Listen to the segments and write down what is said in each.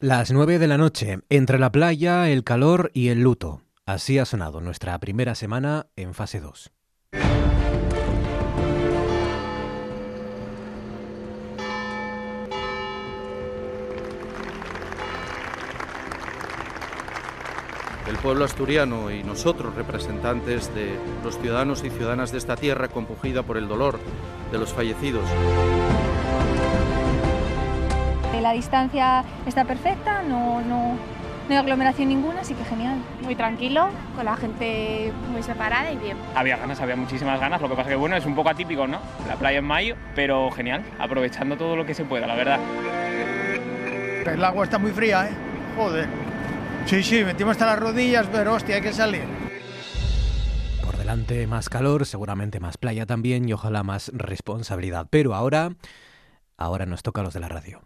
Las nueve de la noche, entre la playa, el calor y el luto. Así ha sonado nuestra primera semana en fase 2. El pueblo asturiano y nosotros, representantes de los ciudadanos y ciudadanas de esta tierra compugida por el dolor de los fallecidos. La distancia está perfecta, no, no, no hay aglomeración ninguna, así que genial. Muy tranquilo, con la gente muy separada y bien. Había ganas, había muchísimas ganas, lo que pasa que bueno, es un poco atípico, ¿no? La playa en mayo, pero genial, aprovechando todo lo que se pueda, la verdad. El agua está muy fría, ¿eh? Joder. Sí, sí, metimos hasta las rodillas, pero hostia, hay que salir. Por delante más calor, seguramente más playa también y ojalá más responsabilidad. Pero ahora, ahora nos toca a los de la radio.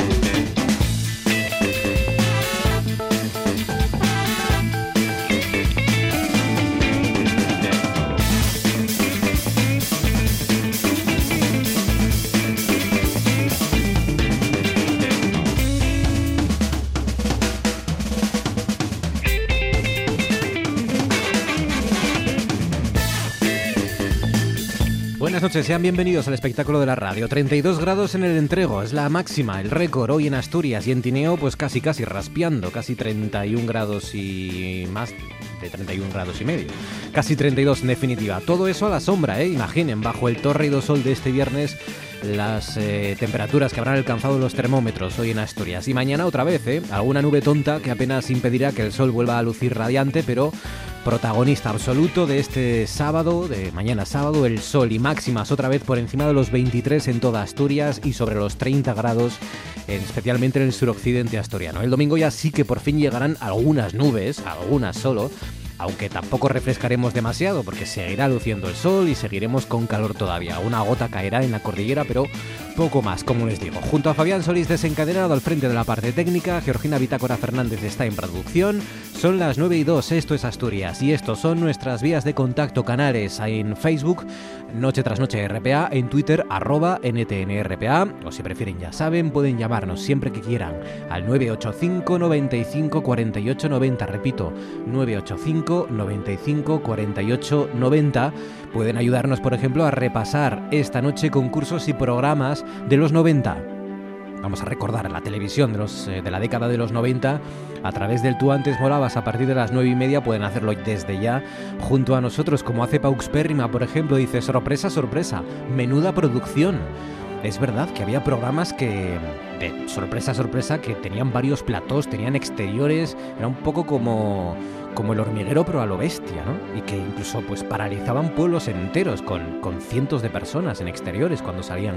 Buenas noches, sean bienvenidos al espectáculo de la radio. 32 grados en el entrego, es la máxima, el récord hoy en Asturias y en Tineo, pues casi casi raspeando, casi 31 grados y más de 31 grados y medio. Casi 32 en definitiva. Todo eso a la sombra, ¿eh? Imaginen, bajo el torrido sol de este viernes las eh, temperaturas que habrán alcanzado los termómetros hoy en Asturias. Y mañana otra vez, ¿eh? Alguna nube tonta que apenas impedirá que el sol vuelva a lucir radiante, pero protagonista absoluto de este sábado, de mañana sábado, el sol y máximas otra vez por encima de los 23 en toda Asturias y sobre los 30 grados, especialmente en el suroccidente asturiano. El domingo ya sí que por fin llegarán algunas nubes, algunas solo, aunque tampoco refrescaremos demasiado porque seguirá luciendo el sol y seguiremos con calor todavía. Una gota caerá en la cordillera, pero poco más, como les digo. Junto a Fabián Solís desencadenado al frente de la parte técnica, Georgina Bitácora Fernández está en producción. Son las 9 y 2, esto es Asturias y estos son nuestras vías de contacto canales en Facebook, Noche tras Noche RPA, en Twitter, arroba NTNRPA, o si prefieren ya saben, pueden llamarnos siempre que quieran al 985 95 48 90, repito, 985 95 48 90. Pueden ayudarnos, por ejemplo, a repasar esta noche concursos y programas de los 90. Vamos a recordar la televisión de, los, eh, de la década de los 90 a través del Tú antes molabas a partir de las 9 y media. Pueden hacerlo desde ya junto a nosotros, como hace Paux Pérrima, por ejemplo. Dice, sorpresa, sorpresa, menuda producción. Es verdad que había programas que, de sorpresa, sorpresa, que tenían varios platós, tenían exteriores, era un poco como como el hormiguero pero a lo bestia, ¿no? Y que incluso pues paralizaban pueblos enteros con, con cientos de personas en exteriores cuando salían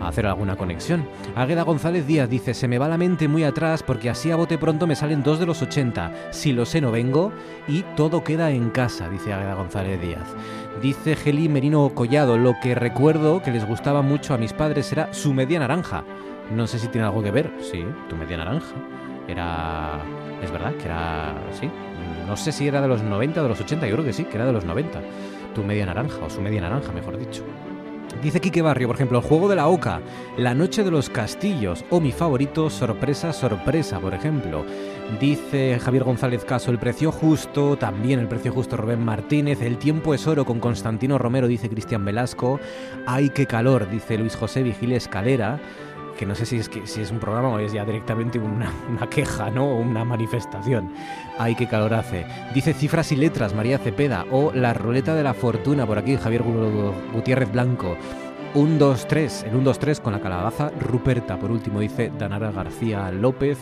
a hacer alguna conexión. Águeda González Díaz dice, se me va la mente muy atrás porque así a bote pronto me salen dos de los 80, si lo sé no vengo y todo queda en casa, dice Águeda González Díaz. Dice Geli Merino Collado, lo que recuerdo que les gustaba mucho a mis padres era su media naranja. No sé si tiene algo que ver, sí, tu media naranja. Era... Es verdad que era... Sí, no sé si era de los 90 o de los 80, yo creo que sí, que era de los 90. Tu media naranja, o su media naranja, mejor dicho. Dice Quique Barrio, por ejemplo, el juego de la oca, la noche de los castillos, o mi favorito, sorpresa, sorpresa, por ejemplo. Dice Javier González Caso, el precio justo, también el precio justo Rubén Martínez, el tiempo es oro con Constantino Romero, dice Cristian Velasco, ay qué calor, dice Luis José Vigil Escalera que no sé si es, que, si es un programa o es ya directamente una, una queja, ¿no? O una manifestación. Ay, qué calor hace. Dice cifras y letras, María Cepeda. O la ruleta de la fortuna, por aquí, Javier Gutiérrez Blanco. Un 2, 3, el 1, 2, 3 con la calabaza Ruperta. Por último, dice Danara García López.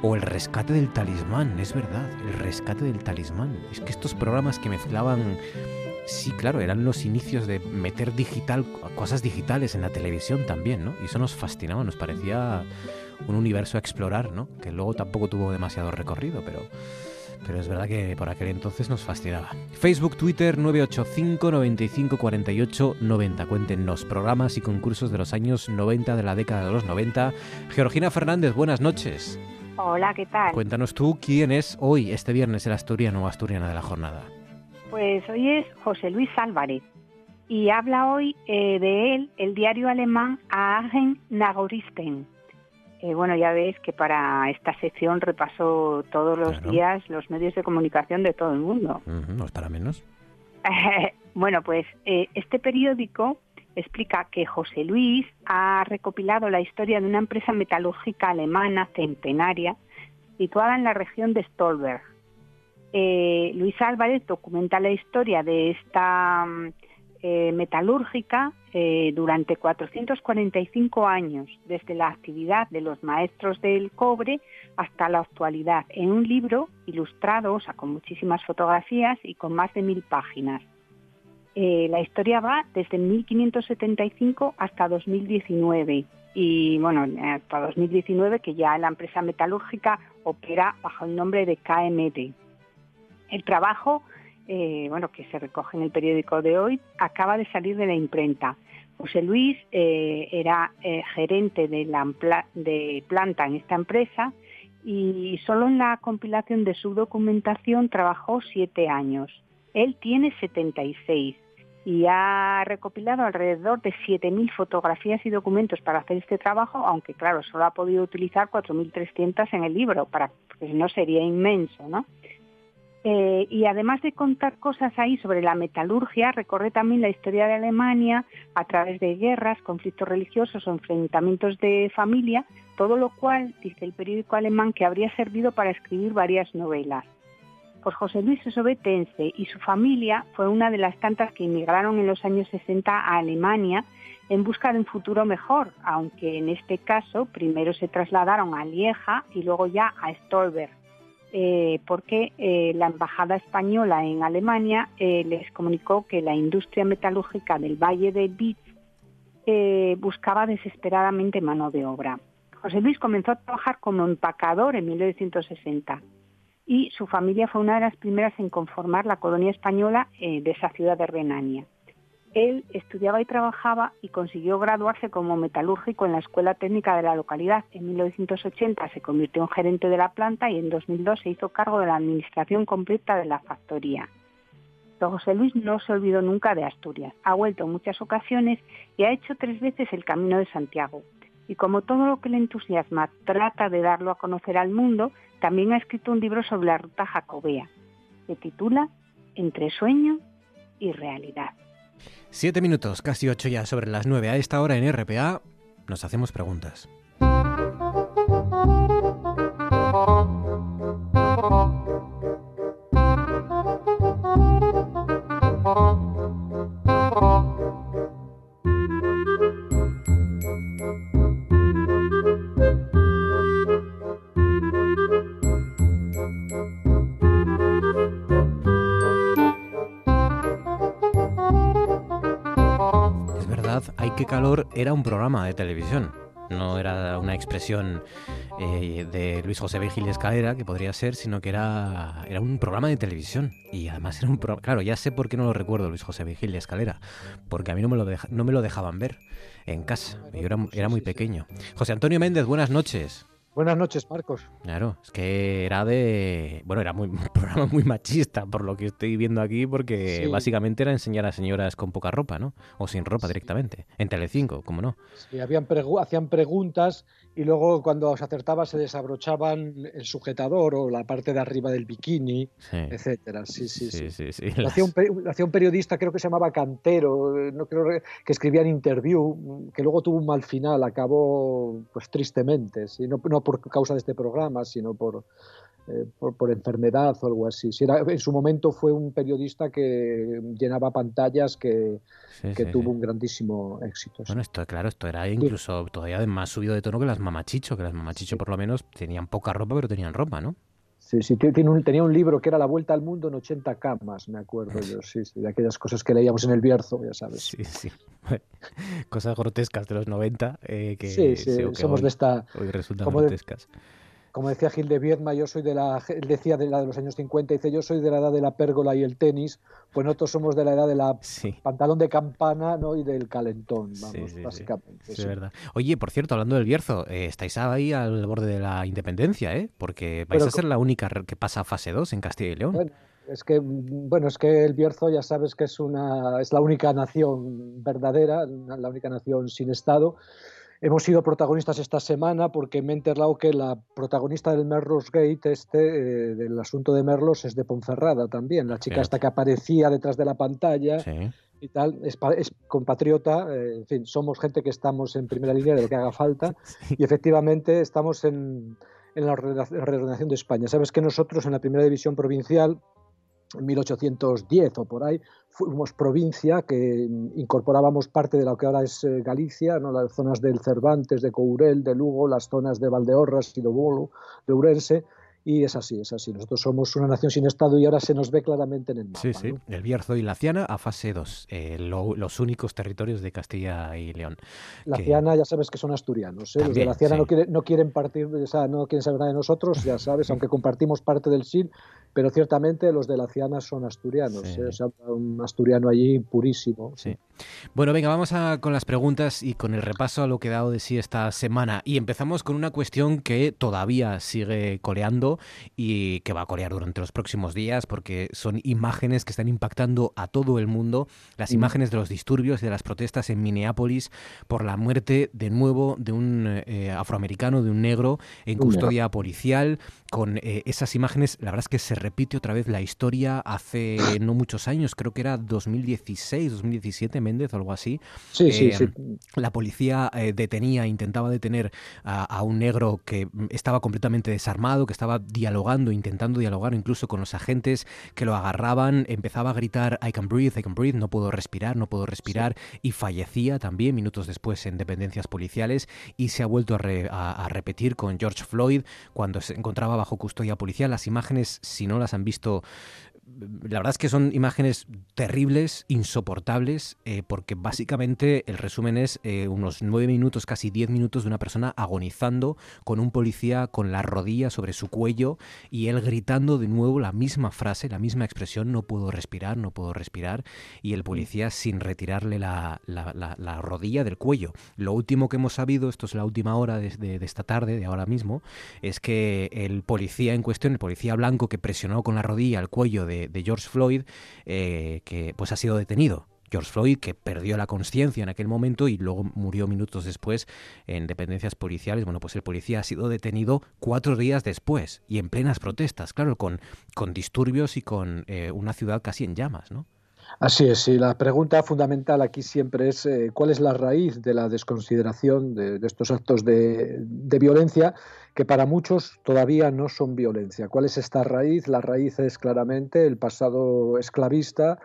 O el rescate del talismán, es verdad, el rescate del talismán. Es que estos programas que mezclaban Sí, claro, eran los inicios de meter digital, cosas digitales en la televisión también, ¿no? Y eso nos fascinaba, nos parecía un universo a explorar, ¿no? Que luego tampoco tuvo demasiado recorrido, pero, pero es verdad que por aquel entonces nos fascinaba. Facebook, Twitter 985 95 48 90. Cuéntenos programas y concursos de los años 90 de la década de los 90. Georgina Fernández, buenas noches. Hola, ¿qué tal? Cuéntanos tú quién es hoy, este viernes, el asturiano o asturiana de la jornada. Pues hoy es José Luis Álvarez y habla hoy eh, de él el diario alemán Aachen Nagoristen. Eh, bueno, ya ves que para esta sección repaso todos los Claro. días los medios de comunicación de todo el mundo. No es para menos. bueno, pues eh, este periódico explica que José Luis ha recopilado la historia de una empresa metalúrgica alemana centenaria situada en la región de Stolberg. Eh, Luis Álvarez documenta la historia de esta mm, eh, metalúrgica eh, durante 445 años, desde la actividad de los maestros del cobre hasta la actualidad, en un libro ilustrado, o sea, con muchísimas fotografías y con más de mil páginas. La historia va desde 1575 hasta 2019 y bueno, hasta 2019 que ya la empresa metalúrgica opera bajo el nombre de KMD. El trabajo, eh, bueno, que se recoge en el periódico de hoy, acaba de salir de la imprenta. José Luis eh, era eh, gerente de, la planta en esta empresa y solo en la compilación de su documentación trabajó siete años. Él tiene 76 y ha recopilado alrededor de 7.000 fotografías y documentos para hacer este trabajo, aunque claro, solo ha podido utilizar 4.300 en el libro, para, porque si no sería inmenso, ¿no? Eh, y además de contar cosas ahí sobre la metalurgia, recorre también la historia de Alemania a través de guerras, conflictos religiosos o enfrentamientos de familia, todo lo cual, dice el periódico alemán, que habría servido para escribir varias novelas. Pues José Luis es obetense y su familia fue una de las tantas que inmigraron en los años 60 a Alemania en busca de un futuro mejor, aunque en este caso primero se trasladaron a Lieja y luego ya a Stolberg, eh, porque eh, la embajada española en Alemania eh, les comunicó que la industria metalúrgica del Valle de Bitz buscaba desesperadamente mano de obra. José Luis comenzó a trabajar como empacador en 1960 y su familia fue una de las primeras en conformar la colonia española de esa ciudad de Renania. Él estudiaba y trabajaba y consiguió graduarse como metalúrgico en la Escuela Técnica de la localidad. En 1980 se convirtió en gerente de la planta y en 2002 se hizo cargo de la administración completa de la factoría. Pero José Luis no se olvidó nunca de Asturias. Ha vuelto muchas ocasiones y ha hecho tres veces el Camino de Santiago. Y como todo lo que le entusiasma trata de darlo a conocer al mundo, también ha escrito un libro sobre la ruta jacobea. Se titula Entre sueño y realidad. Siete minutos, casi ocho ya sobre las nueve. A esta hora en RPA nos hacemos preguntas. Calor era un programa de televisión. No era una expresión eh, de Luis José Vigil Escalera, que podría ser, sino que era, era un programa de televisión. Y además era un programa... Claro, ya sé por qué no lo recuerdo, Luis José Vigil Escalera. Porque a mí no me lo, deja- no me lo dejaban ver en casa. Yo era, era muy pequeño. José Antonio Méndez, buenas noches. Buenas noches, Marcos. Claro, es que era de... Bueno, era muy, un programa muy machista, por lo que estoy viendo aquí, porque Sí. básicamente era enseñar a señoras con poca ropa, ¿no? O sin ropa directamente. En Telecinco, ¿cómo no? Sí, habían pregu- hacían preguntas y luego cuando se acertaba se desabrochaban el sujetador o la parte de arriba del bikini, Sí. etcétera. Sí, sí, sí. sí, sí. Lo hacía, un, lo hacía un periodista, creo que se llamaba Cantero, no creo re- que escribía en interview, que luego tuvo un mal final, acabó pues tristemente, ¿sí? no, no por causa de este programa, sino por, eh, por, por enfermedad o algo así. Sí, era- en su momento fue un periodista que llenaba pantallas, que, Sí, que sí, tuvo sí. un grandísimo éxito. Bueno, esto, claro, esto era incluso todavía más subido de tono que las mamachicho, que las mamachicho por lo menos tenían poca ropa, pero tenían ropa, ¿no? Sí, sí, tiene un- tenía un libro que era La Vuelta al Mundo en 80 camas, me acuerdo yo, sí, sí, de aquellas cosas que leíamos en el Bierzo, ya sabes. Sí, sí. Cosas grotescas de los 90 eh, que, Sí, sí, somos hoy- de esta- Hoy resultan como de- grotescas. Como decía Gil de Viedma, yo soy de la, él decía de la de los años 50, dice yo soy de la edad de la pérgola y el tenis, pues nosotros somos de la edad de la pantalón de campana ¿no? y del calentón, vamos, Sí, sí, básicamente. Es verdad. Oye, por cierto, hablando del Bierzo, eh, estáis ahí al borde de la independencia, ¿eh? Porque vais Pero a ser la única que pasa a fase 2 en Castilla y León. Bueno, Es que, bueno, es que el Bierzo ya sabes que es, una, es la única nación verdadera, la única nación sin Estado. Hemos sido protagonistas esta semana porque me he enterado que la protagonista del Merlos Gate, este, eh, del asunto de Merlos, es de Ponferrada también. La chica esta que aparecía detrás de la pantalla y tal, es, compatriota. Eh, en fin, somos gente que estamos en primera línea de lo que haga falta y efectivamente estamos en, en la reordenación de España. Sabes que nosotros en la primera división provincial 1810 o por ahí, fuimos provincia que incorporábamos parte de lo que ahora es eh, Galicia, ¿no? las zonas del Cervantes, de Courel, de Lugo, las zonas de Valdeorras y de Bolo, de Ourense, y es así, es así. Nosotros somos una nación sin Estado y ahora se nos ve claramente en el mapa. Sí, sí. El Bierzo y la Ciana a fase 2, eh, los únicos territorios de Castilla y León. La Ciana ya sabes que son asturianos. ¿eh? los de la Ciana no, quieren, no quieren partir, o sea, no quieren saber nada de nosotros, ya sabes, aunque compartimos parte del SIL, pero ciertamente los de la Ciana son asturianos. ¿eh? O sea, un asturiano allí purísimo. Sí. Bueno, venga, vamos a, con las preguntas y con el repaso a lo que ha dado de sí esta semana. Y empezamos con una cuestión que todavía sigue coleando y que va a colear durante los próximos días porque son imágenes que están impactando a todo el mundo. Las mm. imágenes de los disturbios y de las protestas en Minneapolis por la muerte de nuevo de un eh, afroamericano, de un negro en custodia policial. Con eh, esas imágenes, la verdad es que se repite otra vez la historia hace no muchos años, creo que era 2016, 2017 o algo así. Sí, sí, sí. Em, la policía eh, detenía, intentaba detener a, un negro que estaba completamente desarmado, que estaba dialogando, intentando dialogar incluso con los agentes que lo agarraban, empezaba a gritar I can breathe, I can breathe, no puedo respirar, no puedo respirar, y fallecía también minutos después en dependencias policiales y se ha vuelto a, a repetir con George Floyd cuando se encontraba bajo custodia policial. Las imágenes, si no las han visto, la verdad es que son imágenes terribles, insoportables, eh, porque básicamente el resumen es eh, unos nueve minutos, casi diez minutos de una persona agonizando con un policía con la rodilla sobre su cuello y él gritando de nuevo la misma frase, la misma expresión, no puedo respirar, no puedo respirar, y el policía sin retirarle la, rodilla del cuello. Lo último que hemos sabido, esto es la última hora de, de esta tarde, de ahora mismo, es que el policía en cuestión, el policía blanco que presionó con la rodilla el cuello de de, George Floyd, eh, que pues ha sido detenido. George Floyd, que perdió la conciencia en aquel momento y luego murió minutos después en dependencias policiales. Bueno, pues el policía ha sido detenido cuatro días después y en plenas protestas, claro, con, con disturbios y con eh, una ciudad casi en llamas, ¿no? Así es, y la pregunta fundamental aquí siempre es eh, cuál es la raíz de la desconsideración de, estos actos de, de, violencia que para muchos todavía no son violencia. ¿Cuál es esta raíz? La raíz es claramente el pasado esclavista,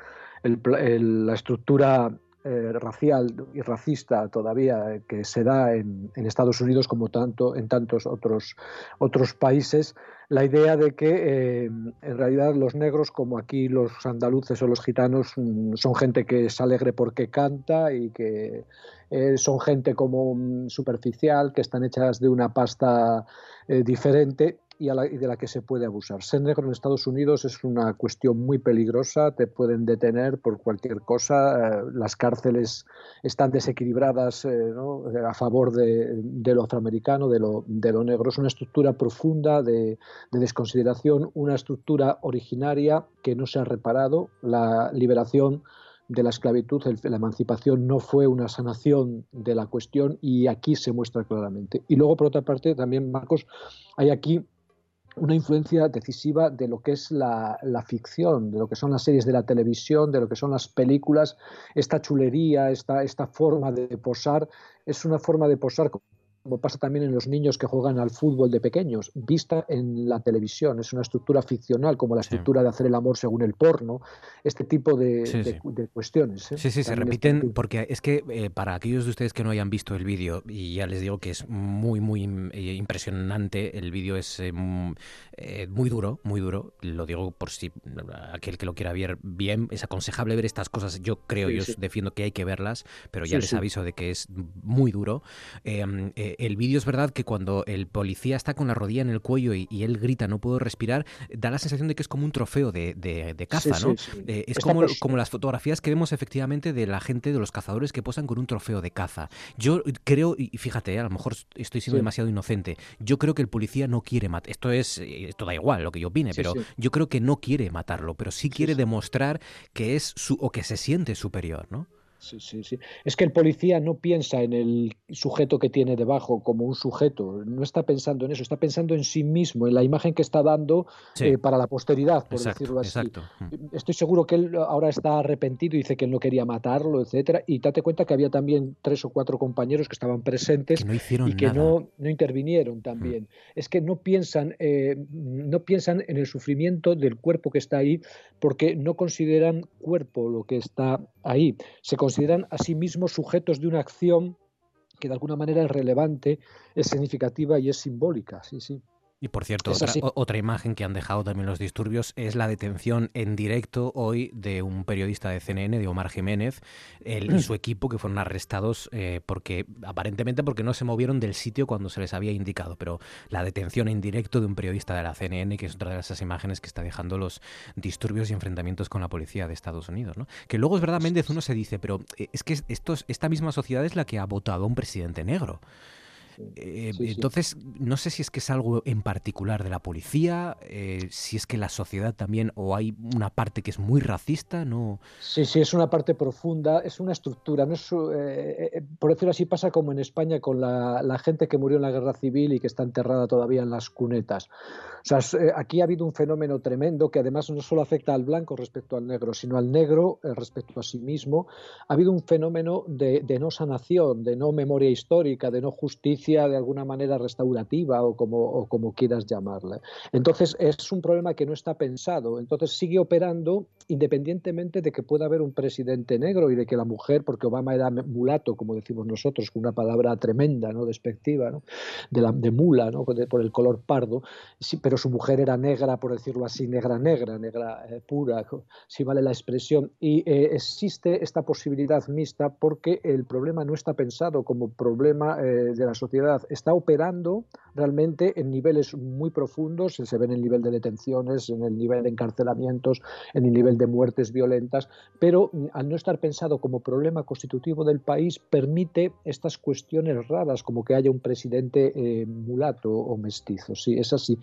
la estructura eh, racial y racista todavía que se da en, Estados Unidos como tanto en tantos otros, otros países la idea de que eh, en realidad los negros, como aquí los andaluces o los gitanos, mm, son gente que es alegre porque canta y que eh, son gente como mm, superficial, que están hechas de una pasta diferente y, de la que se puede abusar. Ser negro en Estados Unidos es una cuestión muy peligrosa, te pueden detener por cualquier cosa, eh, las cárceles están desequilibradas eh, a favor de, lo afroamericano, de lo, de lo, negro. Es una estructura profunda de, de desconsideración, una estructura originaria que no se ha reparado. La liberación de la esclavitud, la emancipación no fue una sanación de la cuestión y aquí se muestra claramente. Y luego, por otra parte, también, Marcos, hay aquí una influencia decisiva de lo que es la, ficción, de lo que son las series de la televisión, de lo que son las películas. Esta chulería, esta, esta forma de posar, es una forma de posar como pasa también en los niños que juegan al fútbol de pequeños, vista en la televisión. Es una estructura ficcional, como la estructura de hacer el amor según el porno, este tipo de, cuestiones. ¿eh? Sí, sí, se repiten, porque es que eh, para aquellos de ustedes que no hayan visto el vídeo, y ya les digo que es muy, muy eh, impresionante, el vídeo es muy duro, muy duro, lo digo por si aquel que lo quiera ver bien, es aconsejable ver estas cosas, yo creo, yo defiendo que hay que verlas, pero ya les aviso de que es muy duro eh, el vídeo es verdad que cuando el policía está con la rodilla en el cuello y, él grita no puedo respirar, da la sensación de que es como un trofeo de, de, caza, ¿no? Eh, es como, como las fotografías que vemos efectivamente de la gente, de los cazadores que posan con un trofeo de caza. Yo creo, y fíjate, a lo mejor estoy siendo demasiado inocente, yo creo que el policía no quiere matar, esto es, esto da igual lo que yo opine, pero yo creo que no quiere matarlo, pero sí quiere demostrar que es su, o que se siente superior, ¿no? Sí, sí, sí. Es que el policía no piensa en el sujeto que tiene debajo como un sujeto, no está pensando en eso, está pensando en sí mismo, en la imagen que está dando eh, para la posteridad, por decirlo así. Exacto. Mm. Estoy seguro que él ahora está arrepentido y dice que él no quería matarlo, etcétera. Y date cuenta que había también tres o cuatro compañeros que estaban presentes y que No, no intervinieron también. Mm. Es que no piensan, eh, no piensan en el sufrimiento del cuerpo que está ahí porque no consideran cuerpo lo que está ahí. Se consideran a sí mismos sujetos de una acción que de alguna manera es relevante, es significativa y es simbólica. Sí, sí. Y por cierto, otra, imagen que han dejado también los disturbios es la detención en directo hoy de un periodista de CNN, de Omar Jiménez, él y su equipo que fueron arrestados eh, porque aparentemente porque no se movieron del sitio cuando se les había indicado. Pero la detención en directo de un periodista de la CNN, que es otra de esas imágenes que está dejando los disturbios y enfrentamientos con la policía de Estados Unidos. ¿no? Que luego es verdad, Méndez, uno se dice, pero eh, es que esto, esta misma sociedad es la que ha votado a un presidente negro. Eh, entonces, no sé si es que es algo en particular de la policía, eh, si es que la sociedad también, o hay una parte que es muy racista, ¿no? Sí, sí, es una parte profunda, es una estructura. No es, eh, por decirlo así, pasa como en España con la, la, gente que murió en la guerra civil y que está enterrada todavía en las cunetas. O sea, aquí ha habido un fenómeno tremendo que además no solo afecta al blanco respecto al negro, sino al negro respecto a sí mismo. Ha habido un fenómeno de, de no sanación, de no memoria histórica, de no justicia de alguna manera restaurativa o como, o como quieras llamarla. Entonces es un problema que no está pensado, entonces sigue operando independientemente de que pueda haber un presidente negro y de que la mujer, porque Obama era mulato, como decimos nosotros, con una palabra tremenda, ¿no? despectiva. De, la, de mula, ¿no? por el color pardo, sí, pero su mujer era negra, por decirlo así, negra, negra, negra eh, pura, si vale la expresión. Y eh, existe esta posibilidad mixta porque el problema no está pensado como problema eh, de la sociedad está operando realmente en niveles muy profundos, se ve en el nivel de detenciones, en el nivel de encarcelamientos, en el nivel de muertes violentas, pero mm, al no estar pensado como problema constitutivo del país, permite estas cuestiones raras, como que haya un presidente eh, mulato o mestizo. Sí, es así.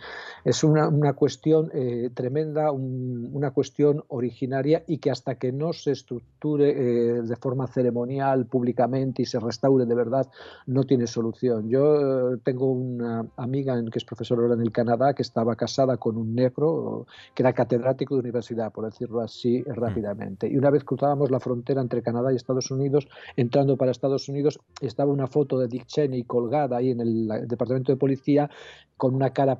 Es una, cuestión eh, tremenda, una cuestión originaria y que hasta que no se estructure eh, de forma ceremonial, públicamente y se restaure de verdad, no tiene solución. Yo eh, tengo una amiga que es profesora en el Canadá que estaba casada con un negro que era catedrático de universidad, por decirlo así mm. rápidamente. Y una vez cruzábamos la frontera entre Canadá y Estados Unidos, entrando para Estados Unidos, estaba una foto de Dick Cheney colgada ahí en el departamento de policía con una cara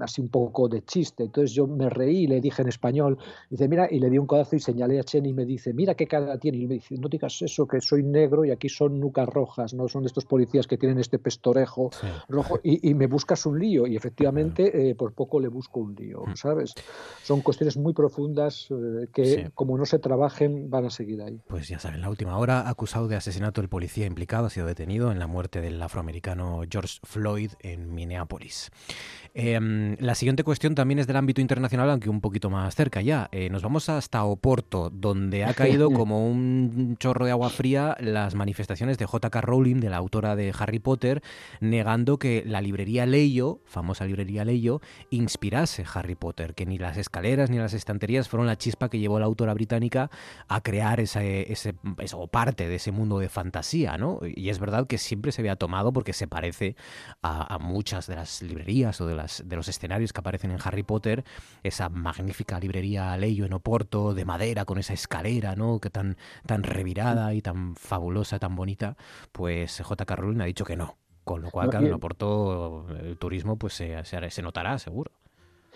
así un poco de chiste. Entonces yo me reí y le dije en español, dice, mira, y le di un codazo y señalé a Cheney y me dice, mira qué cara tiene. Y me dice, no digas eso, que soy negro y aquí son nucas rojas, no son estos policías que tienen este Torejo rojo y, me buscas un lío y efectivamente eh, por poco le busco un lío, mm. ¿sabes? Son cuestiones muy profundas eh, que como no se trabajen van a seguir ahí. Pues ya saben, la última hora acusado de asesinato el policía implicado ha sido detenido en la muerte del afroamericano George Floyd en Minneapolis. Em, la siguiente cuestión también es del ámbito internacional, aunque un poquito más cerca ya. Eh, nos vamos hasta Oporto, donde ha caído como un chorro de agua fría las manifestaciones de J.K. Rowling, de la autora de Harry Potter, negando que la librería Leyo, famosa librería Leyo, inspirase Harry Potter, que ni las escaleras ni las estanterías fueron la chispa que llevó la autora británica a crear ese, ese, o parte de ese mundo de fantasía, ¿no? Y es verdad que siempre se había tomado porque se parece a, a muchas de las librerías o de las de los escenarios que aparecen en Harry Potter, esa magnífica librería Leyo en Oporto, de madera, con esa escalera, ¿no? Que tan, tan revirada y tan fabulosa, tan bonita, pues J.K. Rowling ha dicho que no. Con lo cual, claro, en Oporto el turismo pues se, se, se notará, seguro.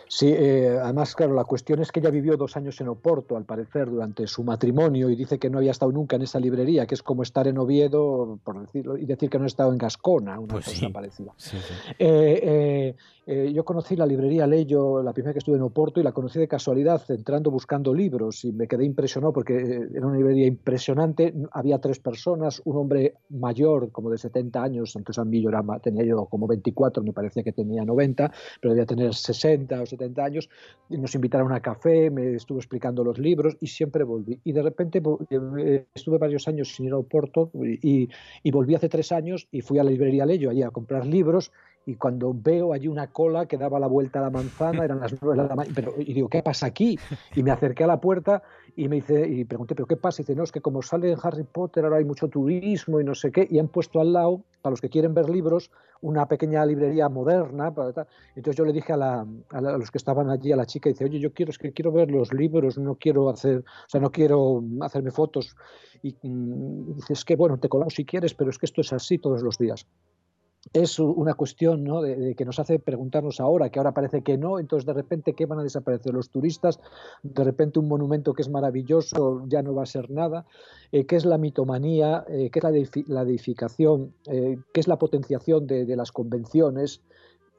Sí, eh, además, claro, la cuestión es que ella vivió dos años en Oporto, al parecer, durante su matrimonio, y dice que no había estado nunca en esa librería, que es como estar en Oviedo, por decirlo, y decir que no ha estado en Gascona, una Pues cosa sí. parecida. Sí, sí. Eh, eh, eh, yo conocí la librería Leyo la primera que estuve en Oporto y la conocí de casualidad entrando buscando libros y me quedé impresionado porque era una librería impresionante. Había tres personas, un hombre mayor, como de 70 años, entonces a mí yo era, tenía yo como 24, me parecía que tenía 90, pero debía tener 60 o 70 años. Y nos invitaron a café, me estuvo explicando los libros y siempre volví. Y de repente eh, estuve varios años sin ir a Oporto y, y volví hace tres años y fui a la librería Leyo allí a comprar libros y cuando veo allí una cola que daba la vuelta a la manzana, eran las nueve de la mañana, y digo, ¿qué pasa aquí? Y me acerqué a la puerta y me dice, y pregunté, ¿pero qué pasa? Y dice, no, es que como sale en Harry Potter, ahora hay mucho turismo y no sé qué, y han puesto al lado, para los que quieren ver libros, una pequeña librería moderna. Entonces yo le dije a, la, los que estaban allí, a la chica, dice, oye, yo quiero, es que quiero ver los libros, no quiero hacer, o sea, no quiero hacerme fotos. Y mm, dice, es que bueno, te colamos si quieres, pero es que esto es así todos los días es una cuestión ¿no? de, que nos hace preguntarnos ahora, que ahora parece que no, entonces de repente, ¿qué van a desaparecer los turistas? De repente un monumento que es maravilloso ya no va a ser nada. Eh, ¿Qué es la mitomanía? Eh, ¿Qué es la, la deificación? Eh, ¿Qué es la potenciación de, de las convenciones?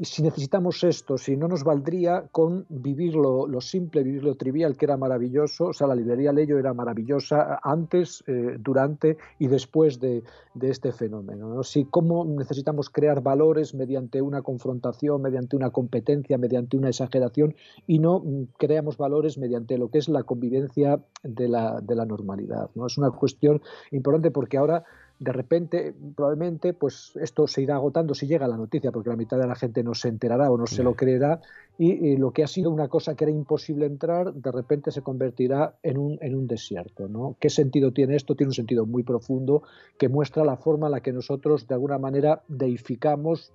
Y si necesitamos esto, si no nos valdría con vivir lo, simple, vivir lo trivial, que era maravilloso, o sea, la librería Leyo era maravillosa antes, eh, durante y después de, de este fenómeno. ¿no? Si cómo necesitamos crear valores mediante una confrontación, mediante una competencia, mediante una exageración, y no mm, creamos valores mediante lo que es la convivencia de la, de la normalidad. ¿no? Es una cuestión importante porque ahora de repente, probablemente, pues esto se irá agotando si llega la noticia, porque la mitad de la gente no se enterará o no se lo creerá, y, y lo que ha sido una cosa que era imposible entrar, de repente se convertirá en un, en un desierto. ¿no? ¿Qué sentido tiene esto? Tiene un sentido muy profundo que muestra la forma en la que nosotros, de alguna manera, deificamos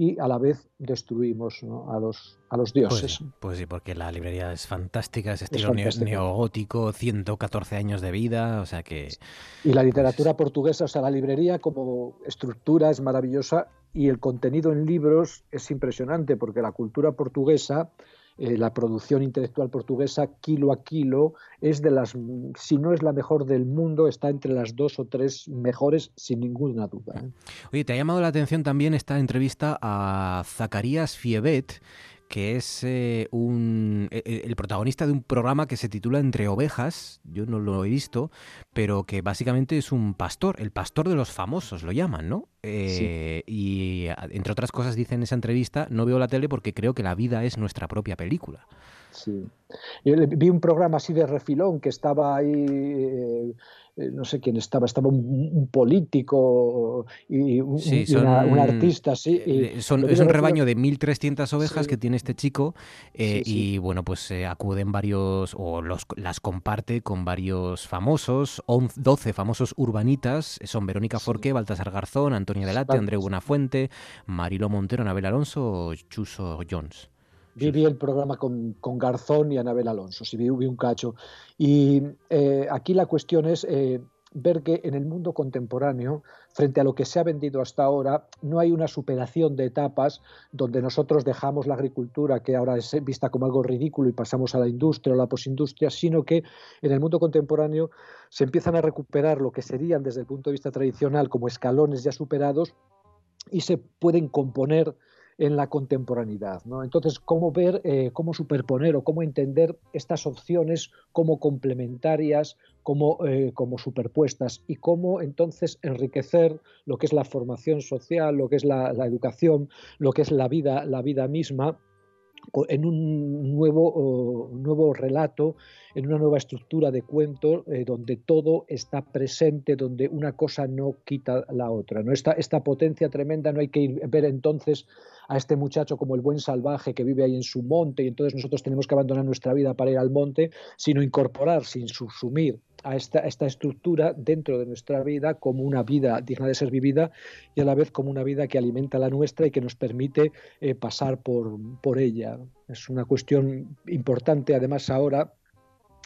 y a la vez destruimos ¿no? a, los, a los Pues, dioses. sí, pues sí, porque la librería es fantástica, es estilo fantástica. neogótico, 114 años de vida, o sea que... Y la literatura portuguesa, o sea, la librería como estructura es maravillosa y el contenido en libros es impresionante porque la cultura portuguesa, eh, la producción intelectual portuguesa, kilo a kilo, es de las, si no es la mejor del mundo, está entre las dos o tres mejores sin ninguna duda. ¿eh? Oye, ¿te ha llamado la atención también esta entrevista a Zacarías Fiebet, que es eh, un, e- e- el protagonista de un programa que se titula Entre ovejas, yo no lo he visto, pero que básicamente es un pastor, el pastor de los famosos lo llaman, ¿no? Eh, Y a- entre otras cosas dice en esa entrevista, no veo la tele porque creo que la vida es nuestra propia película. Sí. Yo vi un programa así de refilón que estaba ahí, eh, eh, no sé quién estaba, estaba un, un político y un, Sí, y una- son- un artista, sí. y Eh, son- es un rebaño de 1.300 ovejas Sí. que tiene este chico eh, y bueno, pues eh, acuden varios o los, las comparte con varios famosos, 11 12 famosos urbanitas, son Verónica Forqué, Baltasar Garzón, Antonio Delate. Andreu Buenafuente, Marilo Montero, Anabel Alonso o Chuso Jones. Vi, el programa con, con Garzón y Anabel Alonso, sí, vi, vi un cacho. Y eh, aquí la cuestión es eh, ver que en el mundo contemporáneo, frente a lo que se ha vendido hasta ahora, no hay una superación de etapas donde nosotros dejamos la agricultura, que ahora es vista como algo ridículo, y pasamos a la industria o la posindustria, sino que en el mundo contemporáneo se empiezan a recuperar lo que serían desde el punto de vista tradicional como escalones ya superados y se pueden componer en la contemporaneidad. ¿no? Entonces, cómo ver, eh, cómo superponer o cómo entender estas opciones como complementarias, como, eh, como superpuestas y cómo entonces enriquecer lo que es la formación social, lo que es la, la educación, lo que es la vida, la vida misma en un nuevo, nuevo relato, en una nueva estructura de cuento eh, donde todo está presente, donde una cosa no quita la otra. ¿no? Esta, esta potencia tremenda no hay que ver entonces a este muchacho como el buen salvaje que vive ahí en su monte y entonces nosotros tenemos que abandonar nuestra vida para ir al monte, sino incorporar sin subsumir a esta, esta estructura dentro de nuestra vida como una vida digna de ser vivida y a la vez como una vida que alimenta la nuestra y que nos permite eh, pasar por, por ella. Es una cuestión importante además ahora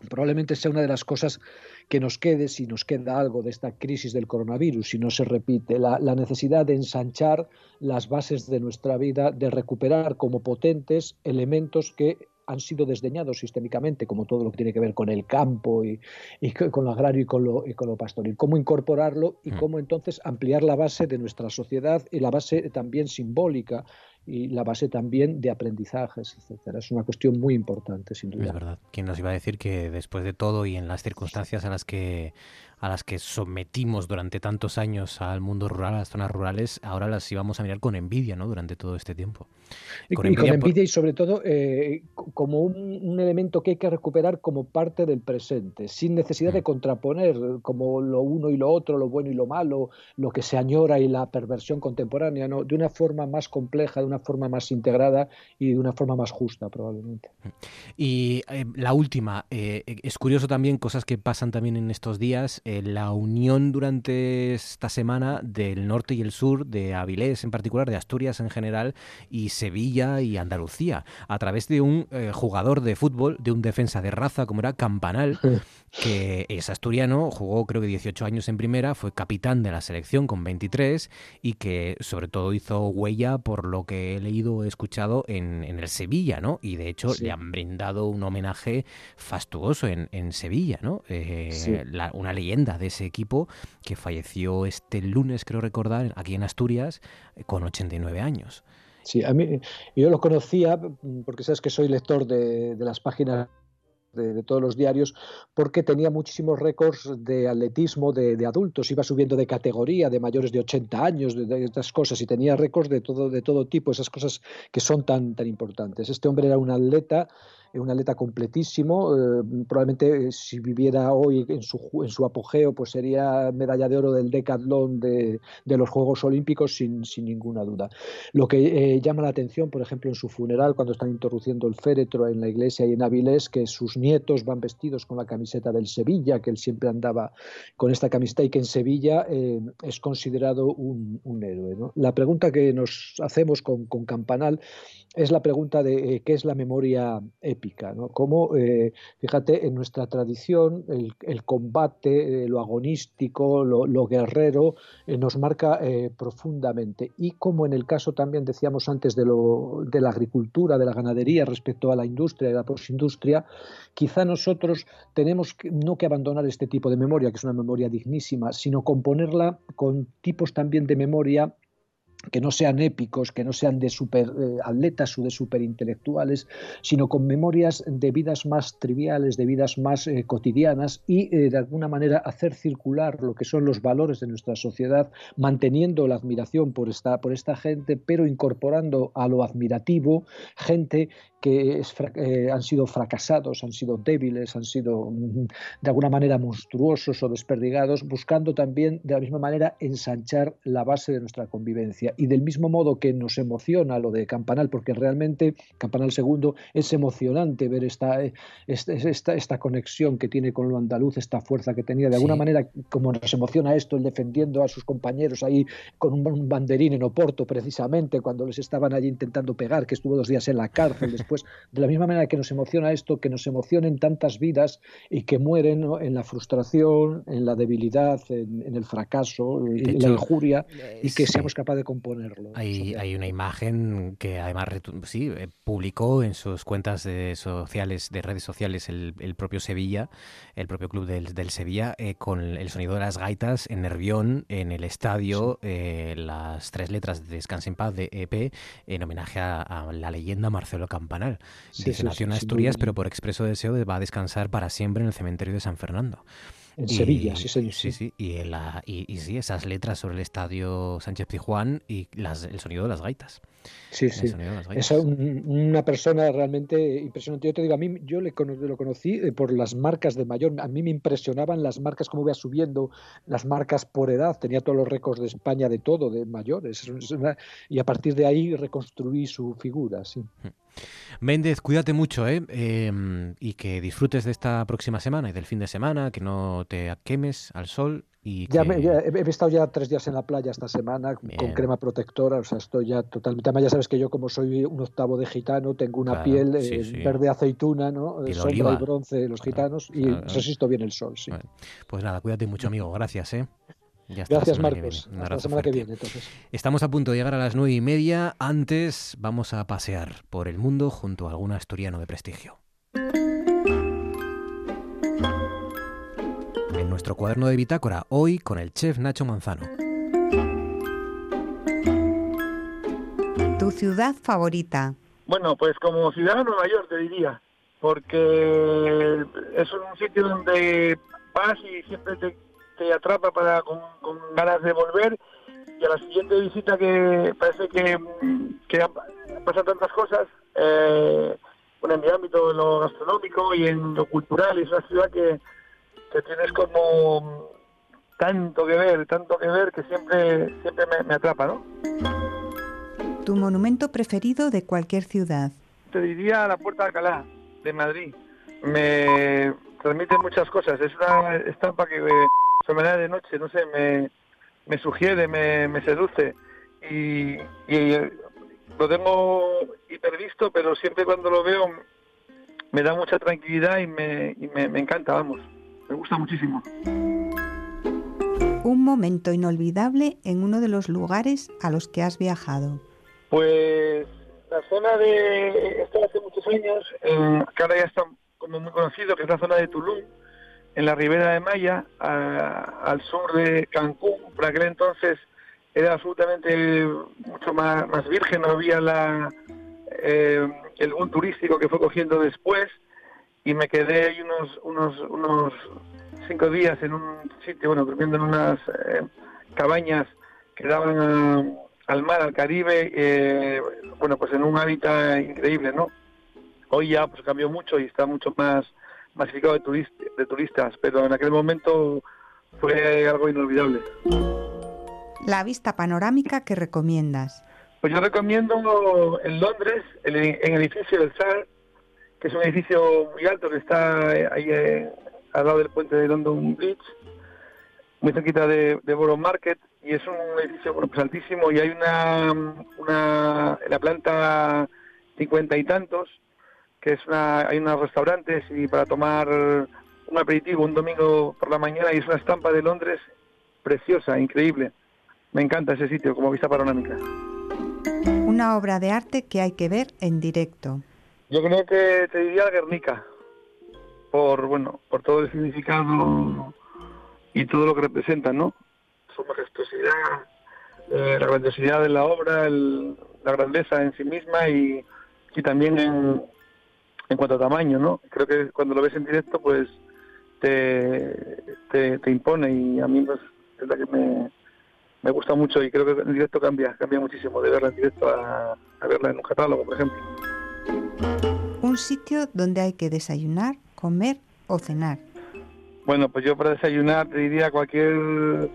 probablemente sea una de las cosas que nos quede, si nos queda algo de esta crisis del coronavirus, si no se repite, la, necesidad de ensanchar las bases de nuestra vida, de recuperar como potentes elementos que han sido desdeñados sistémicamente, como todo lo que tiene que ver con el campo y, con lo agrario y con lo, y con lo pastoril. Cómo incorporarlo y mm. cómo entonces ampliar la base de nuestra sociedad y la base también simbólica y la base también de aprendizajes, etcétera. Es una cuestión muy importante, sin duda. Es verdad. ¿Quién nos iba a decir que después de todo y en las circunstancias a las que a las que sometimos durante tantos años al mundo rural, a las zonas rurales, ahora las íbamos a mirar con envidia, ¿no? Durante todo este tiempo. Y con, envidia, y, sobre todo eh, como un, elemento que hay que recuperar como parte del presente, sin necesidad de mm. contraponer como lo uno y lo otro, lo bueno y lo malo, lo que se añora y la perversión contemporánea, ¿no? De una forma más compleja, de una forma más integrada y de una forma más justa, probablemente. Mm. Y eh, la última, eh, es curioso también cosas que pasan también en estos días. Eh, la unión durante esta semana del norte y el sur, de Avilés en particular, de Asturias en general, y Sevilla y Andalucía, a través de un eh, jugador de fútbol, de un defensa de raza como era Campanal, que es asturiano, jugó creo que 18 años en primera, fue capitán de la selección con 23 y que sobre todo hizo huella por lo que he leído o he escuchado en, el Sevilla, ¿no? Y de hecho le han brindado un homenaje fastuoso en, Sevilla, ¿no? Eh, una leyenda de ese equipo que falleció este lunes, creo recordar, aquí en Asturias, eh, con 89 años. Sí, a mí yo lo conocía porque sabes que soy lector de, las páginas de, todos los diarios, porque tenía muchísimos récords de atletismo de, adultos, iba subiendo de categoría, de mayores de 80 años, de, estas cosas, y tenía récords de todo, de todo tipo, esas cosas que son tan, tan importantes. Este hombre era un atleta un atleta completísimo. Eh, probablemente eh, si viviera hoy en su, en su apogeo, pues sería medalla de oro del decatlón de, de los Juegos Olímpicos sin, sin, ninguna duda. Lo que eh, llama la atención, por ejemplo, en su funeral, cuando están introduciendo el féretro en la iglesia y en Avilés, que sus nietos van vestidos con la camiseta del Sevilla, que él siempre andaba con esta camiseta y que en Sevilla es considerado un, un héroe. La pregunta que nos hacemos con, con Campanal es la pregunta de qué es la memoria ¿no? Cómo, eh, fíjate, en nuestra tradición el, combate, eh, lo agonístico, lo, guerrero, eh, nos marca profundamente. Y como en el caso también decíamos antes de, lo, de la agricultura, de la ganadería respecto a la industria y la postindustria, quizá nosotros tenemos no que abandonar este tipo de memoria, que es una memoria dignísima, sino componerla con tipos también de memoria que no sean épicos, que no sean de super eh, atletas o de superintelectuales, sino con memorias de vidas más triviales, de vidas más eh, cotidianas y eh, de alguna manera hacer circular lo que son los valores de nuestra sociedad, manteniendo la admiración por esta, por esta gente, pero incorporando a lo admirativo gente que han sido fracasados, han sido débiles, han sido mm, de alguna manera monstruosos o desperdigados, buscando también de la misma manera ensanchar la base de nuestra convivencia y del mismo modo que nos emociona lo de Campanal, porque realmente Campanal II es emocionante ver esta, eh, esta, esta, conexión que tiene con lo andaluz, esta fuerza que tenía. De alguna manera, como nos emociona esto, el defendiendo a sus compañeros ahí con un, banderín en Oporto, precisamente, cuando les estaban allí intentando pegar, que estuvo dos días en la cárcel después. De la misma manera que nos emociona esto, que nos emocionen tantas vidas y que mueren en la frustración, en la debilidad, en, el fracaso, en la injuria, y que seamos capaces de Hay, hay una imagen que además sí, eh, publicó en sus cuentas de sociales, de redes sociales, el, propio Sevilla, el propio club del, del Sevilla, eh, con el sonido de las gaitas en Nervión, en el estadio, eh, las tres letras de Descanse en Paz de EP, en homenaje a, la leyenda Marcelo Campanal. Dice, nació en Asturias, pero por expreso deseo va a descansar para siempre en el cementerio de San Fernando. En Sevilla, sí, sí, sí. sí. Y, la, y, sí, esas letras sobre el estadio Sánchez Pijuán y las, el sonido de las gaitas. Sí, sí. Es una persona realmente impresionante. Yo te digo, a mí yo le, lo conocí eh, por las marcas de mayor. A mí me impresionaban las marcas, cómo iba subiendo las marcas por edad. Tenía todos los récords de España de todo, de mayores. y a partir de ahí reconstruí su figura, sí. Hmm. Méndez, cuídate mucho ¿eh? Em, y que disfrutes de esta próxima semana y del fin de semana, que no te quemes al sol Y Ya, que- me- ya he he estado ya tres días en la playa esta semana con crema protectora, o sea, estoy ya totalmente. Además, ya sabes que yo, como soy un octavo de gitano, tengo una Claro, piel sí, eh, sí. verde aceituna, ¿no? Piel Sombra oliva. y bronce, los Claro, gitanos, y claro. resisto bien el sol, sí. Bueno, Pues nada, cuídate mucho, amigo. Gracias, ¿eh? Ya Gracias, Marcos. viene. Un Hasta la abrazo semana que fuerte. viene, entonces. Estamos a punto de llegar a las nueve y media. Antes vamos a pasear por el mundo junto a algún asturiano de prestigio. En nuestro cuaderno de bitácora, hoy con el chef Nacho Manzano. Tu ciudad favorita. Bueno, pues como ciudadano de Nueva York te diría, porque es un sitio donde vas y siempre te, te atrapa para con, con ganas de volver y a la siguiente visita que parece que, que pasan tantas cosas, eh, bueno, en mi ámbito, en lo gastronómico y en lo cultural, es una ciudad que, que tienes como tanto que ver, tanto que ver que siempre, siempre me, me atrapa, ¿no? Tu monumento preferido de cualquier ciudad. te diría la Puerta de Alcalá de Madrid. Me transmite muchas cosas. Es una estampa que eh, se me da de noche, no sé, me, me sugiere, me, me seduce. Y, y, eh, lo tengo hipervisto, pero siempre cuando lo veo me da mucha tranquilidad y me, y me, me encanta, vamos. Me gusta muchísimo. Un momento inolvidable en uno de los lugares a los que has viajado. Pues la zona de, esto hace muchos años, eh, que ahora ya está como muy conocido, que es la zona de Tulum, en la ribera de Maya, a- al sur de Cancún. Por aquel entonces era absolutamente mucho más, más virgen, no había la, eh, el boom turístico que fue cogiendo después y me quedé ahí unos, unos, unos cinco días en un sitio, bueno, durmiendo en unas eh, cabañas que daban al mar, al Caribe, eh, bueno, pues en un hábitat increíble, ¿no? Hoy ya pues cambió mucho y está mucho más masificado de, turist- de turistas, pero en aquel momento fue algo inolvidable. La vista panorámica que recomiendas. Pues yo recomiendo en Londres, en el edificio del SAR, que es un edificio muy alto que está eh, ahí eh, al lado del puente de London Bridge, muy cerquita de, de Borough Market, y es un edificio bueno, pues altísimo y hay una, una en la planta cincuenta y tantos, que es una, hay unos restaurantes y para tomar un aperitivo un domingo por la mañana y es una estampa de Londres preciosa, increíble. Me encanta ese sitio como vista panorámica. Una obra de arte que hay que ver en directo. Yo creo que te diría Guernica, por bueno, por todo el significado y todo lo que representa, ¿no? Su majestuosidad, eh, la grandiosidad de la obra, el- la grandeza en sí misma y, y también en, en cuanto a tamaño, ¿no? Creo que cuando lo ves en directo, pues te, te, te impone y a mí pues, es la que me, me gusta mucho y creo que en directo cambia, cambia muchísimo de verla en directo a, a verla en un catálogo, por ejemplo. Un sitio donde hay que desayunar, comer o cenar. Bueno, pues yo para desayunar te diría cualquier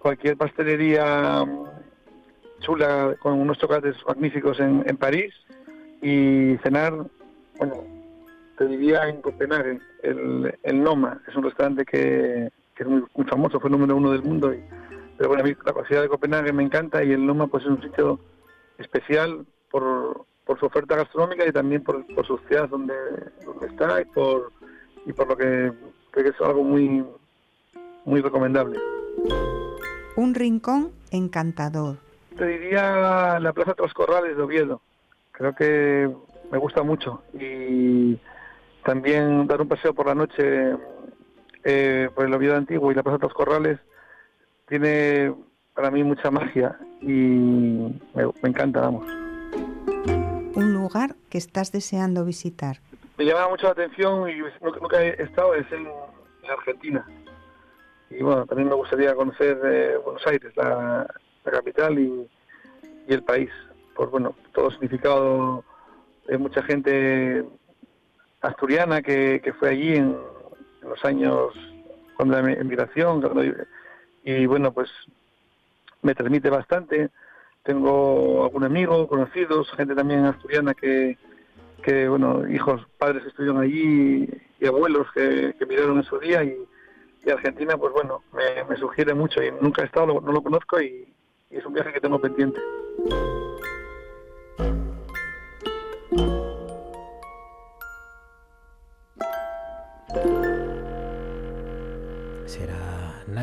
cualquier pastelería mm, chula con unos chocolates magníficos en, en París y cenar, bueno, te diría en Copenhague, el, el Noma, es un restaurante que, que es muy, muy famoso, fue número uno del mundo, y, pero bueno, a mí la ciudad de Copenhague me encanta y el Noma pues es un sitio especial por, por su oferta gastronómica y también por, por su ciudad donde, donde está y por, y por lo que creo que es algo muy, muy recomendable. Un rincón encantador. Te diría la Plaza de los Corrales de Oviedo. Creo que me gusta mucho. Y también dar un paseo por la noche eh, por el Oviedo Antiguo y la Plaza de los Corrales tiene para mí mucha magia y me, me encanta, vamos. Un lugar que estás deseando visitar. Me llama mucho la atención y nunca, he estado, es en, en Argentina. Y bueno, también me gustaría conocer eh, Buenos Aires, la, la capital y, y el país, por bueno, todo el significado de mucha gente asturiana que, que fue allí en, los años cuando la emigración, y bueno, pues me transmite bastante. Tengo algún amigo, conocidos, gente también asturiana que, que bueno, hijos, padres que estuvieron allí y abuelos que, que miraron en su día y, Argentina, pues bueno, me, me sugiere mucho y nunca he estado, no lo conozco y es un viaje que tengo pendiente.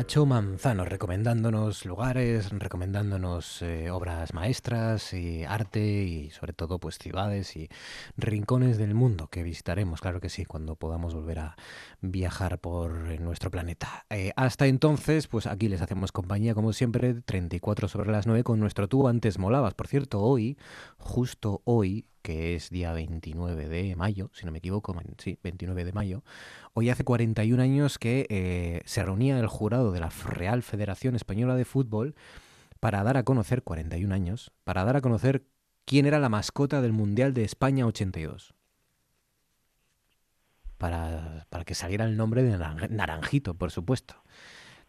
Nacho Manzano recomendándonos lugares, recomendándonos eh, obras maestras y arte y sobre todo pues ciudades y rincones del mundo que visitaremos, claro que sí, cuando podamos volver a viajar por eh, nuestro planeta. Eh, hasta entonces, pues aquí les hacemos compañía como siempre, 34 sobre las 9 con nuestro tú antes molabas. Por cierto, hoy, justo hoy, que es día 29 de mayo, si no me equivoco, sí, 29 de mayo, hoy hace 41 años que eh, se reunía el jurado de la Real Federación Española de Fútbol para dar a conocer, 41 años, para dar a conocer quién era la mascota del Mundial de España 82. Para, para que saliera el nombre de Naran- Naranjito, por supuesto.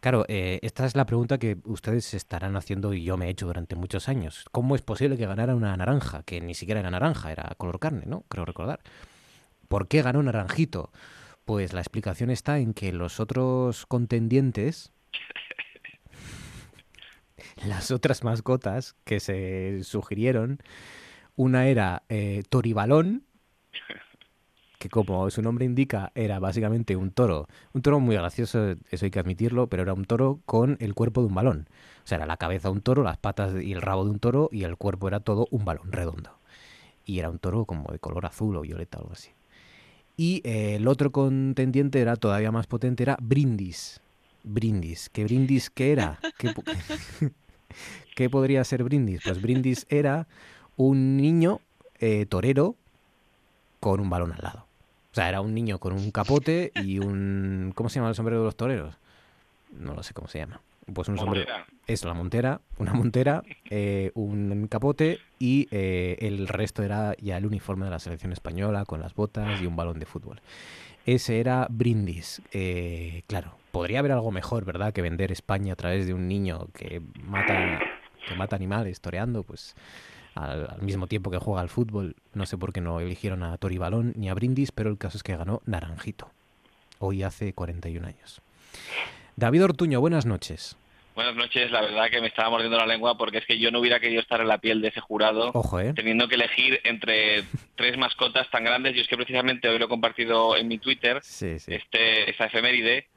Claro, eh, esta es la pregunta que ustedes estarán haciendo y yo me he hecho durante muchos años. ¿Cómo es posible que ganara una naranja? Que ni siquiera era naranja, era color carne, ¿no? Creo recordar. ¿Por qué ganó Naranjito? Pues la explicación está en que los otros contendientes, las otras mascotas que se sugirieron, una era eh, Toribalón, que como su nombre indica era básicamente un toro, un toro muy gracioso, eso hay que admitirlo, pero era un toro con el cuerpo de un balón. O sea, era la cabeza de un toro, las patas y el rabo de un toro y el cuerpo era todo un balón redondo. Y era un toro como de color azul o violeta o algo así. Y eh, el otro contendiente era todavía más potente, era Brindis. Brindis. ¿Qué Brindis qué era? ¿Qué, ¿Qué podría ser Brindis? Pues Brindis era un niño eh, torero con un balón al lado. O sea, era un niño con un capote y un... ¿Cómo se llama el sombrero de los toreros? No lo sé cómo se llama. Pues un sombrero... Montera. Eso, la montera. Una montera, eh, un capote y eh, el resto era ya el uniforme de la selección española con las botas y un balón de fútbol. Ese era Brindis. Eh, claro, podría haber algo mejor, ¿verdad? Que vender España a través de un niño que mata, que mata animales toreando, pues al, al mismo tiempo que juega al fútbol. No sé por qué no eligieron a Tori Balón ni a Brindis, pero el caso es que ganó Naranjito. Hoy hace 41 años. David Ortuño, buenas noches. Buenas noches, la verdad que me estaba mordiendo la lengua porque es que yo no hubiera querido estar en la piel de ese jurado Ojo, ¿eh? teniendo que elegir entre tres mascotas tan grandes. Yo es que precisamente hoy lo he compartido en mi Twitter, Sí, sí. este, esa efeméride.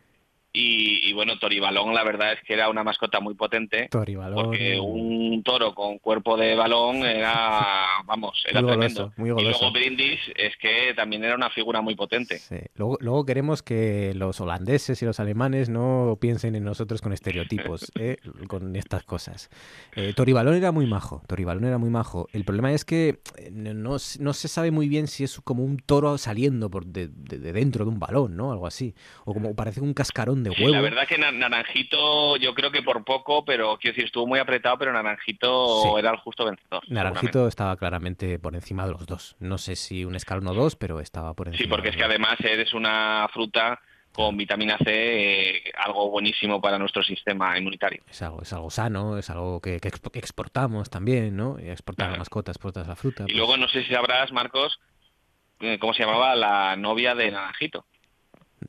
Y, y bueno, Toribalón la verdad es que era una mascota muy potente. Tori Balón. Porque un toro con cuerpo de balón era, vamos, era Muy tremendo. goloso, muy Y goloso. luego Brindis es que también era una figura muy potente. Sí. Luego, luego queremos que los holandeses y los alemanes no piensen en nosotros con estereotipos, ¿eh? con estas cosas. Eh, Toribalón era muy majo, Toribalón era muy majo. El problema es que eh, no, no no se sabe muy bien si es como un toro saliendo por de, de- de dentro de un balón, ¿no? Algo así. O como parece un cascarón de Sí, huevo. la verdad que Na- Naranjito, yo creo que por poco, pero quiero decir, estuvo muy apretado, pero Naranjito Sí. era el justo vencedor. Naranjito estaba claramente por encima de los dos. No sé si un escalón o dos, pero estaba por encima. Sí, porque es que además eres una fruta con vitamina C, eh, algo buenísimo para nuestro sistema inmunitario. Es algo, es algo sano, es algo que, que expo- que exportamos también, ¿no? Exportar la mascota, exportas la fruta. Y pues- luego no sé si sabrás, Marcos, eh, cómo se llamaba la novia de Naranjito.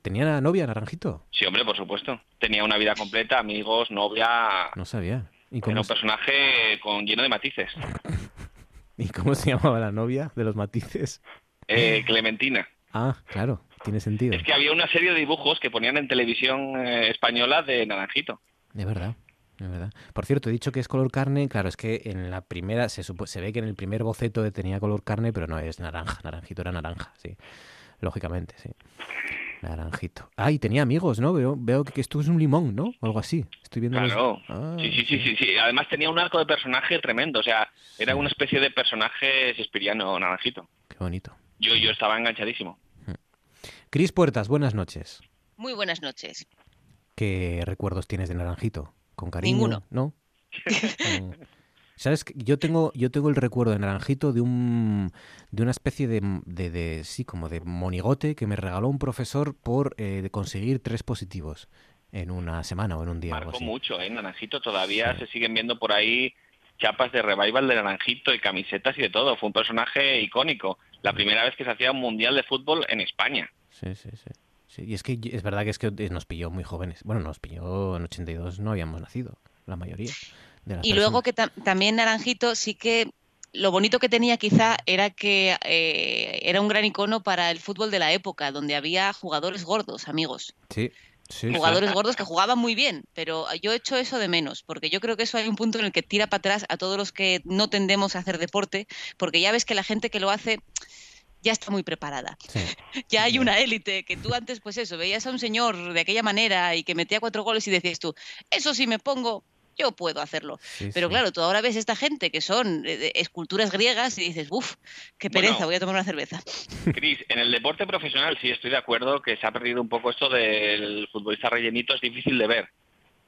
¿Tenía una novia, Naranjito? Sí, hombre, por supuesto. Tenía una vida completa, amigos, novia. No sabía. ¿Y Era cómo, un se- personaje con lleno de matices. ¿Y cómo se llamaba la novia de los matices? Eh, Clementina. Ah, claro, tiene sentido. Es que había una serie de dibujos que ponían en televisión eh, española de Naranjito. De verdad, de verdad. Por cierto, he dicho que es color carne, claro, es que en la primera, se, supo- se ve que en el primer boceto tenía color carne, pero no es naranja, naranjito era naranja, sí. Lógicamente, sí. Naranjito. Ah, y tenía amigos, ¿no? Veo, veo que, esto es un limón, ¿no? O algo así. Estoy viendo los- Claro. Ah, sí, sí, sí, sí, sí. Además tenía un arco de personaje tremendo. O sea, era una especie de personaje Shakespeareano, Naranjito. Qué bonito. Yo, yo estaba enganchadísimo. Cris Puertas, buenas noches. Muy buenas noches. ¿Qué recuerdos tienes de Naranjito? ¿Con cariño? Ninguno. ¿No? ¿Sabes? que Yo tengo, yo tengo el recuerdo de Naranjito de un de una especie de, de, de- sí, como de monigote que me regaló un profesor por eh, de conseguir tres positivos en una semana o en un día. Marcó así. mucho, ¿eh? Naranjito todavía se siguen viendo por ahí chapas de revival de Naranjito y camisetas y de todo. Fue un personaje icónico. La primera vez que se hacía un mundial de fútbol en España. Sí, sí, sí. Sí, y es que es verdad que es que nos pilló muy jóvenes. Bueno, nos pilló en 82, no habíamos nacido, la mayoría. De las Y luego que tam- también Naranjito sí que lo bonito que tenía quizá era que eh, era un gran icono para el fútbol de la época, donde había jugadores gordos, amigos. Sí, sí. sí. Jugadores gordos que jugaban muy bien, pero yo he hecho eso de menos, porque yo creo que eso hay un punto en el que tira para atrás a todos los que no tendemos a hacer deporte, porque ya ves que la gente que lo hace ya está muy preparada. Ya hay una élite que tú antes, pues eso, veías a un señor de aquella manera y que metía cuatro goles y decías tú, eso sí me pongo, yo puedo hacerlo. Sí, Pero sí. claro, tú ahora ves esta gente que son eh, esculturas griegas y dices, uff, qué Bueno. pereza, voy a tomar una cerveza. Cris, en el deporte profesional sí estoy de acuerdo que se ha perdido un poco esto del futbolista rellenito, es difícil de ver.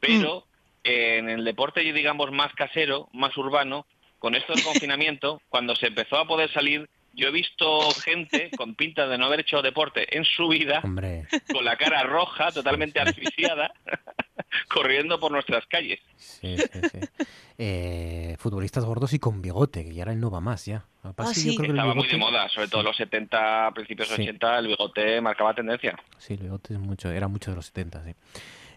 Pero en el deporte, digamos, más casero, más urbano, con esto del confinamiento, cuando se empezó a poder salir, yo he visto gente con pinta de no haber hecho deporte en su vida, Hombre, con la cara roja, totalmente asfixiada, corriendo por nuestras calles. sí, sí, sí. Eh, futbolistas gordos y con bigote, que ya ahora él no va más ya. Yo creo que el Estaba muy de moda, sobre todo en los 70, principios Sí. 80, el bigote marcaba tendencia. Sí, el bigote es mucho, era mucho de los 70, sí.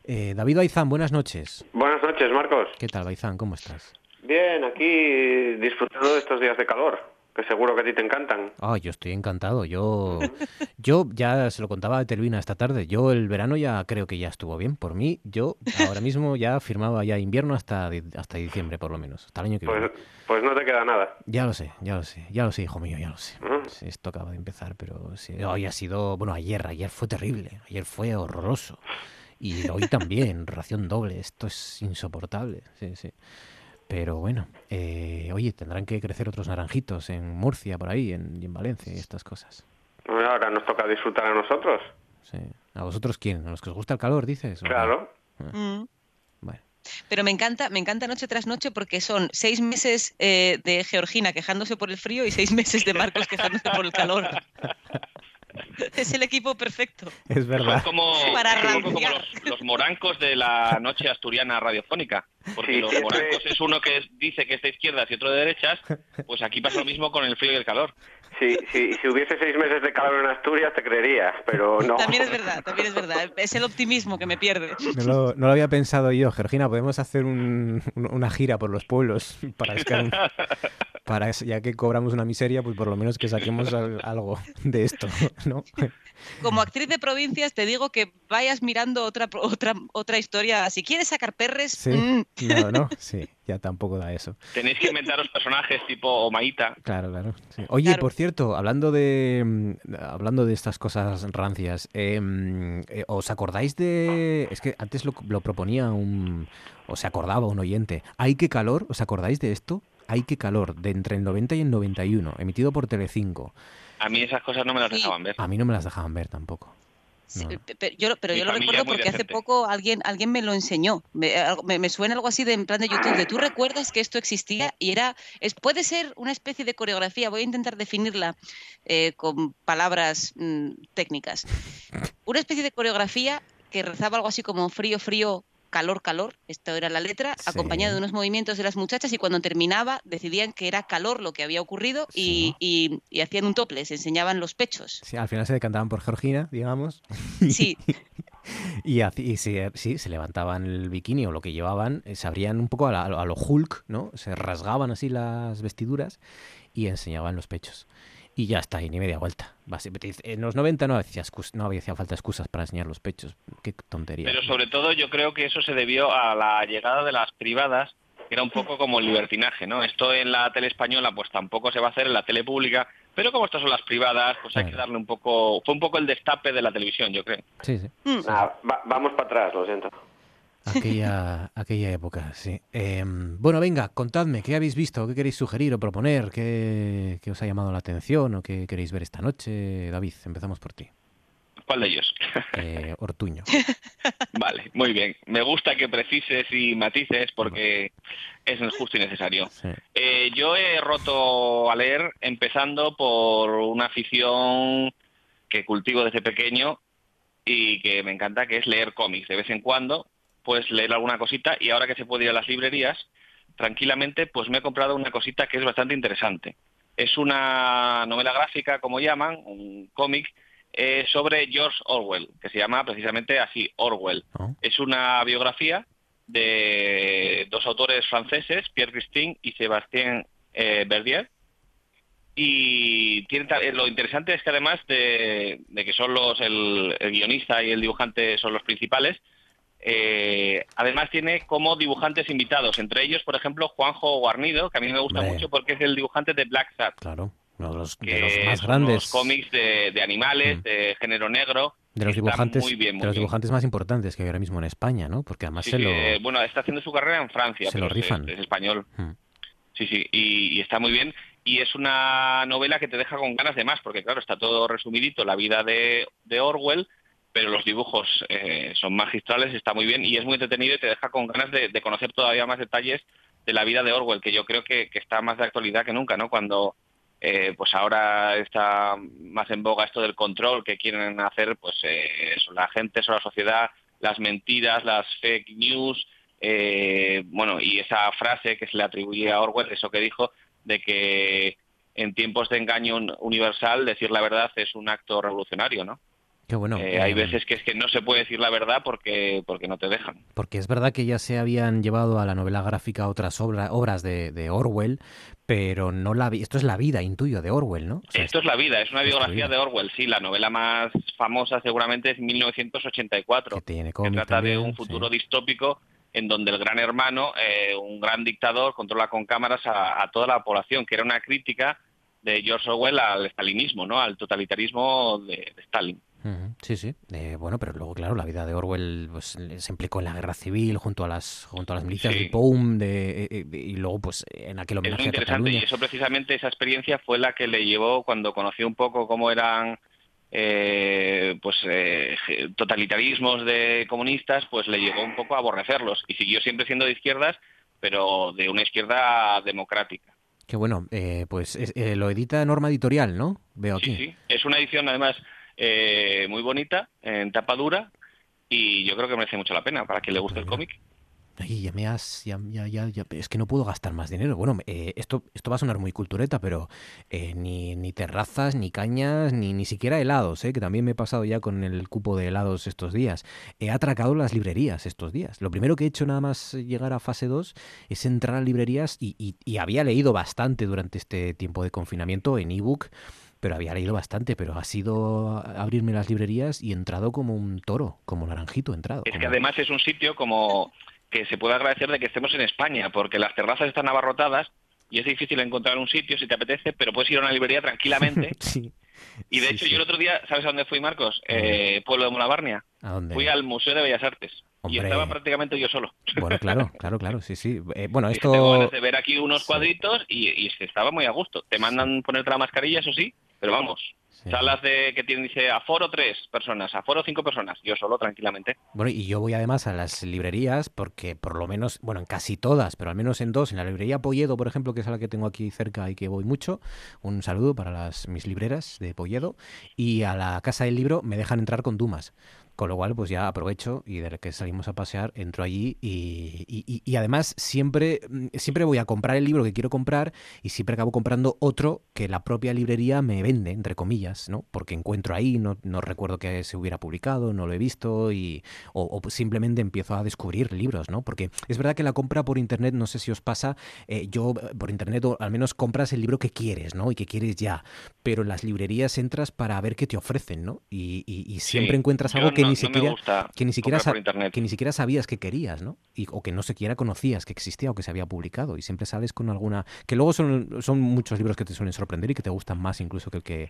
Eh, David Baizán, buenas noches. Buenas noches, Marcos. ¿Qué tal, Baizán? ¿Cómo estás? Bien, aquí disfrutando de estos días de calor, que seguro que a ti te encantan. Ah, yo estoy encantado. Yo, yo ya se lo contaba a Telvina esta tarde. Yo el verano ya creo que ya estuvo bien. Por mí, yo ahora mismo ya firmaba ya invierno hasta, hasta diciembre, por lo menos. Hasta el año que Pues, viene. pues no te queda nada. Ya lo sé, ya lo sé, ya lo sé, hijo mío, ya lo sé. Esto acaba de empezar, pero sí, hoy ha sido, bueno, ayer, ayer fue terrible, ayer fue horroroso. Y hoy también, ración doble, esto es insoportable, sí, sí. Pero bueno, eh, oye, tendrán que crecer otros naranjitos en Murcia, por ahí, en, y en Valencia y estas cosas. Bueno, Ahora nos toca disfrutar a nosotros. Sí. ¿A vosotros quién? ¿A los que os gusta el calor, dices? Claro. Mm. Bueno. Pero me encanta, me encanta noche tras noche porque son seis meses eh, de Georgina quejándose por el frío y seis meses de Marcos quejándose por el calor. Es el equipo perfecto. Es verdad. Son como, Para poco como los, los morancos de la noche asturiana radiofónica. Porque Sí, los siempre- morancos es uno que es- dice que es de izquierdas y otro de derechas. Pues aquí pasa lo mismo con el frío y el calor. Si, si, si hubiese seis meses de calor en Asturias, te creerías, pero no. También es verdad, también es verdad. Es el optimismo que me pierde. No lo, no lo había pensado yo, Georgina. Podemos hacer un- un- una gira por los pueblos para sacar un- para ya que cobramos una miseria, pues por lo menos que saquemos al- algo de esto, ¿no? Como actriz de provincias te digo que vayas mirando otra pro- otra otra historia. Si quieres sacar perres, Sí, mm, no, no, sí, ya tampoco da eso. Tenéis que inventaros personajes tipo Omaita. Claro, claro. sí. Oye, por cierto, hablando de mm, hablando de estas cosas rancias, em, eh, ¿os acordáis de? Es que antes lo, lo proponía un, o se acordaba un oyente. ¿Hay que calor? ¿Os acordáis de esto? Hay que calor de entre el 90 y el 91, emitido por Telecinco. A mí esas cosas no me las dejaban ver. A mí no me las dejaban ver tampoco. Sí, yo, pero yo lo recuerdo porque hace poco alguien, alguien me lo enseñó. Me, algo- me- me suena algo así de en plan de YouTube. De, ¿Tú recuerdas que esto existía? Y era, es, puede ser una especie de coreografía. Voy a intentar definirla eh, con palabras mm, técnicas. Una especie de coreografía que rezaba algo así como frío, frío, calor, calor. Esto era la letra, acompañado de unos movimientos de las muchachas. Y cuando terminaba, decidían que era calor lo que había ocurrido y, y- y hacían un topless, enseñaban los pechos. Sí, al final se decantaban por Georgina, digamos. Sí. Y, se, sí, se levantaban el bikini o lo que llevaban, eh, se abrían un poco a, la- a lo Hulk, ¿no? Se rasgaban así las vestiduras y enseñaban los pechos. Y ya está, y ni media vuelta. En los 90 no excus- no había hacía falta excusas para enseñar los pechos. Qué tontería. Pero sobre todo yo creo que eso se debió a la llegada de las privadas, que era un poco como el libertinaje, ¿no? Esto en la tele española pues tampoco se va a hacer en la tele pública, pero como estas son las privadas, pues hay que darle un poco... Fue un poco el destape de la televisión, yo creo. Sí, sí. Nah, va- vamos para atrás, lo siento. Aquella, aquella época, sí. Em, bueno, venga, contadme, ¿qué habéis visto? ¿Qué queréis sugerir o proponer? ¿Qué, qué os ha llamado la atención o qué queréis ver esta noche? David, empezamos por ti. ¿Cuál de ellos? Eh, Ortuño. Vale, muy bien. Me gusta que precises y matices porque es justo y necesario. Eh, yo he roto a leer empezando por una afición que cultivo desde pequeño y que me encanta, que es leer cómics. De vez en cuando, pues leer alguna cosita y ahora que se puede ir a las librerías, tranquilamente, pues me he comprado una cosita que es bastante interesante. Es una novela gráfica, como llaman, un cómic, eh, sobre George Orwell, que se llama precisamente así, Orwell. Es una biografía de dos autores franceses, Pierre Christine y Sébastien eh, Verdier. Y tiene, eh, lo interesante es que además de, que son los, el, guionista y el dibujante son los principales, eh, además tiene como dibujantes invitados, entre ellos, por ejemplo, Juanjo Guarnido, que a mí me gusta mucho porque es el dibujante de Black Sat. Claro, uno de los, más grandes. Los cómics de, animales, mm. de género negro. De los dibujantes, de los dibujantes más importantes que hay ahora mismo en España, ¿no? Porque además se lo... bueno, está haciendo su carrera en Francia, se lo rifan. Es, español. Mm. Sí, sí, y, está muy bien. Y es una novela que te deja con ganas de más, porque claro, está todo resumidito, la vida de, Orwell, pero los dibujos eh, son magistrales, está muy bien y es muy entretenido y te deja con ganas de, conocer todavía más detalles de la vida de Orwell, que yo creo que, está más de actualidad que nunca, ¿no? Cuando eh, pues ahora está más en boga esto del control que quieren hacer, pues eh, la gente, eso, la sociedad, las mentiras, las fake news, eh, bueno, y esa frase que se le atribuye a Orwell, eso que dijo, de que en tiempos de engaño universal decir la verdad es un acto revolucionario, ¿no? Qué bueno. Eh, hay veces que es que no se puede decir la verdad porque, porque no te dejan. Porque es verdad que ya se habían llevado a la novela gráfica otras obras de, Orwell, pero no la esto es la vida, intuyo, de Orwell, ¿no? esto es la vida, es una biografía de Orwell, sí. La novela más famosa seguramente es 1984. Que tiene que trata de un futuro distópico en donde el gran hermano, eh, un gran dictador, controla con cámaras a, toda la población, que era una crítica de George Orwell al stalinismo, ¿no? al totalitarismo de, Stalin. Sí, sí. Eh, bueno, pero luego, claro, la vida de Orwell pues, se implicó en la guerra civil junto a las junto a las milicias de POUM de, eh, y luego, pues, en aquel homenaje es muy interesante, Y eso precisamente, esa experiencia fue la que le llevó cuando conoció un poco cómo eran eh, pues eh, totalitarismos de comunistas, pues le llegó un poco a aborrecerlos y siguió siempre siendo de izquierdas, pero de una izquierda democrática. Qué bueno, eh, pues eh, lo edita Norma Editorial, ¿no? Veo aquí. Sí, sí, es una edición además muy bonita, en tapa dura, y yo creo que merece mucho la pena para quien le guste el cómic. Ay, ya me has, ya, ya, ya, es que no puedo gastar más dinero. Bueno, eh, esto, esto va a sonar muy cultureta, pero eh, ni, ni terrazas, ni cañas, ni, ni siquiera helados, eh, que también me he pasado ya con el cupo de helados estos días. He atracado las librerías estos días. Lo primero que he hecho nada más llegar a fase 2 es entrar a librerías y, y, y había leído bastante durante este tiempo de confinamiento en ebook pero había leído bastante, pero ha sido abrirme las librerías y he entrado como un toro, como naranjito entrado. Es que además es un sitio como que se puede agradecer de que estemos en España, porque las terrazas están abarrotadas y es difícil encontrar un sitio si te apetece, pero puedes ir a una librería tranquilamente. sí. Y de hecho, yo el otro día, ¿sabes a dónde fui, Marcos? Eh, Pueblo de Molavarnia. ¿A dónde? Fui al Museo de Bellas Artes. Y estaba prácticamente yo solo. Bueno, claro, claro, claro, sí, sí. Eh, bueno, esto... Tengo ganas de ver aquí unos cuadritos y, y estaba muy a gusto. Te mandan ponerte la mascarilla, eso sí, pero vamos, Salas de que tienen, dice, aforo tres personas, aforo cinco personas, yo solo, tranquilamente. Bueno, y yo voy además a las librerías porque por lo menos, bueno, en casi todas, pero al menos en dos, en la librería Polledo, por ejemplo, que es la que tengo aquí cerca y que voy mucho, un saludo para las mis libreras de Polledo, y a la Casa del Libro me dejan entrar con Dumas. Con lo cual, pues ya aprovecho y de que salimos a pasear, entro allí y, y, además siempre, mm, siempre voy a comprar el libro que quiero comprar y siempre acabo comprando otro que la propia librería me vende, entre comillas, ¿no? Porque encuentro ahí, no, no recuerdo que se hubiera publicado, no lo he visto y, o, simplemente empiezo a descubrir libros, ¿no? Porque es verdad que la compra por internet, no sé si os pasa, eh, yo eh, por internet al menos compras el libro que quieres, ¿no? Y que quieres ya, pero en las librerías entras para ver qué te ofrecen, ¿no? Y, siempre encuentras algo que ni siquiera, que ni siquiera que ni siquiera sabías que querías, ¿no? Y, o que no siquiera conocías que existía o que se había publicado y siempre sales con alguna que luego son, son muchos libros que te suelen sorprender y que te gustan más incluso que el que,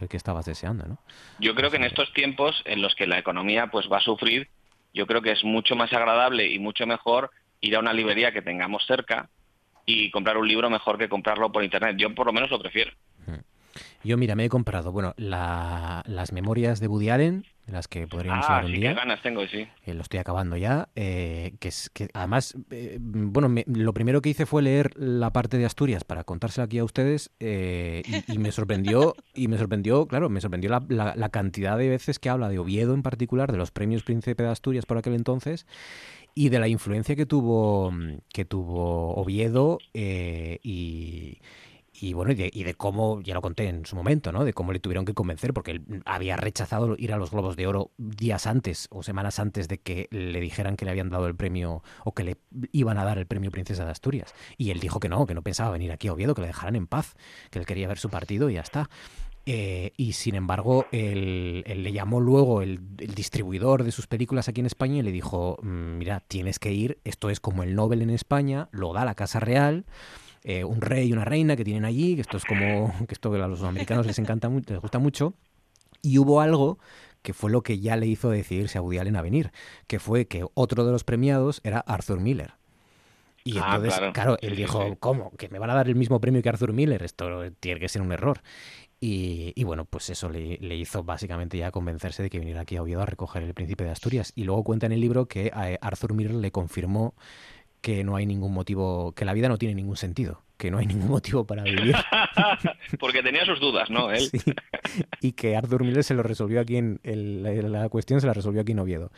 el que estabas deseando, ¿no? Yo creo que en estos tiempos en los que la economía pues va a sufrir, yo creo que es mucho más agradable y mucho mejor ir a una librería que tengamos cerca y comprar un libro mejor que comprarlo por internet. Yo por lo menos lo prefiero. Yo, mira, me he comprado, bueno, las memorias de Woody Allen, las que podríamos ah, sí, Qué ganas tengo, sí. Eh, lo estoy acabando ya. Eh, que, es, que además, eh, bueno, lo primero que hice fue leer la parte de Asturias para contársela aquí a ustedes y, me sorprendió, y me sorprendió, claro, me sorprendió la, la, cantidad de veces que habla de Oviedo en particular, de los premios Príncipe de Asturias por aquel entonces y de la influencia que tuvo que tuvo Oviedo y y bueno, y de, cómo, ya lo conté en su momento, ¿no? De cómo le tuvieron que convencer, porque él había rechazado ir a los Globos de Oro días antes o semanas antes de que le dijeran que le habían dado el premio o que le iban a dar el premio Princesa de Asturias. Y él dijo que no, que no pensaba venir aquí a Oviedo, que le dejaran en paz, que él quería ver su partido y ya está. Eh, y sin embargo, él, él le llamó luego el, el, distribuidor de sus películas aquí en España y le dijo, "Mm, mira, tienes que ir, esto es como el Nobel en España, lo da la Casa Real. Eh, un rey y una reina que tienen allí, que esto es como que esto a los americanos les encanta les gusta mucho. Y hubo algo que fue lo que ya le hizo decidirse a Woody Allen a venir, que fue que otro de los premiados era Arthur Miller. Y Ah, entonces, claro. él dijo. ¿cómo? ¿Que me van a dar el mismo premio que Arthur Miller? Esto tiene que ser un error. Y, y bueno, pues eso le, le hizo básicamente ya convencerse de que viniera aquí a Oviedo a recoger el Príncipe de Asturias. Y luego cuenta en el libro que a Arthur Miller le confirmó que no hay ningún motivo, que la vida no tiene ningún sentido, que no hay ningún motivo para vivir Porque tenía sus dudas, ¿no? Él. Sí. y que Arthur Miller se lo resolvió aquí en el- la, la cuestión se la resolvió aquí en Oviedo,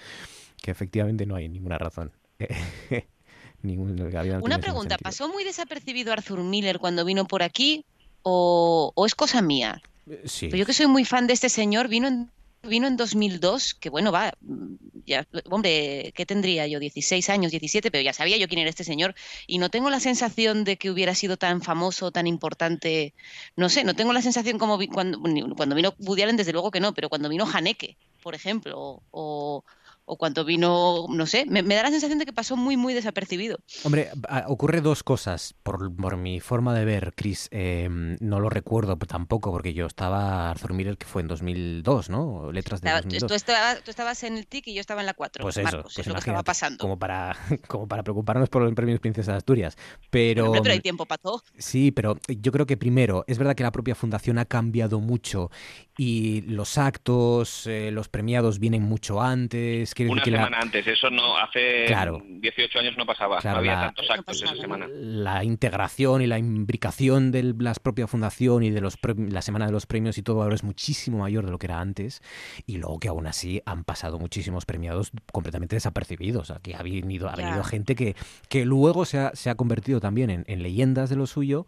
que efectivamente no hay ninguna razón. Ningún- no Una pregunta. ¿pasó muy desapercibido Arthur Miller cuando vino por aquí o, o es cosa mía? Sí. Pues yo que soy muy fan de este señor, vino en, vino en 2002, que bueno, va, mm, ya, hombre, ¿qué tendría yo? 16 años, 17, pero ya sabía yo quién era este señor y no tengo la sensación de que hubiera sido tan famoso, tan importante, no sé, no tengo la sensación como vi- cuando, cuando vino Woody Allen, desde luego que no, pero cuando vino Haneke, por ejemplo, o, o, cuando vino, no sé, me, me da la sensación de que pasó muy, muy desapercibido. Hombre, ocurre dos cosas. Por, por mi forma de ver, Chris, eh, no lo recuerdo tampoco, porque yo estaba Arthur Miller, que fue en 2002, ¿no? Letras de Estaba- 2002. tú, estabas, tú estabas en el TIC y yo estaba en la 4. Pues eso, Marcos, pues es lo que estaba pasando. Como para, como para preocuparnos por los premios Princesa de Asturias. Pero, Hombre, pero hay tiempo para todo. Sí, pero yo creo que primero, es verdad que la propia fundación ha cambiado mucho y los actos, eh, los premiados vienen mucho antes. Quiero Una decir que la- semana antes. Eso no hace Claro. 18 años no pasaba. Claro, no había la- tantos actos esa semana. la integración y la imbricación de la propia fundación y de los pre- la semana de los premios y todo ahora es muchísimo mayor de lo que era antes y luego que aún así han pasado muchísimos premiados completamente desapercibidos aquí ha venido ha venido gente que, que luego se ha, se ha convertido también en, en leyendas de lo suyo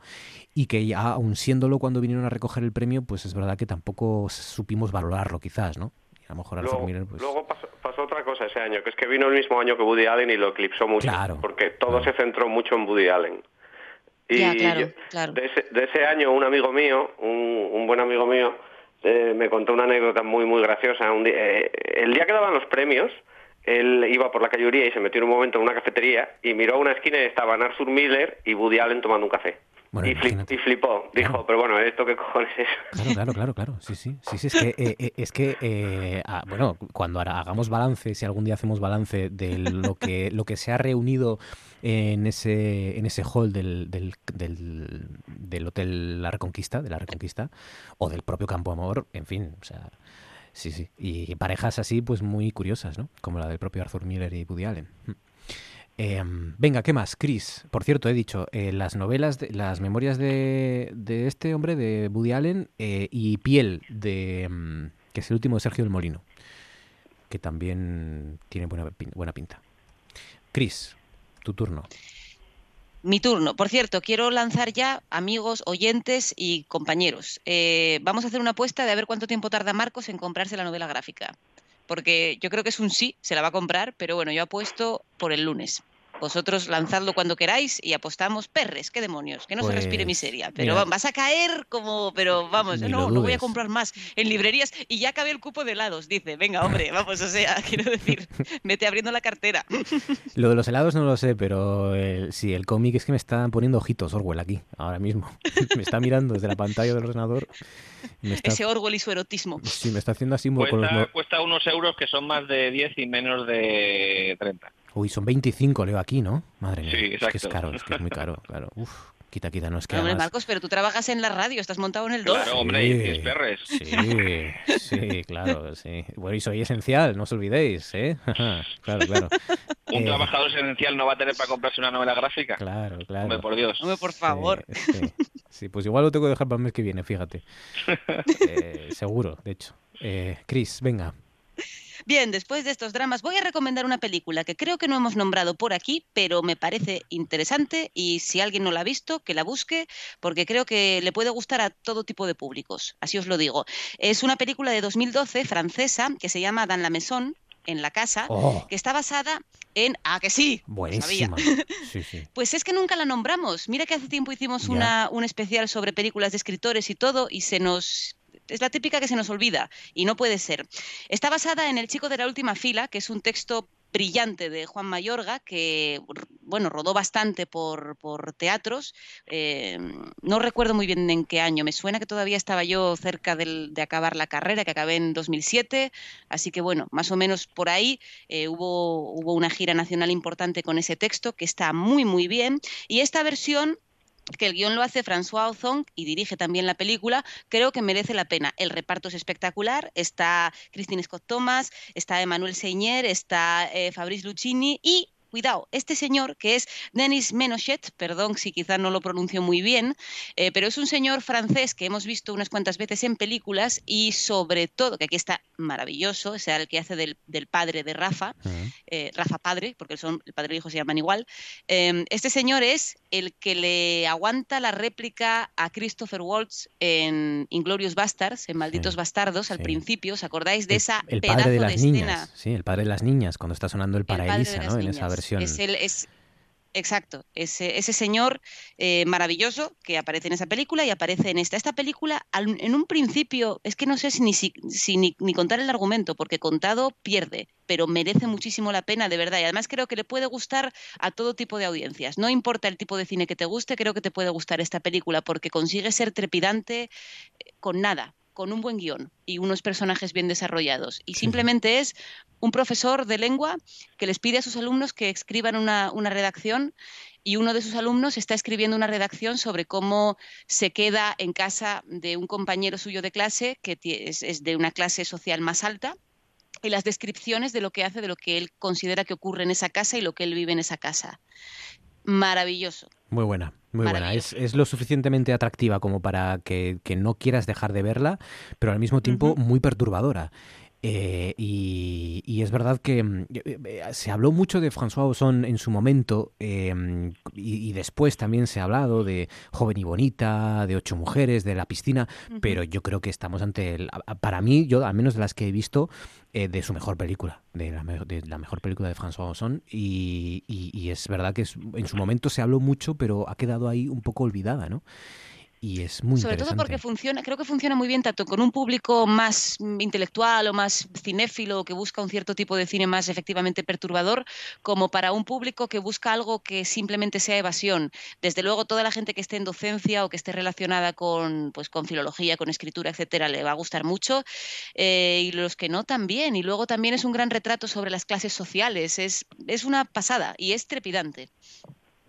y que ya aún siéndolo cuando vinieron a recoger el premio pues es verdad que tampoco supimos valorarlo quizás no a lo mejor Arthur Luego, Miller pues luego pasó, pasó otra cosa ese año, que es que vino el mismo año que Woody Allen y lo eclipsó mucho, Claro, porque todo se centró mucho en Woody Allen. Y Ya, claro, yo- claro. De, ese, de ese año un amigo mío, un, un buen amigo mío, eh, me contó una anécdota muy muy graciosa. Un día- eh, el día que daban los premios, él iba por la calle Uría y se metió en un momento en una cafetería y miró a una esquina y estaban Arthur Miller y Woody Allen tomando un café. Bueno, y, flip- y flipó, dijo, pero bueno, ¿esto qué cojones es? Claro, claro, claro, claro. Sí, sí, sí, sí, es que, eh, eh, es que eh, ah, bueno, cuando ahora hagamos balance, si algún día hacemos balance de lo que, lo que se ha reunido en ese, en ese hall del, del, del, del Hotel La Reconquista, de La Reconquista, o del propio Campo Amor, en fin, o sea, sí, sí. Y parejas así, pues muy curiosas, ¿no? Como la del propio Arthur Miller y Woody Allen. Eh, venga, ¿qué más? Chris, por cierto, he dicho, eh, las novelas, de, las memorias de, de este hombre, de Woody Allen, eh, y Piel, de mm, que es el último de Sergio del Molino, que también tiene buena, buena pinta. Chris, tu turno. Mi turno. Por cierto, quiero lanzar ya, amigos, oyentes y compañeros. eh, vamos a hacer una apuesta de a ver cuánto tiempo tarda Marcos en comprarse la novela gráfica. Porque yo creo que es un sí, se la va a comprar, pero bueno, yo apuesto por el lunes. Vosotros lanzadlo cuando queráis y apostamos perres, qué demonios, que no se respire Pues, miseria. Pero mira. va- vas a caer como, pero vamos, no, lo no voy a comprar más en librerías y ya acabé el cupo de helados, dice. Venga, hombre, vamos, o sea, quiero decir, vete abriendo la cartera. Lo de los helados no lo sé, pero el- sí, el cómic es que me está poniendo ojitos Orwell aquí, ahora mismo. me está mirando desde la pantalla del ordenador. Me está, Ese Orwell y su erotismo. sí, me está haciendo así mo- con los Cuesta, cuesta unos euros que son más de 10 y menos de 30. Uy, son 25, leo aquí, ¿no? Madre mía. Sí, Es que es caro, es que es muy caro, claro. Uf, quita, quita, no es que Hombre, además- Marcos, pero tú trabajas en la radio, estás montado en el 2. Claro, hombre, y 10 perres. Sí, sí, claro, sí. Bueno, y soy esencial, no os olvidéis, ¿eh? claro, claro. Un Eh, trabajador esencial no va a tener para comprarse una novela gráfica. Claro, claro. Hombre, por Dios. Hombre, por favor. Sí, sí. Sí, pues igual lo tengo que dejar para el mes que viene, fíjate. Eh, seguro, de hecho. Eh, Chris, venga. Bien, después de estos dramas voy a recomendar una película que creo que no hemos nombrado por aquí, pero me parece interesante y si alguien no la ha visto, que la busque porque creo que le puede gustar a todo tipo de públicos, así os lo digo. Es una película de 2012 francesa que se llama Dan la Maison, en la casa, Oh. que está basada en... Ah, que sí. Buenísima. sabía. Sí, sí. Pues es que nunca la nombramos. Mira que hace tiempo hicimos una, un especial sobre películas de escritores y todo, y se nos. Es la típica que se nos olvida, y no puede ser. Está basada en El chico de la última fila, que es un texto brillante de Juan Mayorga, que bueno, rodó bastante por, teatros. Eh, no recuerdo muy bien en qué año. Me suena que todavía estaba yo cerca de acabar la carrera, que acabé en 2007. Así que bueno, más o menos por ahí eh, hubo una gira nacional importante con ese texto, que está muy, muy bien. Y esta versión que el guion lo hace François Ozon y dirige también la película, creo que merece la pena. El reparto es espectacular, está Christine Scott Thomas, está Emmanuel Seigner, está eh, Fabrice Lucchini y... Cuidado, este señor que es Denis Menochet, perdón si quizá no lo pronuncio muy bien, eh, pero es un señor francés que hemos visto unas cuantas veces en películas y sobre todo, que aquí está maravilloso, o sea, el que hace del, del padre de Rafa, eh, Rafa padre, porque son, el padre y el hijo se llaman igual. Eh, este señor es el que le aguanta la réplica a Christopher Waltz en Inglorious Bastards, en Malditos Bastardos, al principio. ¿Os acordáis de esa El pedazo padre de las escena? niñas. Sí, el padre de las niñas, cuando está sonando el para El padre de Elisa, las ¿no? En esa versión. Es el, es, exacto, ese, ese señor eh, maravilloso que aparece en esa película y aparece en esta. Esta película, al- en un principio, es que no sé si ni, si, ni, ni contar el argumento, porque contado pierde, pero merece muchísimo la pena, de verdad. Y además creo que le puede gustar a todo tipo de audiencias. No importa el tipo de cine que te guste, creo que te puede gustar esta película, porque consigue ser trepidante eh, con nada con un buen guion y unos personajes bien desarrollados. Y simplemente es un profesor de lengua que les pide a sus alumnos que escriban una, una redacción y uno de sus alumnos está escribiendo una redacción sobre cómo se queda en casa de un compañero suyo de clase que es de una clase social más alta y las descripciones de lo que hace, de lo que él considera que ocurre en esa casa y lo que él vive en esa casa. Maravilloso. Muy buena, muy buena. Es, es lo suficientemente atractiva como para que, que no quieras dejar de verla, pero al mismo tiempo muy perturbadora. Eh, y, y es verdad que mm, eh, eh, se habló mucho de François Ozon en su momento eh, y, y después también se ha hablado de Joven y Bonita, de Ocho Mujeres, de La Piscina, Ujú. pero yo creo que estamos ante, el, para mí, yo al menos de las que he visto, eh, de su mejor película, de la, de la mejor película de François Ozon y, y- y es verdad que es- en su momento se habló mucho, pero ha quedado ahí un poco olvidada, ¿no? Y es muy Sobre todo porque funciona, creo que funciona muy bien tanto con un público más intelectual o más cinéfilo que busca un cierto tipo de cine más efectivamente perturbador, como para un público que busca algo que simplemente sea evasión. Desde luego, toda la gente que esté en docencia o que esté relacionada con, pues, con filología, con escritura, etcétera, le va a gustar mucho. eh, y los que no también. Y luego también es un gran retrato sobre las clases sociales. Es, es una pasada y es trepidante.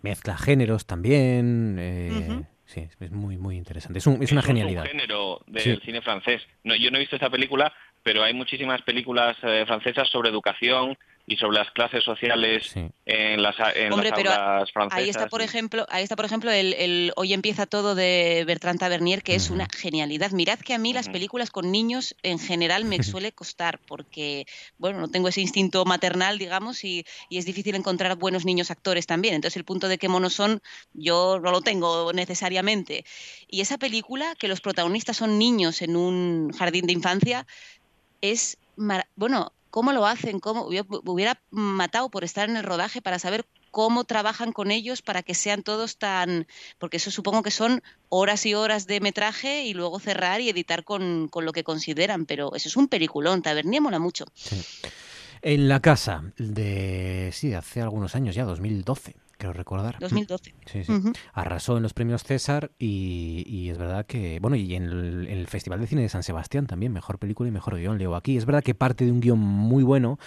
Mezcla géneros también. eh. Sí, es- muy, muy interesante. Es, un- es una genialidad. Es un género del Sí. cine francés. No, yo no he visto esta película, pero hay muchísimas películas eh, francesas sobre educación y sobre las clases sociales en las, en Hombre, las pero aulas francesas. ahí está, por y- ejemplo, ahí está, por ejemplo, el, el Hoy empieza todo de Bertrand Tavernier, que es una genialidad. Mirad que a mí las películas con niños en general me suele costar, porque, bueno, no tengo ese instinto maternal, digamos, y, y es difícil encontrar buenos niños actores también. Entonces, el punto de qué monos son, yo no lo tengo necesariamente. Y esa película, que los protagonistas son niños en un jardín de infancia, es, bueno, cómo lo hacen, cómo hubiera matado por estar en el rodaje para saber cómo trabajan con ellos para que sean todos tan, porque eso supongo que son horas y horas de metraje y luego cerrar y editar con, con lo que consideran, pero eso es un peliculón, Tavernier mola mucho. En la casa de, sí, hace algunos años ya, 2012, creo recordar. 2012. Sí, sí. Arrasó en los premios César y, y es verdad que, bueno, y en el, en el Festival de Cine de San Sebastián también, mejor película y mejor guion, leo aquí. Es verdad que parte de un guion muy bueno,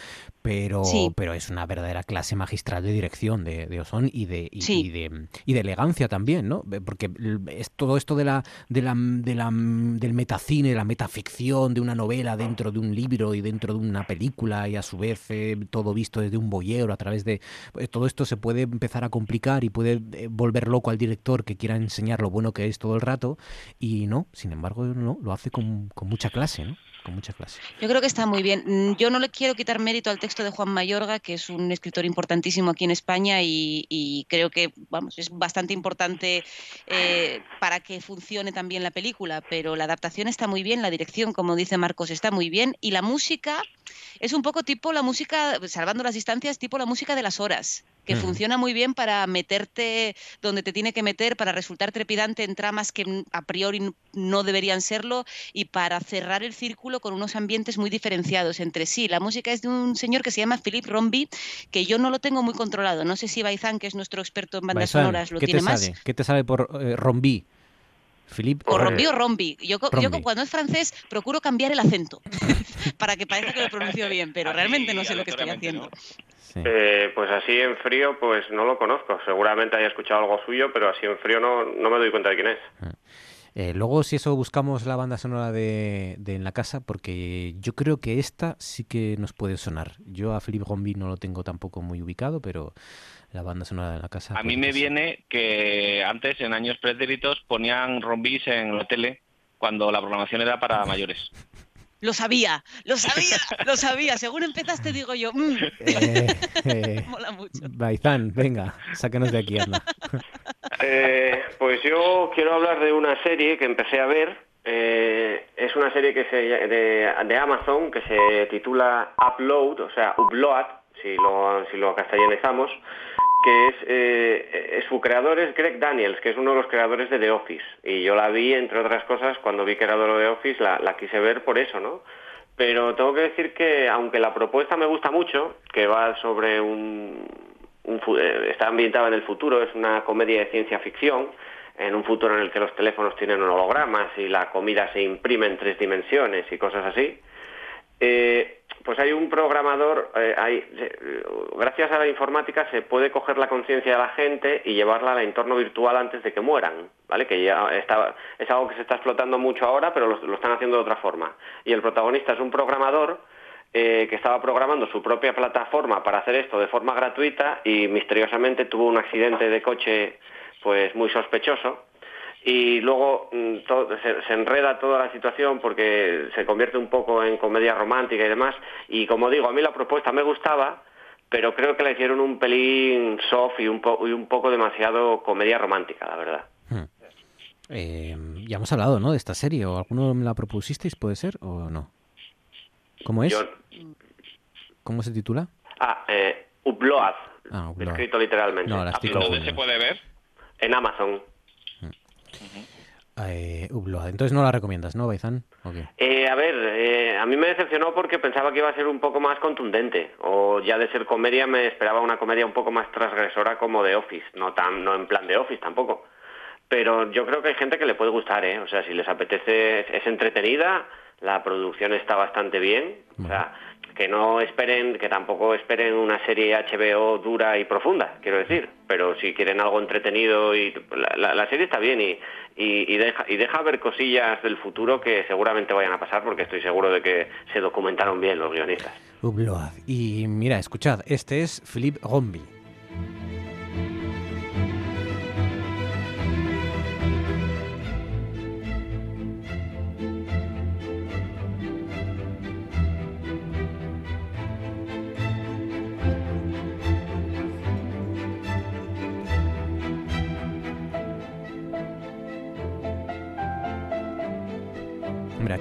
pero, Sí. pero es una verdadera clase magistral de dirección de, de Osón y de, y, Sí. y de, y de elegancia también, ¿no? Porque es todo esto de la, de la, de la, del metacine, de la metaficción, de una novela dentro de un libro y dentro de una película y a su vez eh, todo visto desde un boyero a través de... eh, todo esto se puede empezar a complicar y puede eh, volver loco al director que quiera enseñar lo bueno que es todo el rato y no, sin embargo, no, lo hace con, con mucha clase, ¿no? con mucha clase. Yo creo que está muy bien. Mm, yo no le quiero quitar mérito al texto de Juan Mayorga, que es un escritor importantísimo aquí en España y, creo que vamos es bastante importante eh, para que funcione también la película. Pero la adaptación está muy bien, la dirección, como dice Marcos, está muy bien y la música es un poco tipo la música, salvando las distancias, tipo la música de las horas que funciona muy bien para meterte donde te tiene que meter, para resultar trepidante en tramas que a priori no deberían serlo y para cerrar el círculo con unos ambientes muy diferenciados entre sí. La música es de un señor que se llama Philip Rombi, que yo no lo tengo muy controlado. No sé si Baizán, que es nuestro experto en bandas sonoras, lo tiene más. ¿Qué te sabe por eh, Rombi? Philippe, o Rombi o Rombi. Yo, yo, cuando es francés procuro cambiar el acento para que parezca que lo pronuncio bien, pero realmente no sé lo que estoy haciendo. Eh, pues así en frío, pues no lo conozco. Seguramente haya escuchado algo suyo, pero así en frío no, no me doy cuenta de quién es. Ah. Eh, luego, si eso, buscamos la banda sonora de, En la Casa, porque yo creo que esta sí que nos puede sonar. Yo a Philippe Gombi no lo tengo tampoco muy ubicado, pero la banda sonora de En la Casa... A mí me viene que antes, en años pretéritos, ponían rombis en la tele cuando la programación era para mayores. Lo sabía, lo sabía, lo sabía. Según empezaste, digo yo. Mm". Eh, eh, Mola mucho. Baizán, venga, sácanos de aquí, anda. Eh, pues yo quiero hablar de una serie que empecé a ver. es una serie que se, de, de, Amazon que se titula Upload, o sea, Upload, si lo, si lo castellanizamos que es, eh, su creador es Greg Daniels, que es uno de los creadores de The Office. Y yo la vi, entre otras cosas, cuando vi que era de The Office, la, quise ver por eso, ¿no? Pero tengo que decir que, aunque la propuesta me gusta mucho, que va sobre un, eh, está ambientada en el futuro, es una comedia de ciencia ficción, en un futuro en el que los teléfonos tienen hologramas y la comida se imprime en tres dimensiones y cosas así. Eh, pues hay un programador, eh, hay, gracias a la informática se puede coger la conciencia de la gente y llevarla al entorno virtual antes de que mueran, ¿vale? Que ya está, es algo que se está explotando mucho ahora, pero lo, están haciendo de otra forma. Y el protagonista es un programador eh, que estaba programando su propia plataforma para hacer esto de forma gratuita y misteriosamente tuvo un accidente de coche pues muy sospechoso y luego mm, se, enreda toda la situación porque se convierte un poco en comedia romántica y demás. Y como digo, a mí la propuesta me gustaba, pero creo que la hicieron un pelín soft y un, y un poco demasiado comedia romántica, la verdad. Hmm. Eh, ya hemos hablado, ¿no? De esta serie. ¿O alguno me la propusisteis, puede ser, o no? ¿Cómo es? ¿Cómo se titula? Ah, eh, Upload. Ah, Escrito literalmente. No, ¿Dónde se puede ver? En Amazon. Eh, Entonces no la recomiendas, ¿no, Baizán? Eh, a ver, eh, a mí me decepcionó porque pensaba que iba a ser un poco más contundente. O ya de ser comedia me esperaba una comedia un poco más transgresora como de Office. No, tan, no en plan de Office tampoco. Pero yo creo que hay gente que le puede gustar, ¿eh? O sea, si les apetece, es, entretenida, la producción está bastante bien. O sea, que no esperen, que tampoco esperen una serie HBO dura y profunda, quiero decir, pero si quieren algo entretenido y la, serie está bien y, y, deja, y deja ver cosillas del futuro que seguramente vayan a pasar porque estoy seguro de que se documentaron bien los guionistas. Y mira, escuchad, este es Philippe Rombi.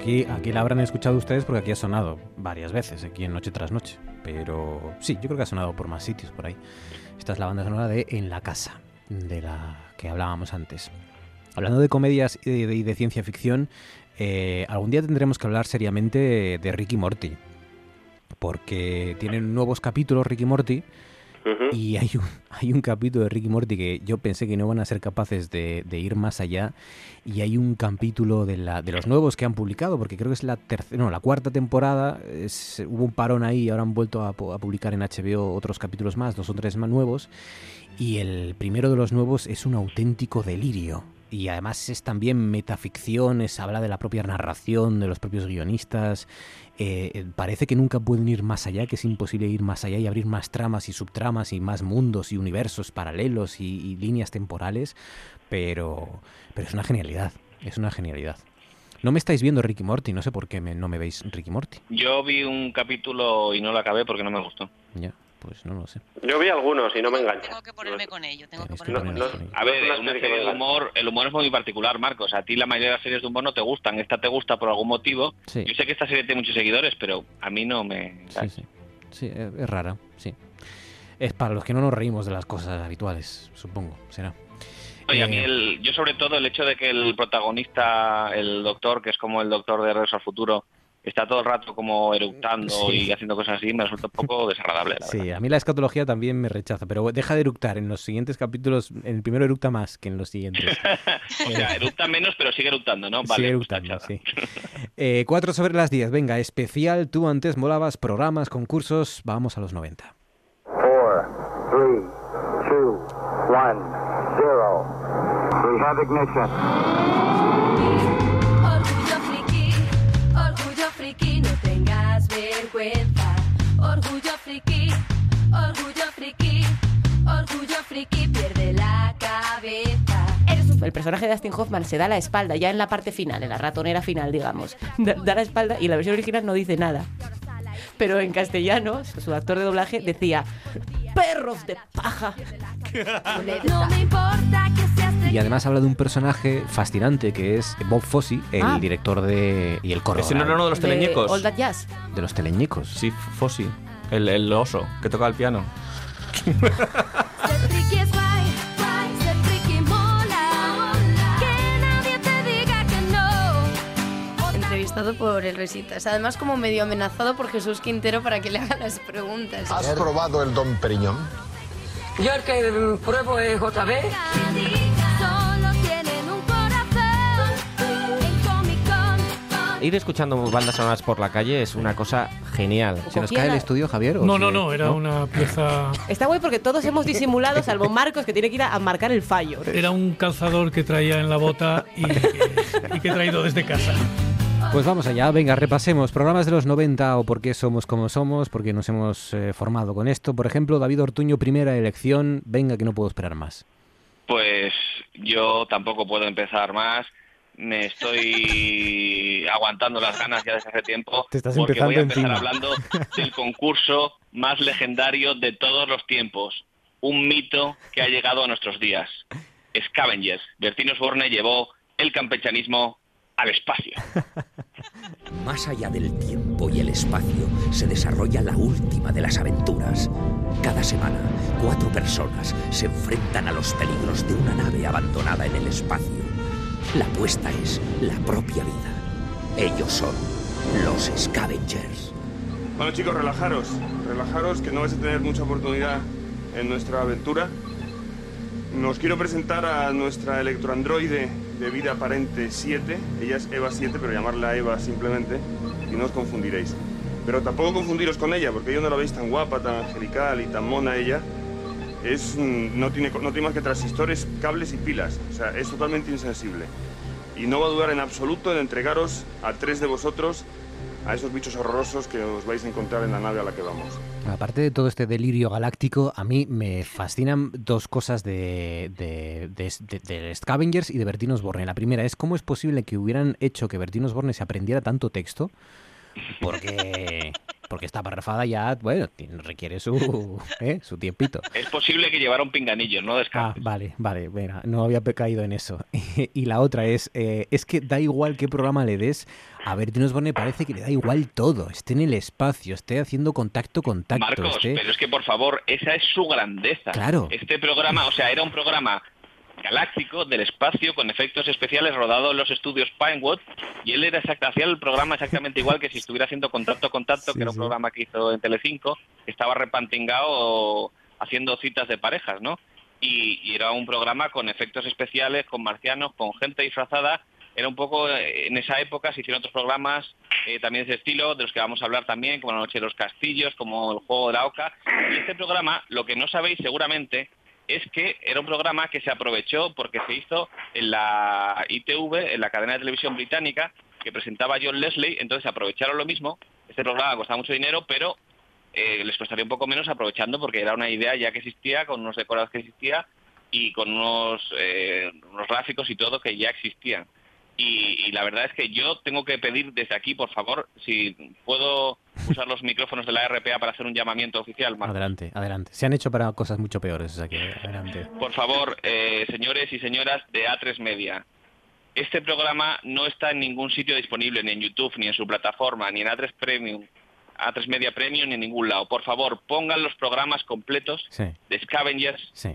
Aquí, aquí la habrán escuchado ustedes porque aquí ha sonado varias veces, aquí en Noche tras Noche. Pero sí, yo creo que ha sonado por más sitios por ahí. Esta es la banda sonora de En la Casa, de la que hablábamos antes. Hablando de comedias y de, ciencia ficción, eh, algún día tendremos que hablar seriamente de Ricky Morty. Porque tienen nuevos capítulos Ricky Morty y hay un, hay un capítulo de Ricky Morty que yo pensé que no van a ser capaces de, ir más allá. Y hay un capítulo de, la, de los nuevos que han publicado, porque creo que es la tercera, no, la cuarta temporada. hubo un parón ahí y ahora han vuelto a, a, publicar en HBO otros capítulos más, dos o tres más nuevos. Y el primero de los nuevos es un auténtico delirio y además es también metaficción, es, habla de la propia narración, de los propios guionistas. Eh, eh, parece que nunca pueden ir más allá, que es imposible ir más allá y abrir más tramas y subtramas y más mundos y universos paralelos y, líneas temporales, pero, pero es una genialidad, es una genialidad. No me estáis viendo Ricky Morty, no sé por qué me- no me veis Ricky Morty. Yo vi un capítulo y no lo acabé porque no me gustó. Ya, pues no lo sé. Yo vi algunos y no me engancha. Tengo que ponerme con ello, tengo que ponerme con ello. A ver, una serie de humor, el humor es muy particular, Marcos. A ti la mayoría de las series de humor no te gustan. Esta te gusta por algún motivo. Sí. Yo sé que esta serie tiene muchos seguidores, pero a mí no me... Sí, sí. Sí, es, es rara, sí. Es para los que no nos reímos de las cosas habituales, supongo, será. Oye, a mí Eh, el, yo sobre todo el hecho de que el protagonista, el doctor, que es como el doctor de Regreso al Futuro, está todo el rato como eructando Sí. y haciendo cosas así, me resulta un poco desagradable, la verdad. Sí, a mí la escatología también me rechaza, pero deja de eructar. En los siguientes capítulos, en el primero eructa más que en los siguientes. O sea, eructa menos, pero sigue eructando, ¿no? Sigue Vale, pues eructando, sí. Eh, cuatro sobre las 10, venga, especial, tú antes molabas, programas, concursos, vamos a los 90. Four, three, two, one, zero. We have ignition. Tengas vergüenza. Orgullo friki, orgullo friki, orgullo friki, pierde la cabeza. Eres un- El personaje de Dustin Hoffman se da la espalda ya en la parte final, en la ratonera final, digamos. Da, da la espalda y la versión original no dice nada. Pero en castellano, su actor de doblaje decía, perros de paja. No me importa que seas Y además habla de un personaje fascinante que es Bob Fosse, el Ah. director de... y el corredor Ese no era uno de los teleñecos. All That Jazz. de los teleñecos. Sí, Fossi. El, el oso que toca el piano. No. Entrevistado por el Resitas. Además, como medio amenazado por Jesús Quintero para que le haga las preguntas. ¿Has probado el Don Periñón? Yo el que pruebo es JB. Ir escuchando bandas sonoras por la calle es una cosa genial. ¿Se nos cae el estudio, Javier? o No, no, no, era una pieza. Está guay porque todos hemos disimulado, salvo Marcos, que tiene que ir a, a marcar el fallo. Era un calzador que traía en la bota y que, y que he traído desde casa. Pues vamos allá, venga, repasemos programas de los 90 o por qué somos como somos, porque nos hemos eh, formado con esto. Por ejemplo, David Ortuño, primera elección, venga que no puedo esperar más. Pues yo tampoco puedo empezar más. Me estoy aguantando las ganas ya desde hace tiempo. Te estás porque voy a empezar encima. hablando del concurso más legendario de todos los tiempos. Un mito que ha llegado a nuestros días. Scavengers. Bertino Osborne llevó el campechanismo al espacio. Más allá del tiempo y el espacio se desarrolla la última de las aventuras. Cada semana, cuatro personas se enfrentan a los peligros de una nave abandonada en el espacio. La apuesta es la propia vida. Ellos son los Scavengers. Bueno chicos, relajaros, relajaros que no vais a tener mucha oportunidad en nuestra aventura. Nos quiero presentar a nuestra electroandroide de vida aparente 7. Ella es Eva 7, pero llamarla Eva simplemente y no os confundiréis. Pero tampoco confundiros con ella, porque yo no la veis tan guapa, tan angelical y tan mona ella. Es, mm, no, tiene, no tiene más que transistores, cables y pilas. O sea, es totalmente insensible. Y no va a dudar en absoluto en entregaros a tres de vosotros a esos bichos horrorosos que os vais a encontrar en la nave a la que vamos. Aparte de todo este delirio galáctico, a mí me fascinan dos cosas de, de, de, de- Scavengers y de Bertino Osborne. La primera es cómo es posible que hubieran hecho que Bertino Osborne se aprendiera tanto texto, porque, porque esta parrafada ya, bueno, requiere su, ¿eh? su tiempito. Es posible que llevara un pinganillo, no Ah, descartes. vale, vale, venga, no había caído en eso. y la otra es, eh, es que da igual qué programa le des, a Bertino Osborne parece que le da igual todo, esté en el espacio, esté haciendo contacto, contacto, Marcos, esté... pero es que por favor, esa es su grandeza. Claro. Este programa, o sea, era un programa galáctico del espacio con efectos especiales rodado en los estudios Pinewood y él era hacía el programa exactamente igual que si estuviera haciendo contacto contacto, Sí, que era un programa que hizo en Telecinco, que estaba repantingado haciendo citas de parejas, ¿no? Y, y era un programa con efectos especiales, con marcianos, con gente disfrazada. Era un poco, eh, en esa época se hicieron otros programas eh, también de ese estilo, de los que vamos a hablar también, como La Noche de los Castillos, como El Juego de la Oca. Y este programa, lo que no sabéis seguramente, es que era un programa que se aprovechó porque se hizo en la ITV, en la cadena de televisión británica, que presentaba John Leslie, entonces aprovecharon lo mismo. Este programa costaba mucho dinero, pero eh, les costaría un poco menos aprovechando porque era una idea ya que existía, con unos decorados que existía y con unos, eh, unos gráficos y todo que ya existían. Y, y la verdad es que yo tengo que pedir desde aquí, por favor, si puedo usar los micrófonos de la RPA para hacer un llamamiento oficial, Marcos. Adelante, adelante. Se han hecho para cosas mucho peores, o sea que adelante. Por favor, eh, señores y señoras de A3 Media, este programa no está en ningún sitio disponible, ni en YouTube, ni en su plataforma, ni en A3 Premium, A3 Media Premium, ni en ningún lado. Por favor, pongan los programas completos Sí, de Scavengers sí.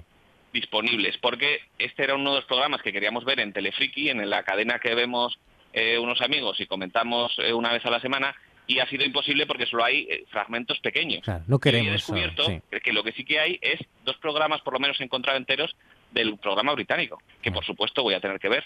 Disponibles, porque este era uno de los programas que queríamos ver en Telefriki, en la cadena que vemos eh, unos amigos y comentamos eh, una vez a la semana, y ha sido imposible porque solo hay eh, fragmentos pequeños. Claro, no Y he queremos descubierto sí. que lo que sí que hay es dos programas, por lo menos encontrado enteros, del programa británico, que por supuesto voy a tener que ver.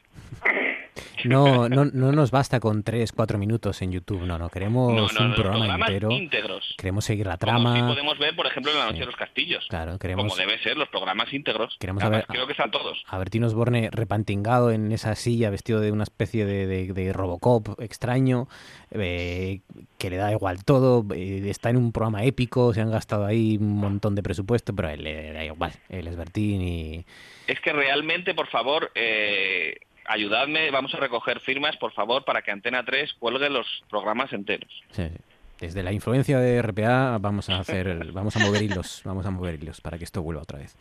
No, no, no nos basta con 3, 4 minutos en YouTube, no, no, queremos No, no, un programa entero. íntegros. Queremos seguir la Como trama. podemos ver, por ejemplo, en La Noche de los Castillos. Claro, queremos Como debe ser, los programas íntegros. Queremos Además, Creo que están todos. a Bertín Osborne repantingado en esa silla, vestido de una especie de, de- de Robocop extraño, eh, que le da igual todo, eh, está en un programa épico, se han gastado ahí un montón de presupuesto, pero a él le da igual, él es Bertín y... Es que realmente, por favor, eh, ayudadme, vamos a recoger firmas, por favor, para que Antena 3 cuelgue los programas enteros. sí. Desde la influencia de RPA vamos a hacer, vamos a mover hilos, vamos a mover hilos para que esto vuelva otra vez.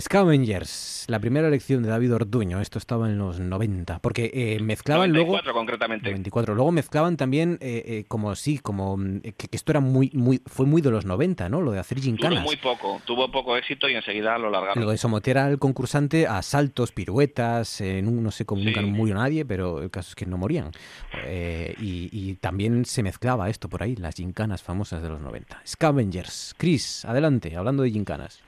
Scavengers, la primera elección de David Orduño, esto estaba en los 90, porque eh, mezclaban luego... 94 concretamente. 24. Luego mezclaban también eh, eh, como sí, como mm, que, que esto era muy, muy, fue muy de los 90, ¿no? Lo de hacer gincanas. muy poco, tuvo poco éxito y enseguida lo largaron. Lo de someter al concursante a saltos, piruetas, no sé cómo nunca murió nadie, pero el caso es que no morían. Eh, y, y también se mezclaba esto por ahí, las gincanas famosas de los 90. Scavengers, Chris, adelante, hablando de gincanas.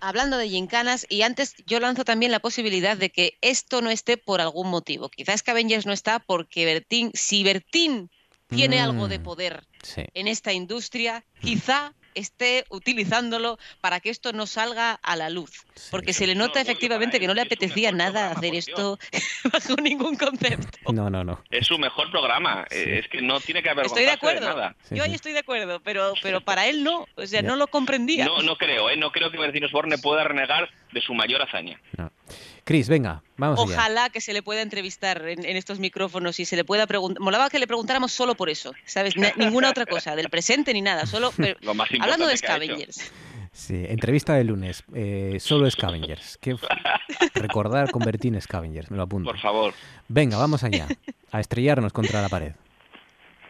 Hablando de gincanas, y antes yo lanzo también la posibilidad de que esto no esté por algún motivo. Quizás Scavengers no está porque Bertín, si Bertín tiene algo de Mm, poder Sí. en esta industria, quizá esté utilizándolo para que esto no salga a la luz. Porque se le nota efectivamente que no le apetecía nada hacer esto bajo ningún concepto. No, no, no. Es su mejor programa, eh, es que no tiene que Estoy de acuerdo. nada. Yo ahí estoy de acuerdo, pero, pero para él no. O sea, Ya. no lo comprendía. No, no creo, ¿eh? no creo que Bertín Osborne pueda renegar de su mayor hazaña. Chris, venga, vamos allá. Ojalá que se le pueda entrevistar en, en estos micrófonos y se le pueda preguntar. Molaba que le preguntáramos solo por eso, ¿sabes? Ni- ninguna otra cosa, del presente ni nada, solo. pero- Lo más hablando de. Scavengers. Sí, entrevista de lunes, eh, solo Scavengers. ¿Qué f- recordar con Bertín Scavengers, me lo apunto. Por favor. Venga, vamos allá, a estrellarnos contra la pared.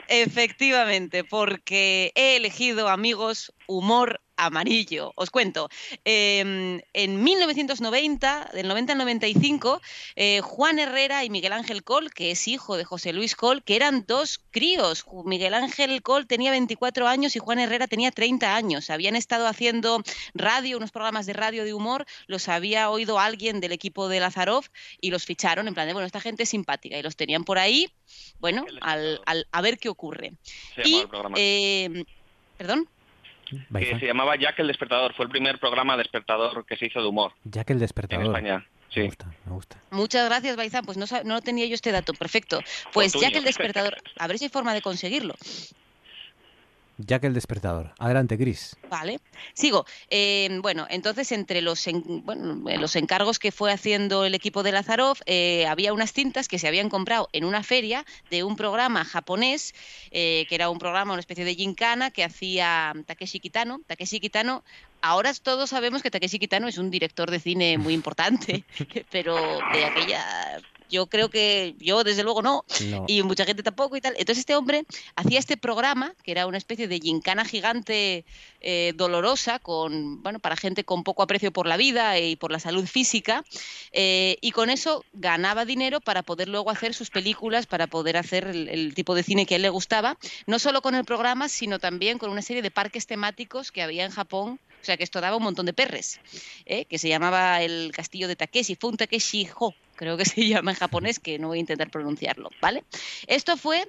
Efectivamente, porque he elegido, amigos, humor amarillo. Os cuento. eh, en 1990, del 90 al 95, eh, Juan Herrera y Miguel Ángel Col, que es hijo de José Luis Col, que eran dos críos. Miguel Ángel Col tenía 24 años y Juan Herrera tenía 30 años. Habían estado haciendo radio, unos programas de radio de humor, los había oído alguien del equipo de Lazarov y los ficharon en plan de, bueno, esta gente es simpática y los tenían por ahí, bueno, al, al- a ver qué ocurre. Se Y, llamaba el programa. eh, ¿Perdón? Que se llamaba Jack el Despertador, fue el primer programa despertador que se hizo de humor Ya que el en despertador. España. Sí. Me gusta. Muchas gracias, Baizán. Pues no, no tenía yo este dato. Perfecto. Pues tuyo. que el despertador, a ver si hay forma de conseguirlo. Ya que el despertador. Adelante, Chris. Vale, sigo. Eh, bueno, entonces entre los, en- bueno, eh, los encargos que fue haciendo el equipo de Lazarov, eh, había unas cintas que se habían comprado en una feria de un programa japonés, eh, que era un programa, una especie de gincana que hacía Takeshi Kitano. Takeshi Kitano, ahora todos sabemos que Takeshi Kitano es un director de cine muy importante, pero de aquella... Yo creo que yo desde luego no, No. y mucha gente tampoco y tal. Entonces este hombre hacía este programa, que era una especie de gincana gigante eh, dolorosa, con, bueno, para gente con poco aprecio por la vida y por la salud física, eh, y con eso ganaba dinero para poder luego hacer sus películas, para poder hacer el, el tipo de cine que a él le gustaba, no solo con el programa, sino también con una serie de parques temáticos que había en Japón. O sea que esto daba un montón de perres, ¿eh? que se llamaba el castillo de Takeshi, fue un Takeshi Ho, creo que se llama en japonés, que no voy a intentar pronunciarlo, ¿vale? Esto fue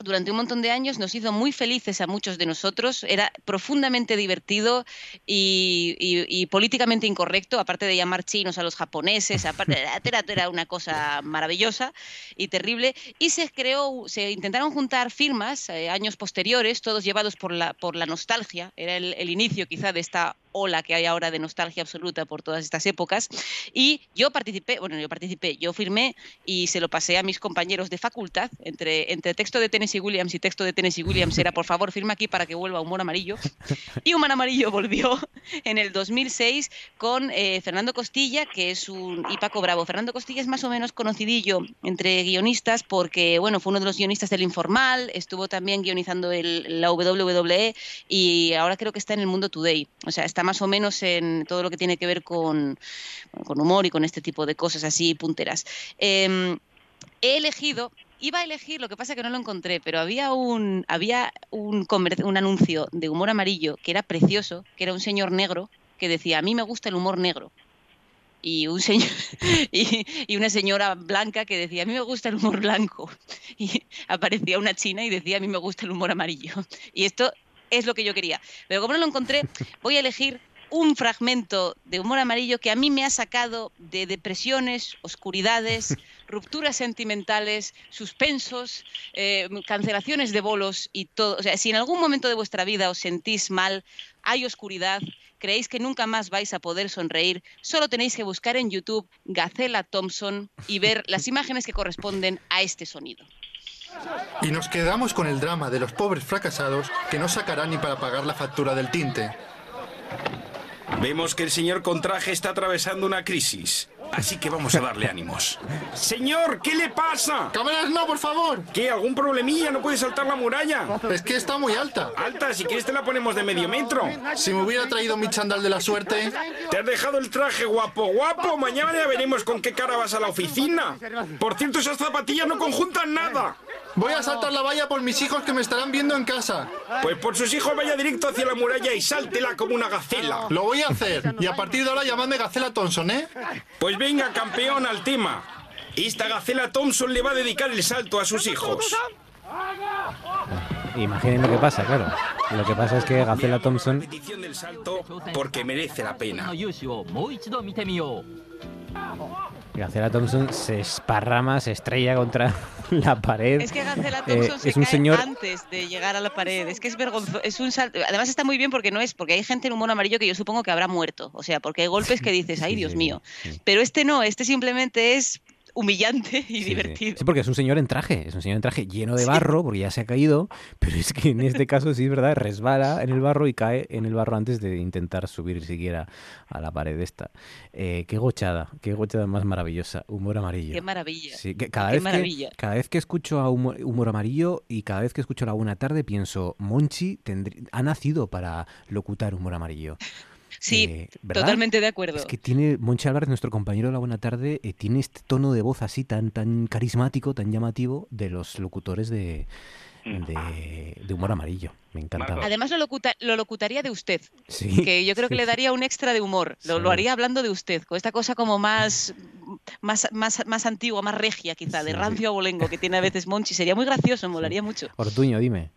durante un montón de años nos hizo muy felices a muchos de nosotros, era profundamente divertido y, políticamente incorrecto, aparte de llamar chinos a los japoneses, aparte era, era una cosa maravillosa y terrible, y se creó, se intentaron juntar firmas eh, años posteriores, todos llevados por la, por la nostalgia, era el inicio quizá de esta ola que hay ahora de nostalgia absoluta por todas estas épocas. Y yo participé, bueno, yo participé, yo firmé y se lo pasé a mis compañeros de facultad, entre, entre texto de Tennessee Williams y texto de Tennessee Williams era, por favor, firma aquí para que vuelva Humor Amarillo. Y Humor Amarillo volvió en el 2006 con eh, Fernando Costilla, que es un... y Paco Bravo. Fernando Costilla es más o menos conocidillo entre guionistas porque, bueno, fue uno de los guionistas del Informal, estuvo también guionizando el, la WWE y ahora creo que está en el Mundo Today. O sea, está más o menos en todo lo que tiene que ver con, con humor y con este tipo de cosas así punteras. Em, he elegido iba a elegir, lo que pasa que no lo encontré, pero había un había un, un anuncio de humor amarillo que era precioso, que era un señor negro que decía, a mí me gusta el humor negro. Y, un señor, y una señora blanca que decía, a mí me gusta el humor blanco. Y aparecía una china y decía, a mí me gusta el humor amarillo. Y esto es lo que yo quería. Pero como no lo encontré, voy a elegir un fragmento de humor amarillo que a mí me ha sacado de depresiones, oscuridades, rupturas sentimentales, suspensos, eh, cancelaciones de bolos y todo. O sea, si en algún momento de vuestra vida os sentís mal, hay oscuridad, creéis que nunca más vais a poder sonreír, solo tenéis que buscar en YouTube Gacela Thompson y ver las imágenes que corresponden a este sonido. Y nos quedamos con el drama de los pobres fracasados que no sacarán ni para pagar la factura del tinte. Vemos que el señor Contraje está atravesando una crisis. Así que vamos a darle ánimos. Señor, ¿qué le pasa? ¡Cámaras no, por favor! ¿Qué? ¿Algún problemilla? ¿No puede saltar la muralla? Es que está muy alta. Alta, si quieres te la ponemos de medio metro. Si me hubiera traído mi chandal de la suerte. Te has dejado el traje guapo, guapo. Mañana ya veremos con qué cara vas a la oficina. Por cierto, esas zapatillas no conjuntan nada. Voy a saltar la valla por mis hijos que me estarán viendo en casa. Pues por sus hijos vaya directo hacia la muralla y sáltela como una gacela. Lo voy a hacer. Y a partir de ahora llamadme Gacela Thompson, ¿eh? Pues venga, campeón, al tema. Esta gacela Thompson le va a dedicar el salto a sus hijos. Imaginen lo que pasa, claro. Lo que pasa es que Gacela Thompson Petición del salto porque merece la pena. Gacela Thompson se esparrama, se estrella contra la pared. Es que Gacela Eh, Thompson se es un cae señor antes de llegar a la pared. Es que es vergonzoso. Es un salto. Además está muy bien porque no es, porque hay gente en humor amarillo que yo supongo que habrá muerto. O sea, porque hay golpes que dices, ay Dios mío. Pero este no, este simplemente es humillante y divertido. Sí, porque es un señor en traje, es un señor en traje lleno de barro, porque ya se ha caído, pero es que en este caso sí es verdad, resbala en el barro y cae en el barro antes de intentar subir siquiera a la pared esta. Eh, qué gochada, qué gochada más maravillosa, humor amarillo. Qué maravilla. Sí, que cada, Qué vez maravilla. Que, cada vez que escucho a humor, humor amarillo y cada vez que escucho la buena tarde pienso, Monchi tendrí- ha nacido para locutar humor amarillo. Sí, Eh, totalmente de acuerdo. Es que tiene, Monchi Álvarez, nuestro compañero de la Buena Tarde, eh, tiene este tono de voz así tan, tan carismático, tan llamativo de los locutores de, de, de humor amarillo. Me encantaba. Además lo, locuta- lo locutaría de usted, Sí, que yo creo que le daría un extra de humor. Lo, lo haría hablando de usted, con esta cosa como más, más, más, más antigua, más regia quizá, de Sí, rancio abolengo que tiene a veces Monchi. Sería muy gracioso, molaría mucho. Ortuño, dime.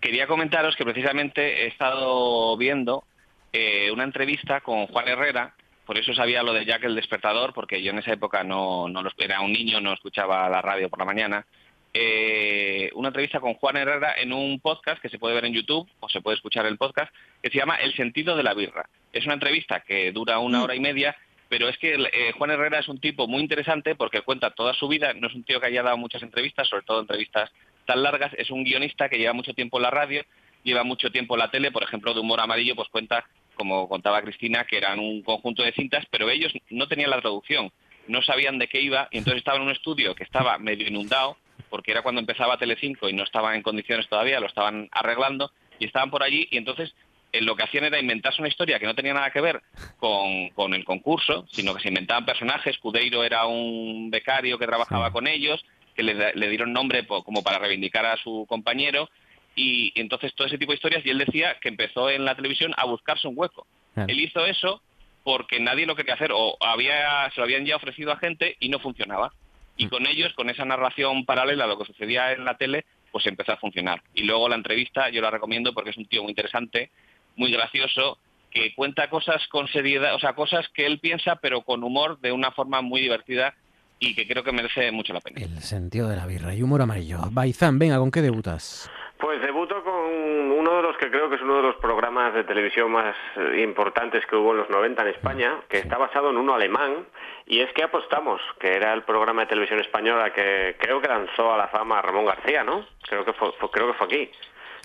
Quería comentaros que precisamente he estado viendo eh, una entrevista con Juan Herrera, por eso sabía lo de Jack el despertador, porque yo en esa época no, no lo- era un niño, no escuchaba la radio por la mañana. Eh, una entrevista con Juan Herrera en un podcast que se puede ver en YouTube o se puede escuchar el podcast, que se llama El sentido de la birra. Es una entrevista que dura una hora y media, pero es que eh, Juan Herrera es un tipo muy interesante porque cuenta toda su vida, no es un tío que haya dado muchas entrevistas, sobre todo entrevistas tan largas, es un guionista que lleva mucho tiempo en la radio, lleva mucho tiempo en la tele, por ejemplo, de humor amarillo, pues cuenta, como contaba Cristina, que eran un conjunto de cintas, pero ellos no tenían la traducción, no sabían de qué iba, y entonces estaban en un estudio que estaba medio inundado, porque era cuando empezaba Telecinco y no estaban en condiciones todavía, lo estaban arreglando, y estaban por allí, y entonces eh, lo que hacían era inventarse una historia que no tenía nada que ver con, con el concurso, sino que se inventaban personajes. Cudeiro era un becario que trabajaba con ellos, que le, le dieron nombre po- como para reivindicar a su compañero, y, entonces todo ese tipo de historias, y él decía que empezó en la televisión a buscarse un hueco. Claro. Él hizo eso porque nadie lo quería hacer, o había, se lo habían ya ofrecido a gente y no funcionaba. Y con ellos, con esa narración paralela a lo que sucedía en la tele, pues empezó a funcionar. Y luego la entrevista yo la recomiendo porque es un tío muy interesante, muy gracioso, que cuenta cosas con seriedad, o sea, cosas que él piensa, pero con humor, de una forma muy divertida y que creo que merece mucho la pena. El sentido de la birra y humor amarillo. Baizán, venga, ¿con qué debutas? Pues debuto con uno de los que creo que es uno de los programas de televisión más eh, importantes que hubo en los 90 en España, que está basado en uno alemán, y es que apostamos, que era el programa de televisión española que creo que lanzó a la fama a Ramón García, ¿no? Creo que fue, fue- creo que fue aquí.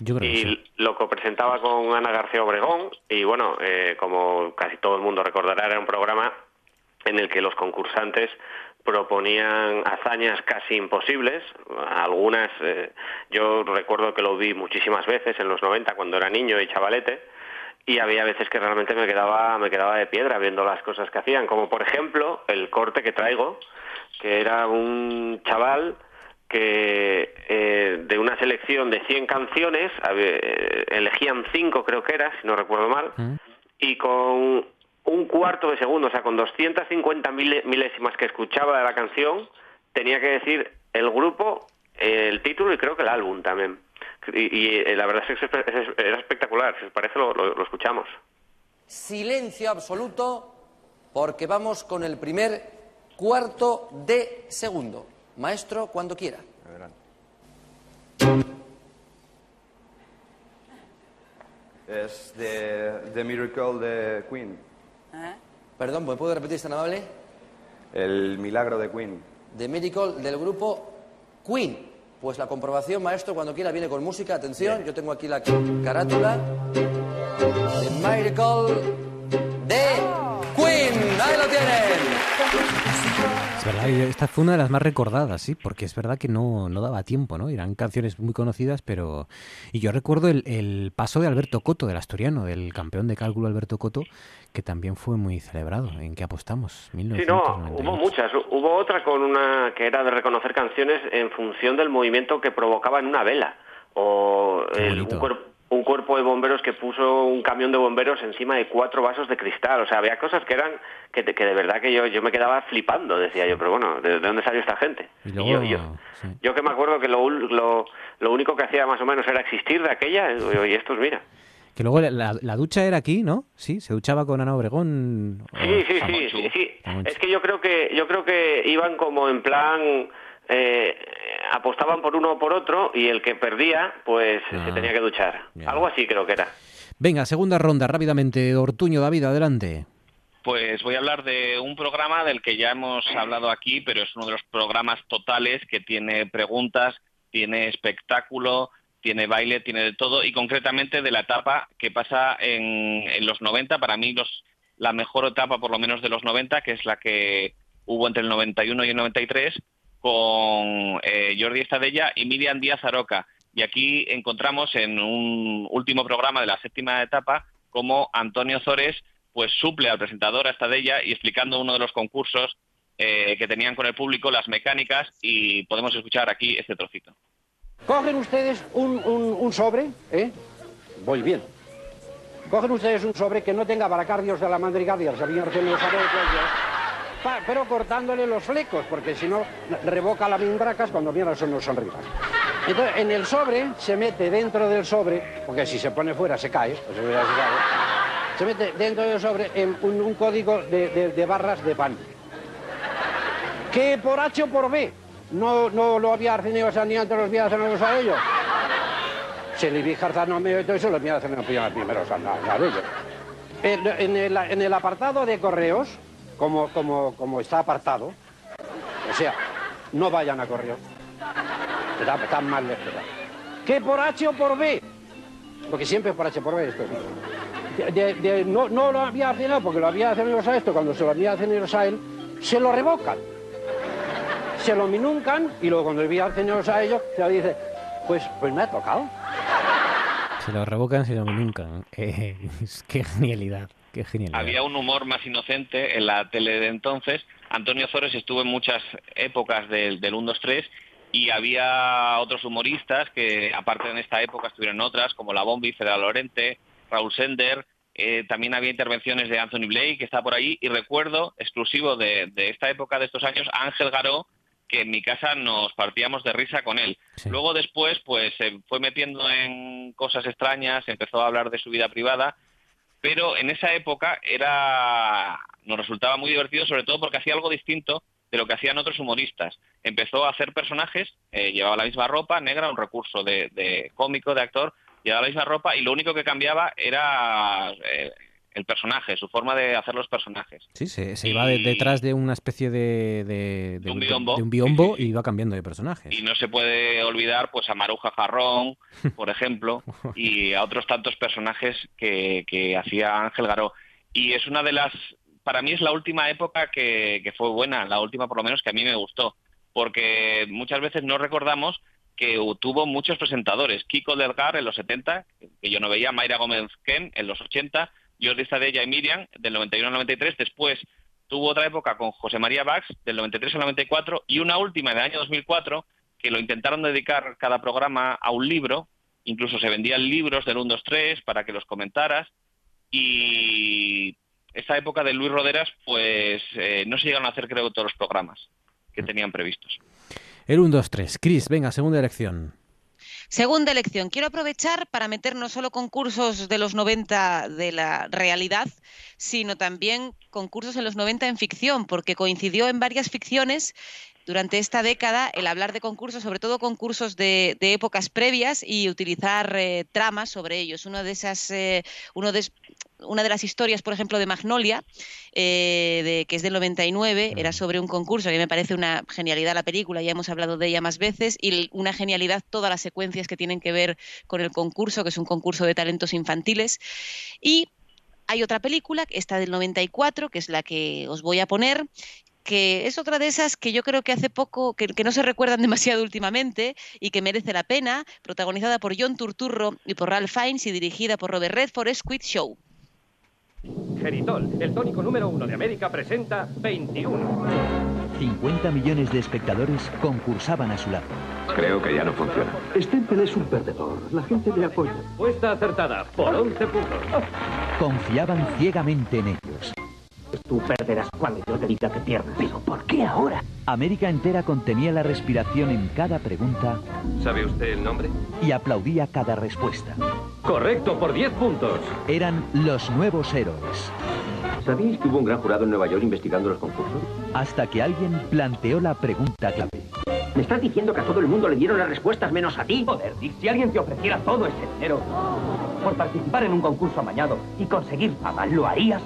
Yo creo que y sí. lo copresentaba con Ana García Obregón, y bueno, eh, como casi todo el mundo recordará, era un programa en el que los concursantes proponían hazañas casi imposibles, algunas eh, yo recuerdo que lo vi muchísimas veces en los 90 cuando era niño y chavalete y había veces que realmente me quedaba me quedaba de piedra viendo las cosas que hacían, como por ejemplo el corte que traigo, que era un chaval que eh, de una selección de 100 canciones eh, elegían 5 creo que era, si no recuerdo mal, y con un cuarto de segundo, o sea, con 250 mile- milésimas que escuchaba de la canción, tenía que decir el grupo, eh, el título y creo que el álbum también. Y, y, eh, la verdad es que era espectacular, si os parece lo, lo- lo escuchamos. Silencio absoluto porque vamos con el primer cuarto de segundo. Maestro, cuando quiera. Es de The Miracle de Queen. Perdón, ¿me puede repetir, tan amable? El milagro de Queen. The Miracle del grupo Queen. Pues la comprobación, maestro, cuando quiera viene con música. Atención, yo tengo aquí la carátula. The Miracle de Queen. Ahí lo tienen. Es verdad, esta fue una de las más recordadas, sí, porque es verdad que no, no daba tiempo, ¿no? Eran canciones muy conocidas, pero... Y yo recuerdo el, el paso de Alberto Coto, del asturiano, del campeón de cálculo Alberto Coto, que también fue muy celebrado. ¿En qué apostamos? Sí, no, 1998. hubo muchas. Hubo otra con una que era de reconocer canciones en función del movimiento que provocaba en una vela. O el- un, cuer- un cuerpo de bomberos que puso un camión de bomberos encima de cuatro vasos de cristal. O sea, había cosas que eran que, de- que de verdad que yo, yo me quedaba flipando. Decía yo, pero bueno, ¿de, de dónde salió esta gente? Y Y luego, yo, yo, sí. yo que me acuerdo que lo, lo, lo único que hacía más o menos era existir de aquella. Y estos, mira. Que luego la, la ducha era aquí, ¿no? Sí, se duchaba con Ana Obregón. Sí, sí, sí, sí, sí. Es que yo creo que yo creo que iban como en plan eh, apostaban por uno o por otro y el que perdía pues Ah, se tenía que duchar. Algo así creo que era. Venga, segunda ronda, rápidamente. Ortuño, David, adelante. Pues voy a hablar de un programa del que ya hemos hablado aquí, pero es uno de los programas totales que tiene preguntas, tiene espectáculo, tiene baile, tiene de todo, y concretamente de la etapa que pasa en, en los 90, para mí los, la mejor etapa por lo menos de los 90, que es la que hubo entre el 91 y el 93, con eh, Jordi Estadella y Miriam Díaz Aroca. Y aquí encontramos en un último programa de la séptima etapa como Antonio Zores pues suple al presentador Estadella y explicando uno de los concursos eh, que tenían con el público, las mecánicas, y podemos escuchar aquí este trocito. Cogen ustedes un, sobre, ¿eh? Voy bien. Cogen ustedes un sobre que no tenga baracardios de la mandrigadia, sabían recién los pero cortándole los flecos, porque si no revoca las mindracas cuando mira son, no son. Entonces, en el sobre se mete dentro del sobre, porque si se pone fuera se cae, pues se mete dentro del sobre en un, código de, barras de pan. Que por H o por B no, no lo había ni antes los días a ellos. Se le vi no y todo eso, los míos no pillan primero a ellos. En, en el, en el apartado de correos, como, como, como está apartado, o sea, no vayan a correo. Está, está mal lejos. Que por H o por B, porque siempre es por H por B esto. No, no lo había arcenado porque lo había arcenado a esto, cuando se lo había arcenado a él, se lo revocan. Se lo minuncan y luego cuando había arcenado a ellos, se lo dice, pues, pues me ha tocado. Se lo revocan, se lo nunca. Eh, qué genialidad, qué genialidad. Había un humor más inocente en la tele de entonces. Antonio Zores estuvo en muchas épocas del, del 1, 2, 3 y había otros humoristas que, aparte en esta época, estuvieron otras, como La Bombi, Federal Lorente, Raúl Sender. Eh, también había intervenciones de Anthony Blake, que está por ahí. Y recuerdo, exclusivo de, de esta época, de estos años, Ángel Garó, que en mi casa nos partíamos de risa con él. Luego después, pues se fue metiendo en cosas extrañas, empezó a hablar de su vida privada, pero en esa época era nos resultaba muy divertido, sobre todo porque hacía algo distinto de lo que hacían otros humoristas. Empezó a hacer personajes, eh, llevaba la misma ropa negra, un recurso de, de cómico, de actor, llevaba la misma ropa y lo único que cambiaba era eh, el personaje, su forma de hacer los personajes. Sí, se, se iba de- detrás de una especie de, de, de un biombo. de un biombo y iba cambiando de personajes. Y no se puede olvidar pues a Maruja Jarrón, por ejemplo, y a otros tantos personajes que, que hacía Ángel Garó. Y es una de las, para mí es la última época que, que fue buena, la última por lo menos que a mí me gustó, porque muchas veces no recordamos que tuvo muchos presentadores. Kiko Delgar en los 70, que yo no veía, Mayra Gómez Ken en los 80, Jordi Zadella y Miriam del 91 al 93. Después tuvo otra época con José María Bax del 93 al 94 y una última del año 2004 que lo intentaron dedicar cada programa a un libro. Incluso se vendían libros del 1, 2, 3 para que los comentaras. Y esa época de Luis Roderas, pues eh, no se llegaron a hacer, creo, todos los programas que tenían previstos. El 1, 2, 3. Cris, venga, segunda elección. Segunda elección. Quiero aprovechar para meter no solo concursos de los 90 de la realidad, sino también concursos en los 90 en ficción, porque coincidió en varias ficciones durante esta década el hablar de concursos, sobre todo concursos de, de épocas previas y utilizar eh, tramas sobre ellos. Uno de esas, eh, uno de, una de las historias, por ejemplo, de Magnolia, eh, de, que es del 99, era sobre un concurso, que me parece una genialidad la película, ya hemos hablado de ella más veces, y una genialidad todas las secuencias que tienen que ver con el concurso, que es un concurso de talentos infantiles. Y hay otra película, esta del 94, que es la que os voy a poner, que es otra de esas que yo creo que hace poco, que, que no se recuerdan demasiado últimamente y que merece la pena, protagonizada por John Turturro y por Ralph Fiennes y dirigida por Robert Redford, es Squid Show. Geritol, el tónico número uno de América, presenta 21. 50 millones de espectadores concursaban a su lado. Creo que ya no funciona. Stempel es un perdedor. La gente le apoya. Puesta acertada por 11 puntos. Confiaban ciegamente en ellos. Tú perderás cuando yo te diga que pierdas. ¿Pero por qué ahora? América entera contenía la respiración en cada pregunta ¿Sabe usted el nombre? y aplaudía cada respuesta. Correcto, por 10 puntos. Eran los nuevos héroes. ¿Sabíais que hubo un gran jurado en Nueva York investigando los concursos? Hasta que alguien planteó la pregunta clave. ¿Me estás diciendo que a todo el mundo le dieron las respuestas menos a ti? Joder, Dick, si alguien te ofreciera todo ese dinero por participar en un concurso amañado y conseguir fama, ¿lo harías?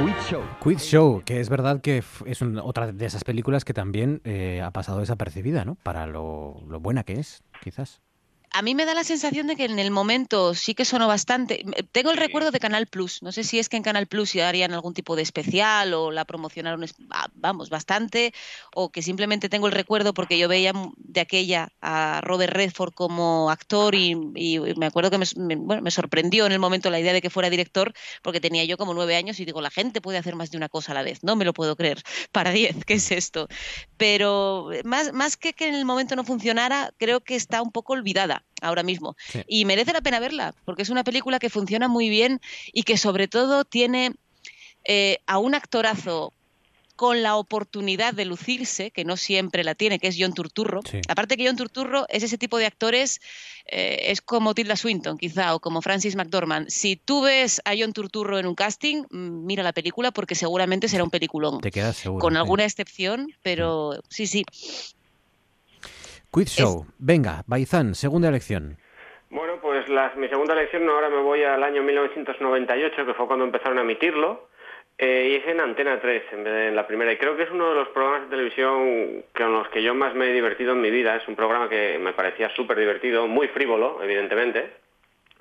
Quiz Show. Quiz Show, que es verdad que es un- otra de esas películas que también eh, ha pasado desapercibida, ¿no? Para lo, lo buena que es, quizás. A mí me da la sensación de que en el momento sí que sonó bastante. Tengo el recuerdo de Canal Plus. No sé si es que en Canal Plus ya harían algún tipo de especial o la promocionaron, ah, vamos, bastante, o que simplemente tengo el recuerdo porque yo veía de aquella a Robert Redford como actor y, y me acuerdo que me- bueno, me sorprendió en el momento la idea de que fuera director porque tenía yo como nueve años y digo, la gente puede hacer más de una cosa a la vez. No me lo puedo creer. Para diez, ¿qué es esto? Pero eh, más, más que que en el momento no funcionara, creo que está un poco olvidada ahora mismo. Sí. Y merece la pena verla, porque es una película que funciona muy bien y que sobre todo tiene eh, a un actorazo con la oportunidad de lucirse, que no siempre la tiene, que es John Turturro. Sí. Aparte que John Turturro es ese tipo de actores, eh, es como Tilda Swinton quizá, o como Francis McDormand. Si tú ves a John Turturro en un casting, mm, mira la película porque seguramente será un peliculón. Te quedas seguro. Con sí. alguna excepción, pero sí, sí. Quiz Show. Venga, Baizán, segunda elección. Bueno, pues las- mi segunda elección ahora me voy al año 1998, que fue cuando empezaron a emitirlo, eh, y es en Antena 3 en vez de en la primera. Y creo que es uno de los programas de televisión con los que yo más me he divertido en mi vida. Es un programa que me parecía súper divertido, muy frívolo, evidentemente,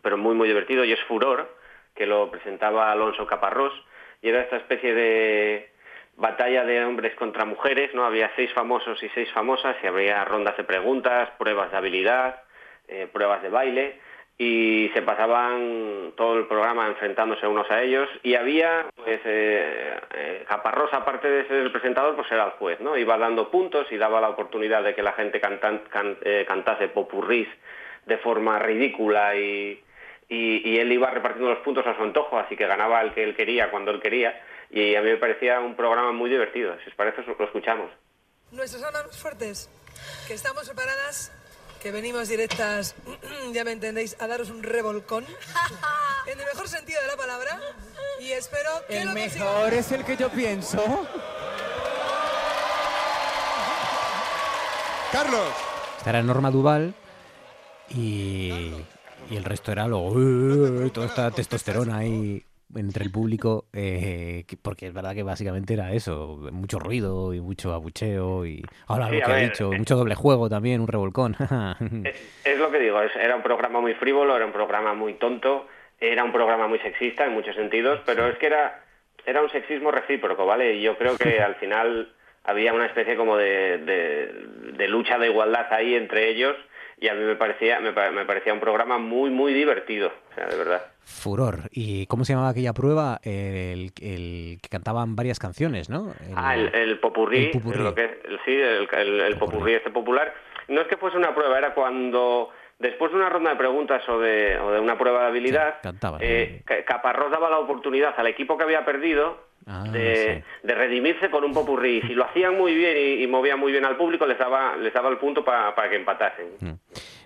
pero muy, muy divertido, y es Furor, que lo presentaba Alonso Caparrós, y era esta especie de batalla de hombres contra mujeres, ¿no? Había seis famosos y seis famosas, y habría rondas de preguntas, pruebas de habilidad, eh, pruebas de baile y se pasaban todo el programa enfrentándose unos a ellos y había pues eh, eh, aparte de ser el presentador pues era el juez no iba dando puntos y daba la oportunidad de que la gente can- eh, cantase popurrís de forma ridícula y, y él iba repartiendo los puntos a su antojo así que ganaba el que él quería cuando él quería y a mí me parecía un programa muy divertido si os parece lo escuchamos Nuestras armas más fuertes, que estamos preparadas, que venimos directas, ya me entendéis, a daros un revolcón, en el mejor sentido de la palabra, y espero que El lo mejor es el que yo pienso. Carlos. Esta era Norma Duval y, y el resto era luego "Uh", toda esta testosterona ahí entre el público, eh, que- porque es verdad que básicamente era eso, mucho ruido y mucho abucheo y ahora Sí, lo que ha ver, dicho, eh. mucho doble juego también, un revolcón. Es lo que digo, es- era un programa muy frívolo, era un programa muy tonto, era un programa muy sexista en muchos sentidos, pero es que era, era un sexismo recíproco, ¿vale? Y yo creo que al final había una especie como de, de- de lucha de igualdad ahí entre ellos y a mí me parecía, me, me parecía un programa muy, muy divertido, o sea, de verdad. Furor. ¿Y cómo se llamaba aquella prueba? El, el que cantaban varias canciones, ¿no? El- Ah, el, el popurrí, el popurrí. lo que, sí, el popurrí este popular. No es que fuese una prueba, era cuando después de una ronda de preguntas o de, o de una prueba de habilidad, eh, Ca- Caparrós daba la oportunidad al equipo que había perdido Ah, de, de redimirse con un popurrí. Si lo hacían muy bien y, y movían muy bien al público, les daba, les daba el punto pa- para que empatasen.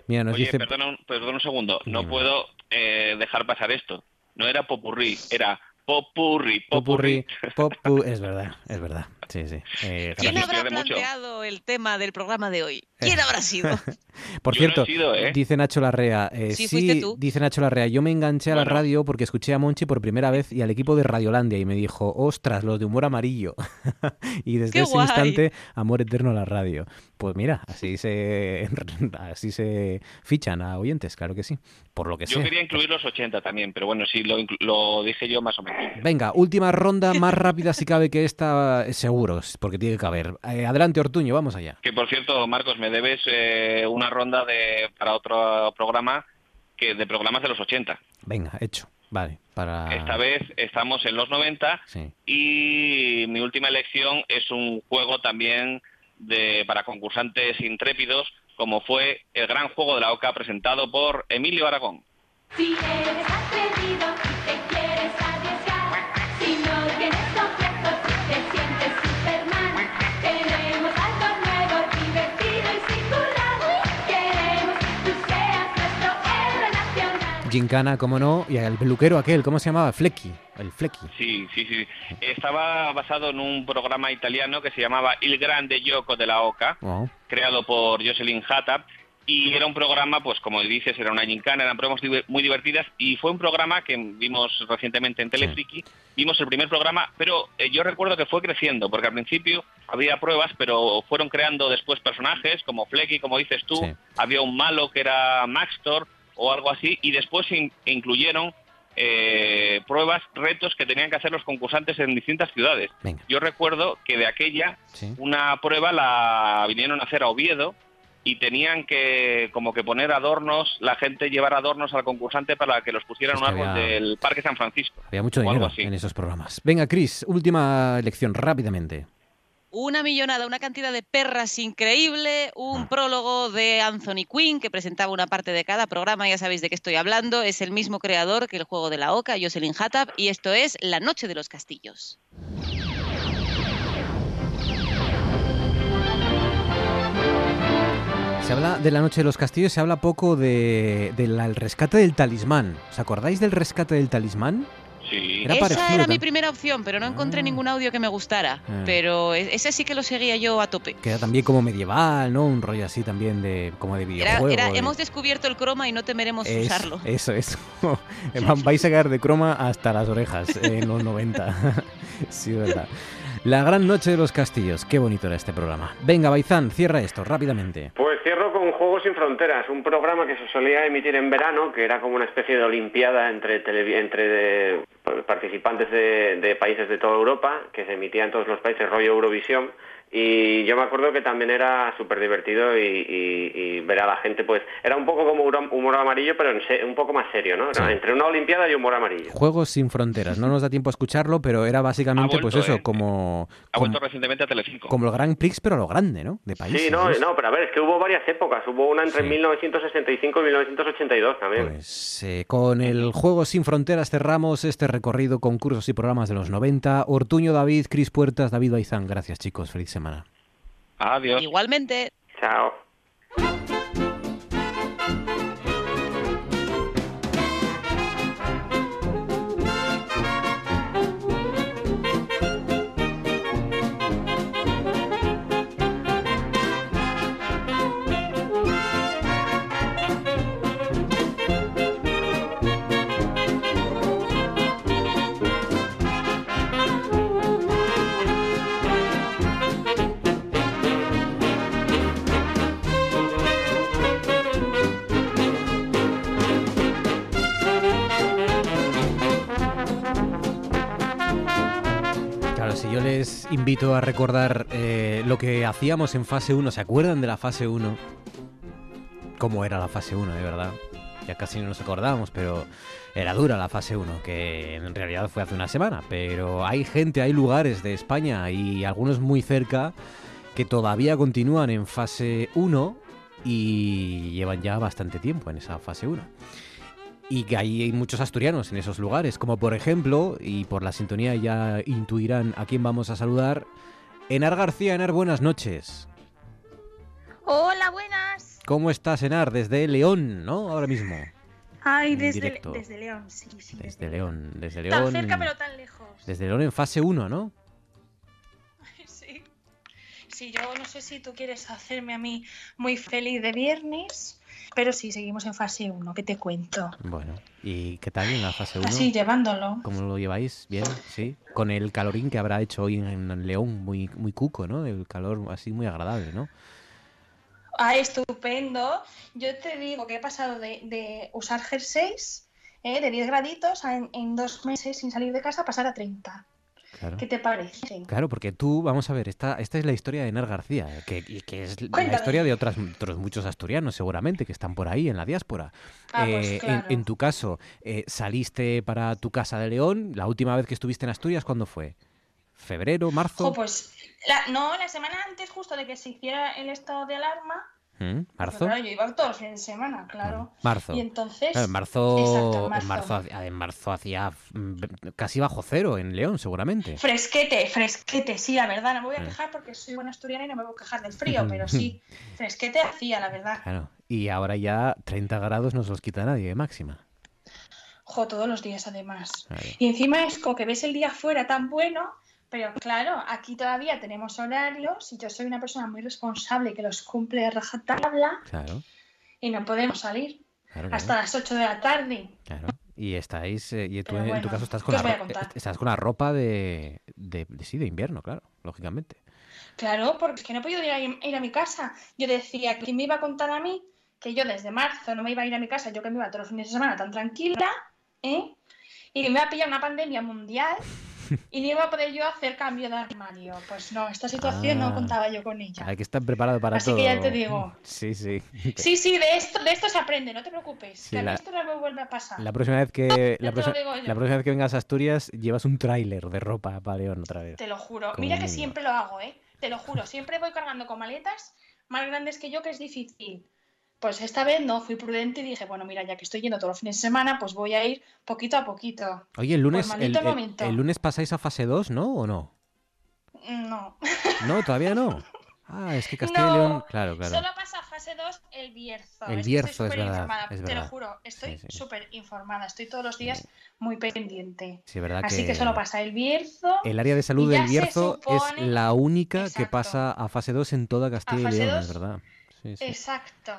Mira, nos Oye, dice... perdona, un, perdona un segundo, no puedo eh, dejar pasar esto. No era popurrí, era popurrí, popurrí. Popurrí, popu- es verdad, es verdad. Sí, sí. Eh, ¿Quién habrá planteado el tema del programa de hoy? ¿Quién habrá sido? Por Yo no he cierto, sido, ¿eh? dice Nacho Larrea, eh, Sí, sí, fuiste tú. dice Nacho Larrea, yo me enganché a la radio porque escuché a Monchi por primera vez y al equipo de Radiolandia y me dijo, ostras, los de humor amarillo. y desde ¡Qué ese guay! instante, amor eterno a la radio. Pues mira, así se, así se fichan a oyentes, claro que sí, por lo que Yo quería incluir los 80 también, pero bueno, sí, lo, inclu- lo dije yo más o menos. Venga, última ronda, más rápida si cabe que esta, eh, seguro, porque tiene que caber. Eh, adelante, Ortuño, vamos allá. Que por cierto, Marcos, me debes eh, una ronda de para otro programa que de programas de los 80. Venga, hecho. Vale, para... Esta vez estamos en los 90 Sí. y mi última elección es un juego también de para concursantes intrépidos, como fue el gran juego de la OCA presentado por Emilio Aragón. Si eres Gincana, como no, y el peluquero aquel, ¿cómo se llamaba? Flecky, el Flecky. Sí, sí, sí. Estaba basado en un programa italiano que se llamaba Il Grande Gioco de la Oca, creado por Jocelyn Hattap. Y era un programa, pues como dices, era una gincana, eran pruebas muy divertidas. Y fue un programa que vimos recientemente en Telefriki. Vimos el primer programa, pero eh, yo recuerdo que fue creciendo, porque al principio había pruebas, pero fueron creando después personajes, como Flecky, como dices tú. Sí. Había un malo que era Maxtor o algo así. Y después in- incluyeron eh, pruebas, retos que tenían que hacer los concursantes en distintas ciudades. Yo recuerdo que de aquella Sí. una prueba la vinieron a hacer a Oviedo y tenían que como que poner adornos, la gente llevar adornos al concursante para que los pusieran en un árbol había- del Parque San Francisco. Había mucho dinero en esos programas. Venga, Chris, última elección, rápidamente. Una millonada, una cantidad de perras increíble, un prólogo de Anthony Quinn que presentaba una parte de cada programa, ya sabéis de qué estoy hablando, es el mismo creador que el juego de la Oca, Jocelyn Hattap, y esto es La Noche de los Castillos. Se habla de la noche de los castillos, se habla poco de, del rescate del talismán. ¿Os acordáis del rescate del talismán? Sí. Era Esa parecido era mi primera opción, pero no encontré ningún audio que me gustara. Ah. Pero e- ese sí que lo seguía yo a tope. Que era también como medieval, ¿no? Un rollo así también de como de videojuego. era, de- hemos descubierto el croma y no temeremos usarlo. Eso, eso. Vais a caer de croma hasta las orejas en los 90. sí, verdad. La gran noche de los castillos. Qué bonito era este programa. Venga, Baizán, cierra esto rápidamente. Pues cierro con Juegos sin Fronteras, un programa que se solía emitir en verano, que era como una especie de olimpiada entre, entre de- participantes de, de países de toda Europa, que se emitía en todos los países, rollo Eurovisión. Y yo me acuerdo que también era súper divertido y, y- y ver a la gente, pues era un poco como humor, humor amarillo, pero en se- un poco más serio, ¿no? Era Entre una olimpiada y humor amarillo. Juegos sin fronteras. No nos da tiempo a escucharlo, pero era básicamente, vuelto, pues eso, ¿eh? como, Ha como, vuelto recientemente a Telecinco. como el Grand Prix, pero a lo grande, ¿no? De países. Sí, no, no, pero a ver, es que hubo varias épocas. Hubo una entre 1965 y 1982 también. Pues eh, con el Juegos sin Fronteras cerramos este recorrido con cursos y programas de los 90. Ortuño David, Cris Puertas, David Baizán. Gracias, chicos. Feliz semana. Adiós. Igualmente. Chao. Invito a recordar eh, lo que hacíamos en fase 1. ¿Se acuerdan de la fase 1? ¿Cómo era la fase 1, de verdad? Ya casi no nos acordábamos, pero era dura la fase 1, que en realidad fue hace una semana. Pero hay gente, hay lugares de España y algunos muy cerca que todavía continúan en fase 1 y llevan ya bastante tiempo en esa fase 1. Y que ahí hay muchos asturianos en esos lugares, como por ejemplo, y por la sintonía ya intuirán a quién vamos a saludar, Enar García. Enar, buenas noches. Hola, buenas. ¿Cómo estás, Enar? Desde León, ¿no? Ahora mismo. Ay, desde, desde León, sí, sí. Desde León, desde Tan León. cerca pero tan lejos. Desde León en fase 1, ¿no? Sí. Sí, yo no sé si tú quieres hacerme a mí muy feliz de viernes, pero sí, seguimos en fase 1, ¿qué te cuento? Bueno, ¿y qué tal en la fase 1? Así, llevándolo. ¿Cómo lo lleváis? ¿Bien? ¿Sí? Con el calorín que habrá hecho hoy en León, muy, muy cuco, ¿no? El calor así muy agradable, ¿no? Ah, estupendo. Yo te digo que he pasado de, de usar jerseys eh, de 10 graditos a en, en dos meses sin salir de casa a pasar a 30. Claro. ¿Qué te parece? Claro, porque tú, vamos a ver, esta, esta es la historia de Enar García, que, que es la historia de otras, otros muchos asturianos seguramente que están por ahí en la diáspora. Ah, pues Eh, claro. en, tu caso, eh, saliste para tu casa de León, la última vez que estuviste en Asturias, ¿cuándo fue? ¿Febrero, marzo? Pues la- no, la semana antes justo de que se hiciera el estado de alarma, ¿Mm? ¿Marzo? claro, yo iba todos los fines de semana, claro. Marzo. Y entonces... Claro, en marzo, Exacto, en marzo, hacía- en marzo hacía mm, casi bajo cero en León, seguramente. Fresquete, fresquete, sí, la verdad, no me voy a Eh. quejar porque soy buena asturiana y no me voy a quejar del frío, pero sí, fresquete hacía, la verdad. Claro. Y ahora ya 30 grados no se los quita nadie de máxima. Jo, todos los días además. Claro. Y encima es como que ves el día fuera tan bueno, pero claro, aquí todavía tenemos horarios y yo soy una persona muy responsable que los cumple a rajatabla Claro, y no podemos salir claro, hasta las 8 de la tarde. claro. Y estáis, eh, y tú en tu caso estás ¿qué con la, contar? estás con la ropa de, de, de- sí, de invierno, claro, lógicamente. Claro, porque es que no he podido ir a, ir a mi casa. Yo decía, ¿quién me iba a contar a mí que yo desde marzo no me iba a ir a mi casa, yo que me iba todos los fines de semana tan tranquila, ¿eh? Y que me iba a pillar una pandemia mundial y no iba a poder yo hacer cambio de armario. Pues no, esta situación Ah. no contaba yo con ella. Hay que estar preparado para Así todo. que ya te digo. Sí, sí. Sí, sí, de esto, de esto se aprende, no te preocupes. Sí, que a mí la- esto no me vuelve a pasar. La próxima vez que la, próxima- la vez que vengas a Asturias llevas un tráiler de ropa para León otra vez. Te lo juro. Como Mira que siempre lo hago, ¿eh? Te lo juro. Siempre voy cargando con maletas más grandes que yo, que es difícil. Pues esta vez no, fui prudente y dije, bueno, mira, ya que estoy yendo todos los fines de semana, pues voy a ir poquito a poquito. Oye, el lunes, Pues el, el- el lunes pasáis a fase 2, ¿no? ¿O no? No. No, todavía no. Ah, es que Castilla y No, León, claro, claro. Solo pasa a fase 2 el Bierzo. El Es que Bierzo, es súper verdad, informada, es Te verdad. lo juro, estoy Sí, sí. súper informada. Estoy todos los días muy pendiente. Sí, es verdad Así que... que solo pasa el Bierzo. El área de salud y del Bierzo es supone- la única que pasa a fase 2 en toda Castilla y León, 2? es verdad. Sí, sí. Exacto.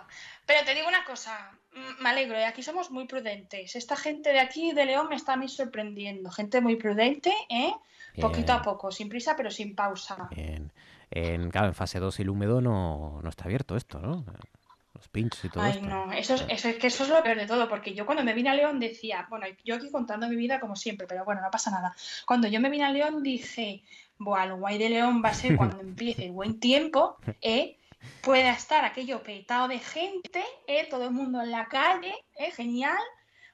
Pero te digo una cosa, me alegro, y aquí somos muy prudentes. Esta gente de aquí, de León, me está a mí sorprendiendo. Gente muy prudente, ¿eh? Poquito a poco, sin prisa, pero sin pausa. Bien. En, claro, en fase 2 el húmedo no, no está abierto esto, ¿no? Los pinchos y todo Ay, esto. no, eso es, eso es que eso es lo peor de todo, porque yo cuando me vine a León decía, bueno, yo aquí contando mi vida como siempre, pero bueno, no pasa nada. Cuando yo me vine a León dije, Buah, lo guay de León va a ser cuando empiece el buen tiempo, ¿eh? Pueda estar aquello petado de gente, ¿eh? todo el mundo en la calle, ¿eh? genial.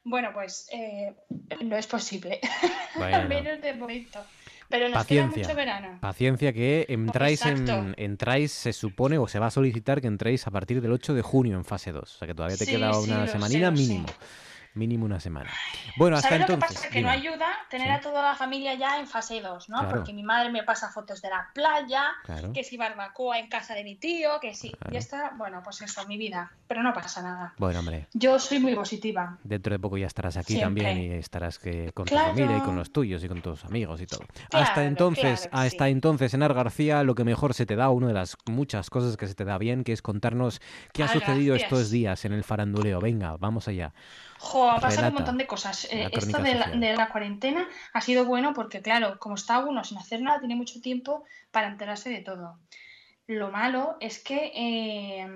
Bueno, pues eh, no es posible, Bueno. al menos de momento. Pero nos queda Paciencia. mucho verano. Paciencia que entráis en, entráis, se supone, o se va a solicitar que entréis a partir del 8 de junio en fase 2. O sea que todavía te Sí, queda sí, una sé, semanina sé. mínimo. Mínimo una semana. Bueno, hasta ¿Sabes lo que entonces. pasa? Que dime. no ayuda tener Sí. a toda la familia ya en fase 2, ¿no? Claro. Porque mi madre me pasa fotos de la playa, Claro. que si barbacoa en casa de mi tío, que si... Claro. Ya está, bueno, pues eso, mi vida. Pero no pasa nada. Bueno, hombre, Yo soy muy positiva. dentro de poco ya estarás aquí Siempre. también y estarás que, con Claro. tu familia y con los tuyos y con tus amigos y todo. Hasta entonces, hasta entonces, Enar García, lo que mejor se te da, una de las muchas cosas que se te da bien, que es contarnos qué ha sucedido gracias. estos días en el faranduleo. Venga, vamos allá. Jo, ha pasado un montón de cosas. Eh, esto de la, de la cuarentena ha sido bueno porque, claro, como está uno sin hacer nada, tiene mucho tiempo para enterarse de todo. Lo malo es que eh,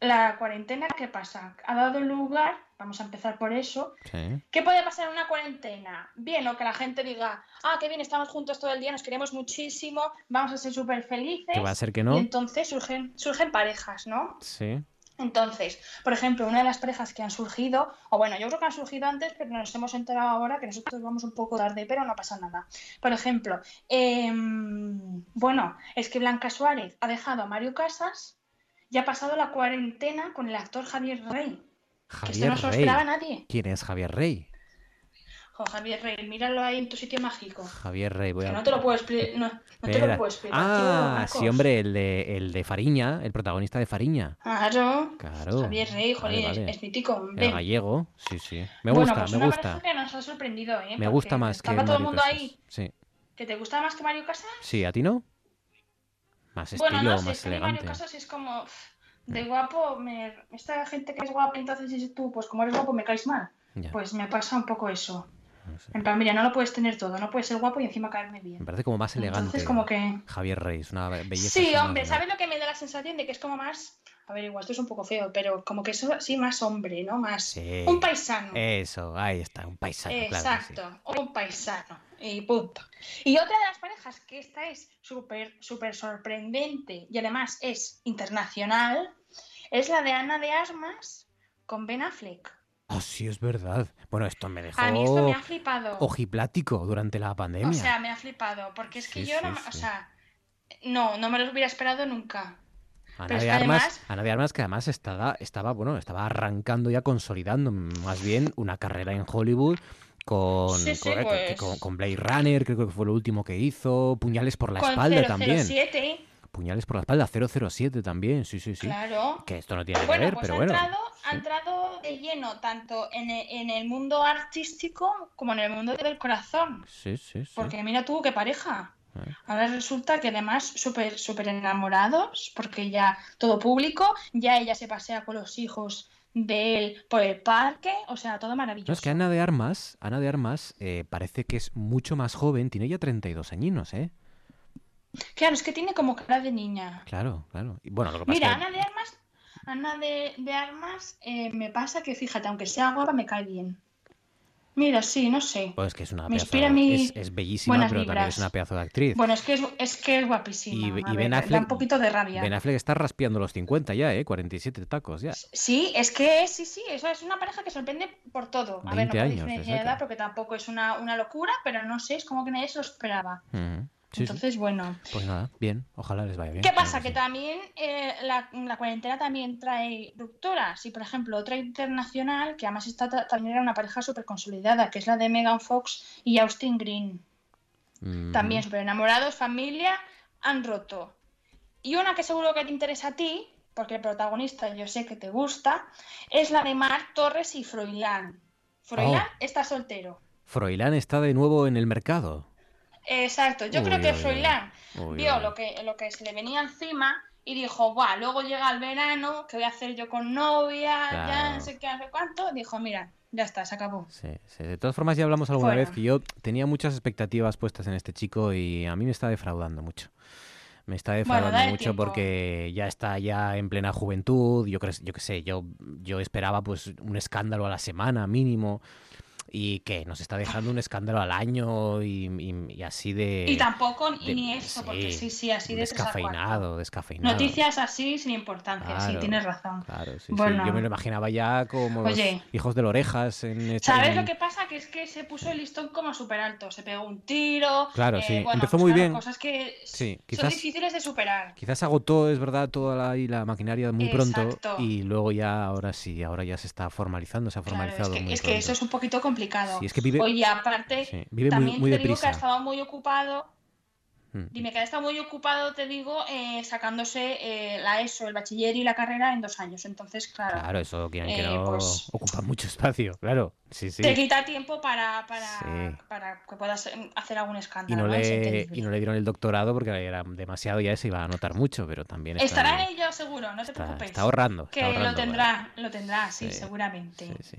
la cuarentena, ¿qué pasa? Ha dado lugar, vamos a empezar por eso, Sí. ¿Qué puede pasar en una cuarentena? Bien, o que la gente diga, ah, qué bien, estamos juntos todo el día, nos queremos muchísimo, vamos a ser súper felices. Que va a ser que no. Y entonces surgen, surgen parejas, ¿no? Sí. Entonces, por ejemplo, una de las parejas que han surgido, o bueno, yo creo que han surgido antes, pero nos hemos enterado ahora que nosotros vamos un poco tarde, pero no pasa nada. Por ejemplo, em, bueno, es que Blanca Suárez ha dejado a Mario Casas y ha pasado la cuarentena con el actor Javier Rey. Que esto Javier no se lo esperaba nadie. ¿Quién es Javier Rey? Jo, Javier Rey, míralo ahí en tu sitio mágico. Javier Rey, voy Que a... no te lo puedo explicar. No, no te Espera. lo puedo explicar. tío, Ah, Marcos. sí, hombre, el de, el de Fariña, el protagonista de Fariña. Claro. Claro. Javier Rey, Vale, jolín, es- vale. es, mítico, hombre. El gallego, sí, sí. Me bueno, gusta, pues me una gusta. que nos ha sorprendido, ¿eh? Me gusta más que Estaba todo el mundo Casas. ahí. Sí. ¿Que te gusta más que Mario Casas? Sí, ¿a ti no? Más estilo, bueno, no sé, más es mí Mario elegante. Casas es como. De guapo, me... esta gente que es guapa, entonces dices tú, pues como eres guapo me caes mal. Ya. Pues me pasa un poco eso. En plan, mira, no lo puedes tener todo, no puedes ser guapo y encima caerme bien. Me parece como más elegante. Entonces, como que. Javier Rey, es una belleza. Sí, hombre, ¿sabes lo que me da la sensación de que es como más. A ver, igual esto es un poco feo, pero como que eso sí, más hombre, ¿no? Más. Sí. Un paisano. Eso, ahí está, un paisano, claro que sí. Exacto, un paisano. Y punto. Y otra de las parejas que esta es súper, súper sorprendente y además es internacional es la de Ana de Armas con Ben Affleck. Ah, sí, es verdad. Bueno, esto me dejó A mí esto me ha flipado. ojiplático durante la pandemia. O sea, me ha flipado, porque es que Sí, yo sí, no, o sea, no, no me lo hubiera esperado nunca. Ana es de, que Armas, además- Ana de Armas, que además estaba, estaba, bueno, estaba arrancando ya, consolidando más bien una carrera en Hollywood con, Sí, sí, con, pues. con- con Blade Runner, creo que fue lo último que hizo, Puñales por la con espalda también. 007, Puñales por la espalda, 007 también, sí, sí, sí. claro. Que esto no tiene Bueno, que ver, pues pero ha, bueno. entrado, ha entrado de lleno tanto en el, en el mundo artístico como en el mundo del corazón. Sí, sí, sí. Porque mira tú, qué pareja. Eh. Ahora resulta que además súper súper enamorados, porque ya todo público, ya ella se pasea con los hijos de él por el parque, o sea, todo No, maravilloso. es que Ana de Armas, Ana de Armas eh, parece que es mucho más joven, tiene ya 32 añinos, ¿eh? Claro, es que tiene como cara de niña. Claro, claro. Y bueno, lo que pasa Mira, que... Ana de Armas, Ana de, de Armas, eh, me pasa que, fíjate, aunque sea guapa, me cae bien. Mira, sí, no sé. Pues es que es una Me pedazo- inspira a mí es, es bellísima, buenas pero también vibras. es una pedazo de actriz. Bueno, es que es, es que es guapísima. y, y ver, Ben da Affleck, un poquito de rabia. Ben Affleck está raspeando los 50 ya, ¿eh? 47 tacos ya. Sí, es que sí, sí, eso es una pareja que sorprende por todo. A ver, no 20 por años, diferencia de exacto. edad, porque tampoco es una, una locura, pero no sé, es como que nadie se lo esperaba. Sí, sí. Entonces, bueno. Pues nada, bien, ojalá les vaya bien. ¿Qué pasa? que Que también eh, la, la cuarentena también trae rupturas. Y, por ejemplo, otra internacional, que además está, ta- también era una pareja súper consolidada, que es la de Megan Fox y Austin Green. Mm, También súper enamorados, familia, han roto. Y una que seguro que te interesa a ti, porque el protagonista yo sé que te gusta, es la de Marc Torres y Froilán. Froilán Oh. está soltero. Froilán está de nuevo en el mercado. Exacto, yo Uy, creo que. Froilán vio uy. lo que, lo que se le venía encima y dijo, Buah, luego llega el verano, ¿qué voy a hacer yo con novia? Ya no sé qué, sé cuánto. Dijo, mira, ya está, se acabó. Sí, sí. De todas formas, ya hablamos alguna Fuera. vez que yo tenía muchas expectativas puestas en este chico y a mí me está defraudando mucho. Me está defraudando mucho tiempo. porque ya está ya en plena juventud. Yo creo, yo qué sé, yo, yo esperaba pues un escándalo a la semana mínimo y que nos está dejando un escándalo al año y, y- y así de y tampoco de- ni eso, porque sí, sí, así de descafeinado, descafeinado. Noticias así sin importancia, sí, Claro, tienes razón. Claro, sí, sí. Bueno. Yo me lo imaginaba ya como los Oye. hijos de orejas en esta- ¿Sabes en- lo que pasa? Que es que se puso el listón como súper alto, se pegó un tiro. Claro, eh, sí, bueno, empezó pues muy claro, bien. Cosas que Sí, son quizás difíciles de superar. Quizás agotó, es verdad, toda la, y la maquinaria muy pronto y luego ya, ahora sí, ahora ya se está formalizando, se ha Claro, es formalizado que, muy es que eso es un poquito complicado. Sí, es que vive- Oye, aparte, Sí, vive muy- también muy te digo que estado muy ocupado. Mm. Dime que ha estado muy ocupado, te digo, eh, sacándose eh, la ESO, el bachiller y la carrera en dos años. Entonces, claro, Claro, eso quieren que eh, no pues- ocupa mucho espacio, claro. Sí, sí. te quita tiempo para, para, Sí. para que puedas eh, hacer algún Y escándalo. no, ¿no? Le, y no le dieron el doctorado porque era demasiado, ya se iba a notar mucho, pero también Estará en ello seguro, no te está- preocupes. está ahorrando, está Que ahorrando, lo tendrá, lo tendrá, sí, Sí, seguramente. sí.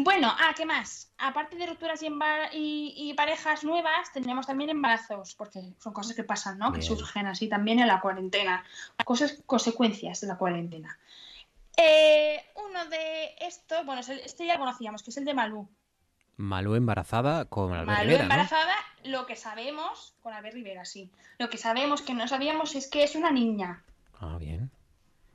Bueno, ah, ¿qué más? Aparte de rupturas y, y, y parejas nuevas, tenemos también embarazos, porque son cosas que pasan, ¿no? Que surgen así también en la cuarentena. Cosas, consecuencias de la cuarentena. Eh, uno de estos, bueno, este ya lo conocíamos, que es el de Malú. Malú embarazada con Albert Malú Rivera, ¿no? embarazada, lo que sabemos, con Albert Rivera, sí. Lo que sabemos que no sabíamos es que es una niña. Ah, bien.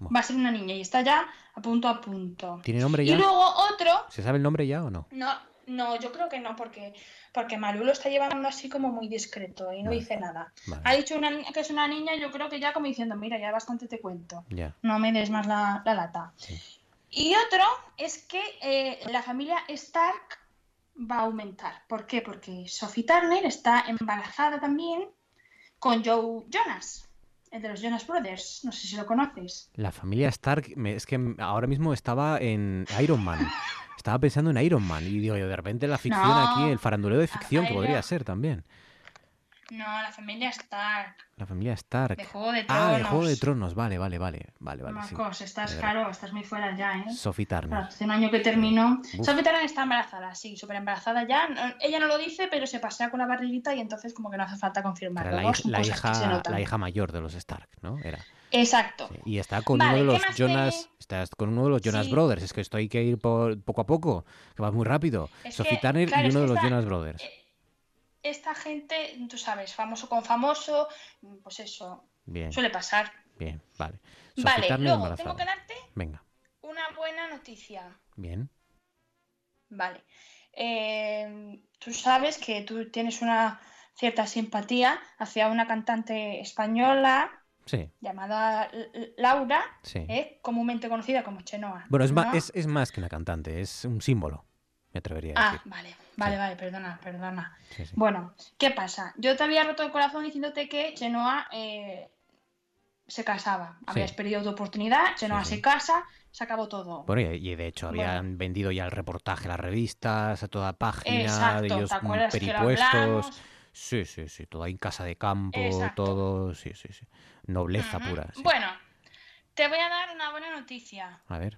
Va a ser una niña y está ya a punto a punto. ¿Tiene nombre Y ya? luego otro, ¿Se sabe el nombre ya o no? no, no, yo creo que no, porque, porque Malú lo está llevando así como muy discreto y no dice nada. Vale. Ha dicho una, que es una niña, yo creo que ya como diciendo, mira, ya bastante te cuento. Ya. No me des más la, la lata. Y otro es que eh, la familia Stark va a aumentar. ¿Por qué? Porque Sophie Turner está embarazada también con Joe Jonas, el de los Jonas Brothers. No sé si lo conoces. La familia Stark, me- es que ahora mismo estaba en Iron Man. Estaba pensando en Iron Man y digo, yo, de repente la ficción No. aquí, el faranduleo de ficción, que podría ser también. No, la familia Stark. La familia Stark. De Juego de Ah, de Tronos. Juego de Tronos, vale, vale, vale. Vale, vale, sí. Marcos, estás De claro, estás muy fuera ya, ¿eh? Sophie Turner. Hace un año que terminó. Uf. Sophie Turner está embarazada, sí, súper embarazada ya. No- ella no lo dice, pero se pasea con la barriguita y entonces como que no hace falta Era confirmarlo. la, hija, la hija mayor de los Stark, ¿no? Era. Exacto. Y está con Vale, uno de ¿qué los Jonas, estás con uno de los Jonas Sí. Brothers. Es que esto hay que ir por, poco a poco, que va muy rápido. Es Sophie que, Turner claro, y uno de los Jonas Brothers. Esta gente, tú sabes, famoso con famoso, pues eso, Bien, suele pasar. bien, vale. Vale, luego embarazada. tengo que darte Venga, una buena noticia. bien. Vale. Eh, tú sabes que tú tienes una cierta simpatía hacia una cantante española Sí. llamada Laura, Sí. eh, comúnmente conocida como Chenoa. Bueno, es, ¿no? es, es más que una cantante, es un símbolo, me atrevería a Ah, decir. Vale, vale, vale, perdona, perdona. Sí, sí. Bueno, ¿qué pasa? Yo te había roto el corazón diciéndote que Chenoa eh, se casaba. Habías perdido tu oportunidad, Chenoa se casa, se acabó todo. Bueno, y, y de hecho Bueno. habían vendido ya el reportaje las revistas, a toda página, Exacto, de ellos ¿te mm, peripuestos. Sí, sí, sí, todo ahí en casa de campo, Exacto. todo, sí, sí, sí. Nobleza pura. Bueno, te voy a dar una buena noticia. A ver.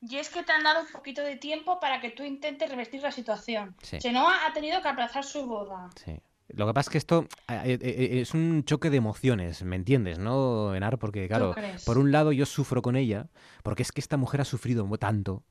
Y es que te han dado un poquito de tiempo para que tú intentes revertir la situación. Sí. Chenoa ha tenido que aplazar su boda. Sí. Lo que pasa es que esto eh, eh, es un choque de emociones, ¿me entiendes, no, Enar? Porque, claro, por un lado yo sufro con ella, porque es que esta mujer ha sufrido tanto,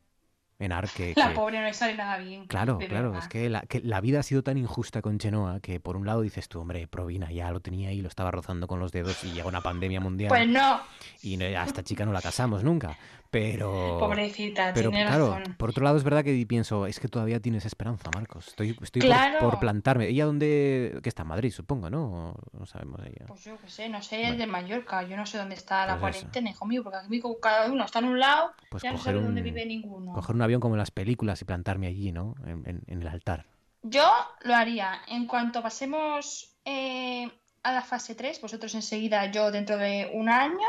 Enar, que... La que- pobre no le sale nada bien. Claro, claro, verdad. es que la, que la vida ha sido tan injusta con Chenoa que por un lado dices tú, hombre, Provina ya lo tenía ahí, lo estaba rozando con los dedos y llega una pandemia mundial Pues no, y a esta chica no la casamos nunca. Pero. pobrecita, Pero tiene claro, razón. por otro lado es verdad que pienso, es que todavía tienes esperanza, Marcos. Estoy, estoy por- Claro. por, plantarme. ¿Ella dónde? que está? ¿En Madrid, supongo, ¿no? No sabemos ella. Pues yo qué sé, no sé, es de Mallorca. Yo no sé dónde está la Pues cuarentena, hijo mío, porque aquí cada uno está en un lado, Pues ya no sabe dónde vive ninguno. Coger un avión como en las películas y plantarme allí, ¿no? En, en- en el altar. Yo lo haría. En cuanto pasemos eh, a la fase 3, vosotros enseguida, yo dentro de un año,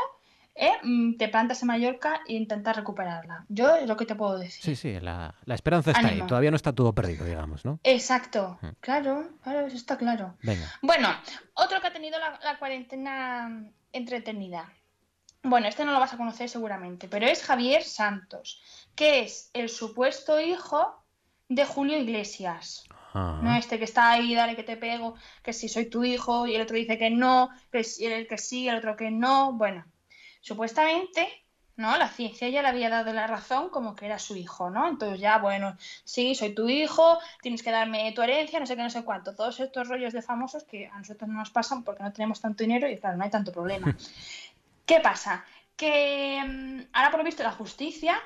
eh, mm, te plantas en Mallorca e intentas recuperarla. Yo es lo que te puedo decir. Sí, sí, la, la esperanza está ahí. Todavía no está todo perdido, digamos, ¿no? Exacto, Mm. claro, claro, eso está claro. Venga. Bueno, otro que ha tenido la, la cuarentena entretenida. Bueno, este no lo vas a conocer seguramente, pero es Javier Santos, que es el supuesto hijo de Julio Iglesias. No este que está ahí, dale que te pego, que si soy tu hijo, y el otro dice que no, que el que sí, el otro que no. Bueno, supuestamente, ¿no? La ciencia ya le había dado la razón como que era su hijo, ¿no? Entonces ya, bueno, sí, soy tu hijo, tienes que darme tu herencia, no sé qué, no sé cuánto. Todos estos rollos de famosos que a nosotros no nos pasan porque no tenemos tanto dinero y claro, no hay tanto problema. ¿Qué pasa? Que mm, ahora por lo visto la justicia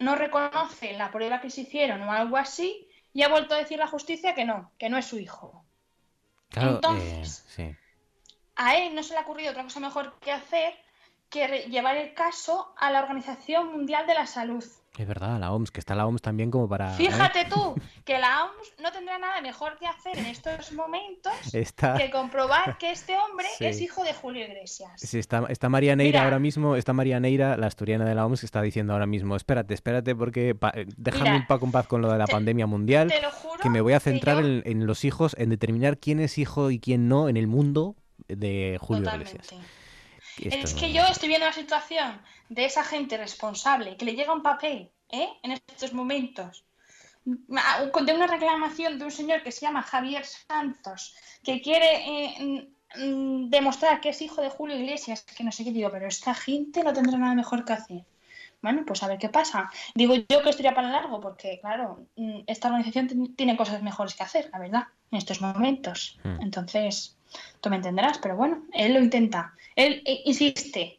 no reconoce la prueba que se hicieron o algo así y ha vuelto a decir la justicia que no, que no es su hijo. Claro, Entonces- eh, sí. A él no se le ha ocurrido otra cosa mejor que hacer que llevar el caso a la Organización Mundial de la Salud. Es verdad, la OMS, que está la OMS también como para... ¿eh? Fíjate tú que la OMS no tendrá nada mejor que hacer en estos momentos Está- que comprobar que este hombre Sí. es hijo de Julio Iglesias. Sí, está, está María Neira Mira. ahora mismo, está María Neira, la asturiana de la OMS, que está diciendo ahora mismo, espérate, espérate, porque pa- eh, déjame un poco en paz con lo de la te- pandemia mundial, te lo juro que me voy a centrar yo- en, en los hijos, en determinar quién es hijo y quién no en el mundo de Julio Totalmente. Iglesias. Es que yo estoy viendo la situación de esa gente responsable que le llega un papel ¿eh? en estos momentos de una reclamación de un señor que se llama Javier Santos que quiere eh, demostrar que es hijo de Julio Iglesias, que no sé qué digo, pero esta gente no tendrá nada mejor que hacer. Bueno, pues a ver qué pasa. Digo yo que esto iría para largo porque, claro, mm, esta organización tiene cosas mejores que hacer, la verdad, en estos momentos. Hmm. Entonces, tú me entenderás, pero bueno, él lo intenta. Él eh, insiste.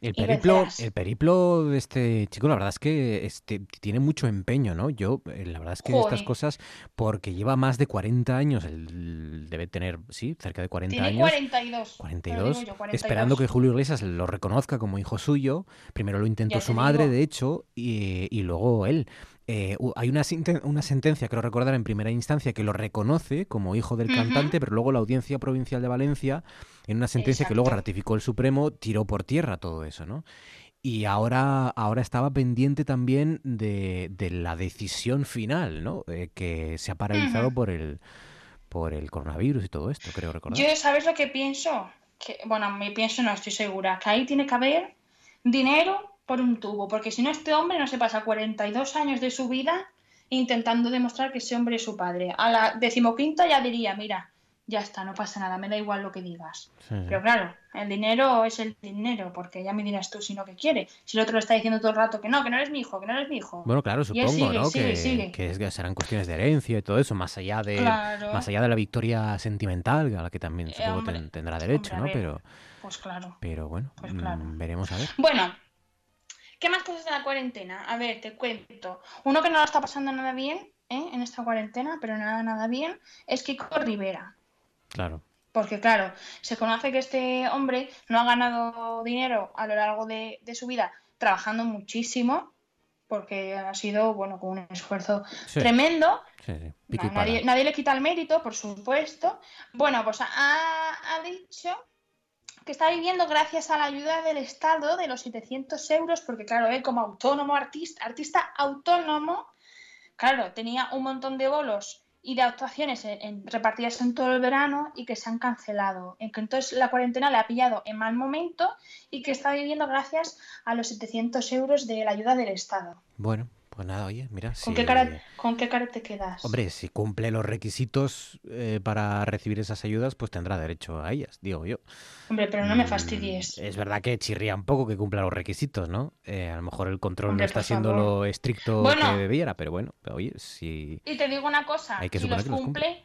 El periplo, el periplo de este chico, la verdad es que este, tiene mucho empeño, ¿no? Yo, eh, la verdad es que estas cosas, porque lleva más de 40 años, él debe tener, sí, cerca de 40 Tiene años. 42. 42, Te lo digo yo, 42. esperando que Julio Iglesias lo reconozca como hijo suyo. Primero lo intentó Ya su madre, digo. de hecho, y, y luego él. Eh, hay una, una sentencia, creo recordar, en primera instancia que lo reconoce como hijo del Ujú. cantante, pero luego la Audiencia Provincial de Valencia, en una sentencia que luego Exacto. ratificó el Supremo, tiró por tierra todo eso, ¿no? Y ahora, ahora estaba pendiente también de, de la decisión final, ¿no? Eh, que se ha paralizado Ujú. por el por el coronavirus y todo esto, creo recordar. Yo, ¿sabes lo que pienso? Que, bueno, me pienso, no estoy segura, que ahí tiene que haber dinero por un tubo, porque si no, este hombre no se pasa 42 años de su vida intentando demostrar que ese hombre es su padre. A la decimoquinta ya diría, mira, ya está, no pasa nada, me da igual lo que digas. Sí. Pero claro, el dinero es el dinero, porque ya me dirás tú si no que quiere. Si el otro le está diciendo todo el rato que no, que no eres mi hijo, que no eres mi hijo. Bueno, claro, supongo, sigue, ¿no? sigue, que, sigue. que es que serán cuestiones de herencia y todo eso, más allá de Claro. más allá de la victoria sentimental, a la que también Eh, supongo hombre, ten- tendrá derecho, hombre, ¿no? Pero, Pues claro. pero bueno, Pues claro. mm, veremos a ver. Bueno, ¿qué más cosas de la cuarentena? A ver, te cuento. Uno que no lo está pasando nada bien ¿eh? en esta cuarentena, pero nada, nada bien, es Kiko Rivera. Claro. Porque claro, se conoce que este hombre no ha ganado dinero a lo largo de, de su vida trabajando muchísimo, porque ha sido, bueno, con un esfuerzo Sí. tremendo. Sí, sí, nadie, nadie le quita el mérito, por supuesto. Bueno, pues ha, ha dicho que está viviendo gracias a la ayuda del Estado de los 700 euros, porque claro, él como autónomo artista, artista autónomo, claro, tenía un montón de bolos y de actuaciones en- en- repartidas en todo el verano y que se han cancelado. En que entonces la cuarentena le ha pillado en mal momento y que está viviendo gracias a los 700 euros de la ayuda del Estado. Bueno, pues nada, oye, mira, ¿Con, si, qué, cara, ¿Con qué cara te quedas? hombre, si cumple los requisitos eh, para recibir esas ayudas, pues tendrá derecho a ellas, digo yo. Hombre, pero no me Mm, fastidies. Es verdad que chirría un poco que cumpla los requisitos, ¿no? Eh, a lo mejor el control Hombre, no está siendo favor. lo estricto Bueno. que debiera, pero bueno, oye, si... Y te digo una cosa, Hay que si los que los cumple,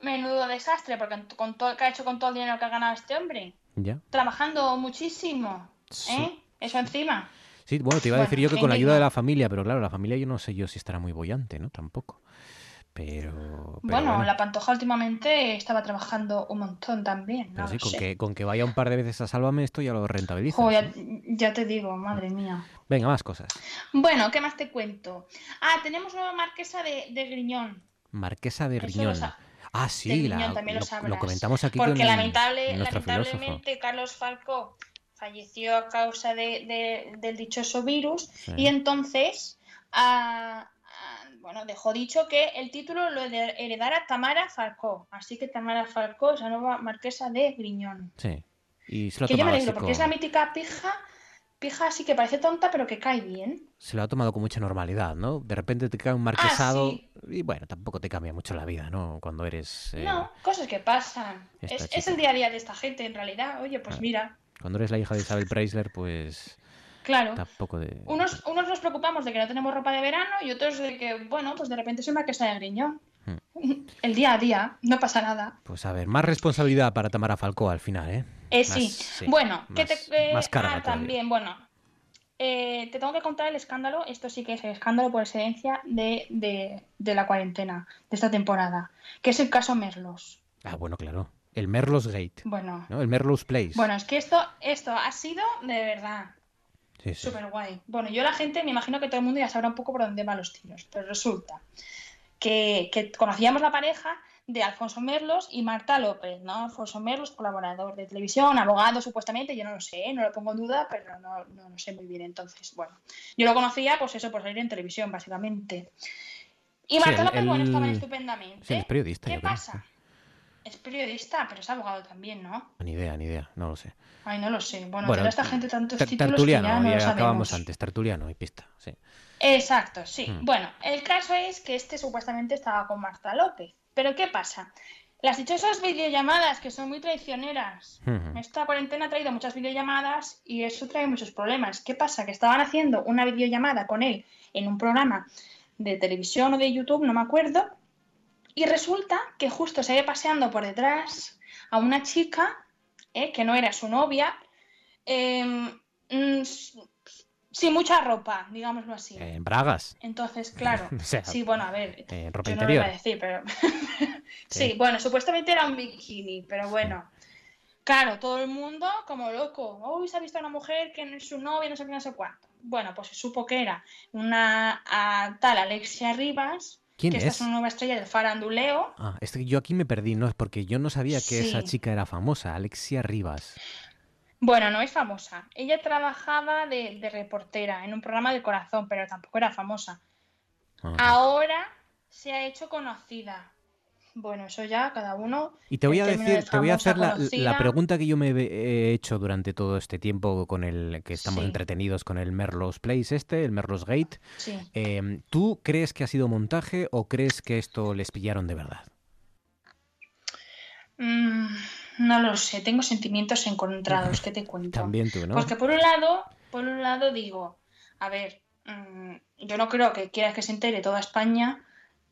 menudo desastre, porque con todo, ¿qué ha hecho con todo el dinero que ha ganado este hombre? Ya. Trabajando muchísimo, ¿eh? Eso encima. Sí, bueno, te iba a Bueno, decir yo que con la ayuda de la familia, pero claro, la familia yo no sé yo si estará muy bollante, ¿no? Tampoco. Pero, pero Bueno, bueno, la Pantoja últimamente estaba trabajando un montón también, pero no sí, lo con sé. que, con que vaya un par de veces a Sálvame esto ya lo rentabiliza. Jo, ya, ya te digo, madre mía. Venga, más cosas. Bueno, ¿qué más te cuento? Ah, tenemos nueva marquesa de, de Griñón. Marquesa de Griñón. Ah, sí, Griñón la- también lo lo, comentamos aquí Porque con, lamentable, lamentablemente Carlos Falcó falleció a causa de, de- del dichoso virus Sí. y entonces ah, bueno, dejó dicho que el título lo hered- heredara Tamara Falcó. Así que Tamara Falcó es la nueva marquesa de Griñón. Sí. Y se lo ha Que yo me alegro, porque es la mítica pija, pija así que parece tonta, pero que cae bien. se lo ha tomado con mucha normalidad, ¿no? De repente te cae un marquesado Ah, sí. y bueno, tampoco te cambia mucho la vida, ¿no? Cuando eres eh, No, cosas que pasan. Es, es el día a día de esta gente, en realidad. Oye, pues Ah. mira, cuando eres la hija de Isabel Preisler, pues claro. tampoco de Unos, unos nos preocupamos de que no tenemos ropa de verano y otros de que, bueno, pues de repente soy marquesa de Griñón. El día a día, no pasa nada. Pues a ver, más responsabilidad para Tamara Falcó al final, ¿eh? Eh, Más- sí. bueno, que más- te. eh, más carga ah, también, bueno. eh, te tengo que contar el escándalo, esto sí que es el escándalo por excelencia de, de, de la cuarentena, de esta temporada, que es el caso Merlos. Ah, bueno, claro. El Merlos Gate, Bueno, ¿no? El Merlos Place. bueno, es que esto, esto ha sido de verdad Sí, sí. súper guay. Bueno, yo la gente, me imagino que todo el mundo ya sabrá un poco por dónde van los tiros, pero resulta que, que conocíamos la pareja de Alfonso Merlos y Marta López, ¿no? Alfonso Merlos, colaborador de televisión, abogado supuestamente, yo no lo sé, no lo pongo en duda, pero no, no lo sé muy bien. Entonces, bueno, yo lo conocía, pues eso, por salir en televisión, básicamente. Y Marta López, bueno, él- estaban estupendamente. Sí, es periodista, ¿Qué creo. Es periodista, pero es abogado también, ¿no? Ni idea, ni idea, no lo sé. Ay, no lo sé. Bueno, Bueno, esta gente tantos títulos que tertuliano, ya no ya lo acabamos antes, tertuliano y pista, sí. Exacto, sí. Hmm. Bueno, el caso es que este supuestamente estaba con Marta López. Pero ¿qué pasa? Las dichosas videollamadas que son muy traicioneras. Ujú. Esta cuarentena ha traído muchas videollamadas y eso trae muchos problemas. ¿Qué pasa? Que estaban haciendo una videollamada con él en un programa de televisión o de YouTube, no me acuerdo, y resulta que justo se ve paseando por detrás a una chica eh, que no era su novia, em, mm, sin mucha ropa, digámoslo así. En bragas. Entonces, claro, O sea, sí, bueno, a ver, En ropa yo no lo iba interior. a decir, pero... sí, bueno, supuestamente era un bikini, pero bueno. Claro, todo el mundo como loco. Uy, se ha visto a una mujer que no es su novia, no sé qué, no sé cuánto. Bueno, pues se supo que era una a, tal Alexia Rivas, ¿Quién que esta es? es una nueva estrella del faranduleo. Ah, es que yo aquí me perdí, ¿no? Es porque yo no sabía que esa chica era famosa, Alexia Rivas. Bueno, no es famosa. Ella trabajaba de, de reportera en un programa del corazón, pero tampoco era famosa. Ajá. Ahora se ha hecho conocida. Bueno, eso ya cada uno. Y te voy a decir, de te voy a hacer la, pregunta que yo me he hecho durante todo este tiempo con el que estamos Sí. entretenidos con el Merlos Place este, el Merlos Gate. Sí. Em, ¿Tú crees que ha sido montaje o crees que esto les pillaron de verdad? Mm, no lo sé, tengo sentimientos encontrados, ¿qué te cuento? También tú, ¿no? Porque por un lado, por un lado digo, a ver, mm, yo no creo que quieras que se entere toda España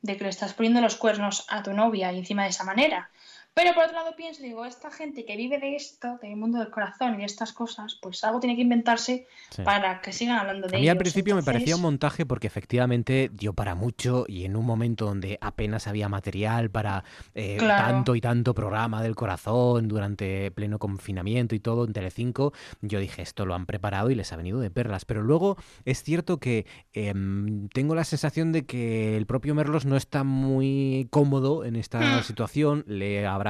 de que le estás poniendo los cuernos a tu novia y encima de esa manera. Pero por otro lado pienso, digo, esta gente que vive de esto, del mundo del corazón y de estas cosas, pues algo tiene que inventarse Sí. para que sigan hablando de A mí al principio me parecía un montaje porque efectivamente dio para mucho y en un momento donde apenas había material para eh, Claro. tanto y tanto programa del corazón durante pleno confinamiento y todo en Telecinco, yo dije esto lo han preparado y les ha venido de perlas. Pero luego es cierto que em, tengo la sensación de que el propio Merlos no está muy cómodo en esta Mm. situación, le habrá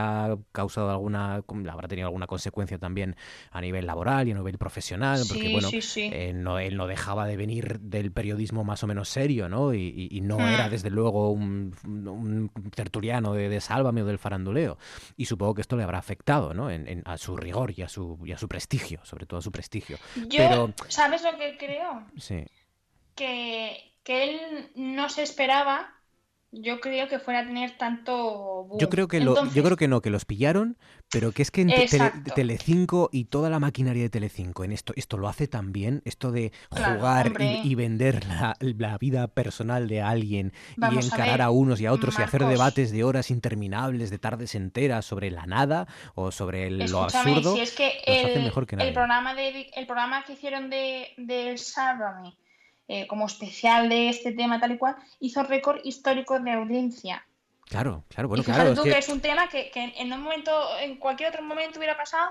causado alguna, habrá tenido alguna consecuencia también a nivel laboral y a nivel profesional, porque Sí, bueno, sí, sí. eh, no, él no dejaba de venir del periodismo más o menos serio, ¿no? Y, y- y no Mm. era desde luego un, un tertuliano de, de Sálvame o del faranduleo. Y supongo que esto le habrá afectado, ¿no? En, en- a su rigor y a su, y a su prestigio, sobre todo a su prestigio. Yo, Pero, ¿sabes lo que creo? sí. que, que él no se esperaba, yo creo que fuera a tener tanto boom. Yo creo que lo, yo creo que no, que los pillaron, pero que es que en te- Tele-. Telecinco y toda la maquinaria de Telecinco en esto, esto lo hace tan bien, esto de Claro, jugar y, y vender la, la vida personal de alguien Vamos y a encarar ver, a, unos y a otros y hacer debates de horas interminables, de tardes enteras sobre la nada o sobre el- lo absurdo. si es que los hace el, mejor que el programa de el programa que hicieron de, de Sálvame, eh, como especial de este tema tal y cual, hizo récord histórico de audiencia. Claro, claro, bueno, y fíjate claro, tú es que... que es un tema que, que en un momento, en cualquier otro momento hubiera pasado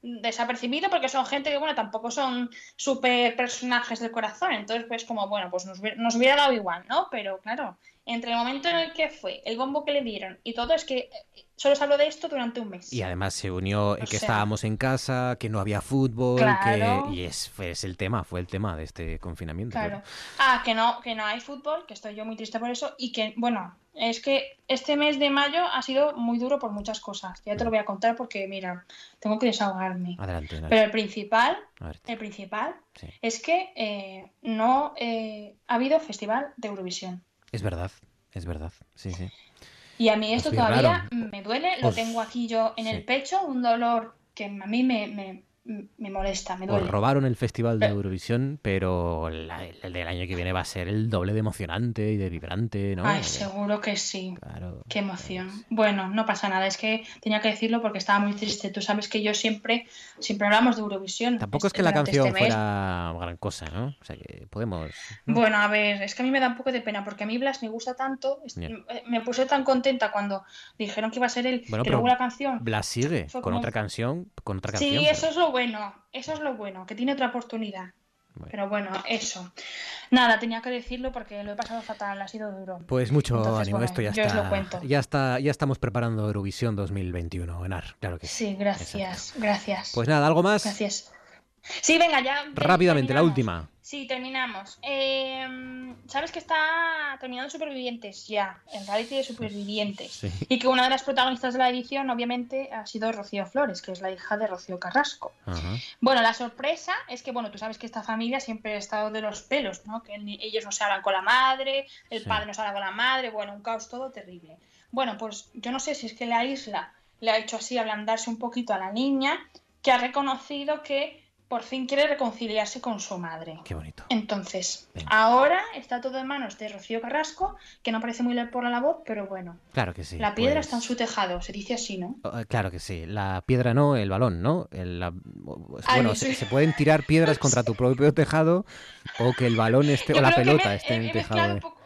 desapercibido porque son gente que, bueno, tampoco son super personajes del corazón. Entonces, pues como, bueno, pues nos, hubiera- nos hubiera dado igual, ¿no? Pero claro, entre el momento en el que fue, el bombo que le dieron y todo, es que eh, solo se habló de esto durante un mes. Y además se unió eh, O que sea- estábamos en casa, que no había fútbol, Claro. que y es, fue- es el tema, fue el tema de este confinamiento. Claro. Ah, que no, que no hay fútbol, que estoy yo muy triste por eso, y que, bueno, es que este mes de mayo ha sido muy duro por muchas cosas. Ya te lo voy a contar porque, mira, tengo que desahogarme. Adelante, adelante. Pero el principal, el principal, Sí. es que eh, no eh, ha habido festival de Eurovisión. Es verdad, es verdad, sí, sí. Y a mí esto todavía me duele, lo Os- tengo aquí yo en el pecho, un dolor que a mí me, me, me molesta, me Os duele. robaron el festival de Pero- Eurovisión, pero la- el del año que viene va a ser el doble de emocionante y de vibrante, ¿no? Ay, seguro que sí. Claro. Qué emoción. Bueno, no pasa nada, es que tenía que decirlo porque estaba muy triste. Tú sabes que yo siempre, siempre hablamos de Eurovisión. Tampoco es que la canción este fuera gran cosa, ¿no? O sea que podemos... Bueno, a ver, es que a mí me da un poco de pena porque a mí Blas me gusta tanto. eh, Me puse tan contenta cuando dijeron que iba a ser él. Bueno, pero luego la canción. Blas sigue fue con como- otra canción, con otra canción. Sí, eso es lo bueno. Eso es lo bueno, que tiene otra oportunidad. Bueno. Pero bueno, eso. Nada, tenía que decirlo porque lo he pasado fatal, ha sido duro. Pues mucho Entonces, ánimo, bueno, esto ya yo os lo está, cuento. ya está, ya estamos preparando Eurovisión 2021, Enar, claro que sí. Sí, gracias, gracias. Pues nada, algo más. Gracias. Sí, venga, ya. Rápidamente, la última. Sí, terminamos. Eh, Sabes que está terminando Supervivientes ya, el reality de Supervivientes. Sí. Y que una de las protagonistas de la edición, obviamente, ha sido Rocío Flores, que es la hija de Rocío Carrasco. Ajá. Bueno, la sorpresa es que, bueno, tú sabes que esta familia siempre ha estado de los pelos, ¿no? Que ni- ellos no se hablan con la madre, el Sí. padre no se habla con la madre, bueno, un caos todo terrible. Bueno, pues yo no sé si es que la isla le ha hecho así ablandarse un poquito a la niña, que ha reconocido que por fin quiere reconciliarse con su madre. Qué bonito. Entonces, ahora está todo en manos de Rocío Carrasco, que no parece muy por la voz, pero bueno. Claro que sí. la piedra pues- está en su tejado, se dice así, ¿no? Eh, Claro que sí. La piedra no, el balón, ¿no? El- la- bueno, se, se pueden tirar piedras contra tu propio tejado o que el balón esté Yo o la pelota me- esté he- en el tejado.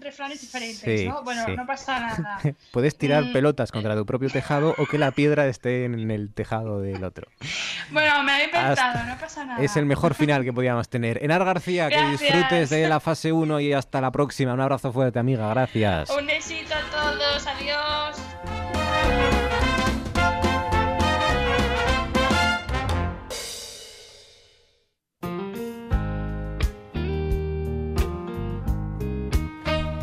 Refranes diferentes, Sí, ¿no? Bueno, sí. no pasa nada. Puedes tirar Mm. pelotas contra tu propio tejado o que la piedra esté en el tejado del otro. Bueno, me he inventado, Hasta- no pasa nada. Es el mejor final que podíamos tener. Enar García, que disfrutes de la fase 1 y hasta la próxima. Un abrazo fuerte, amiga. Gracias. Un besito a todos, adiós.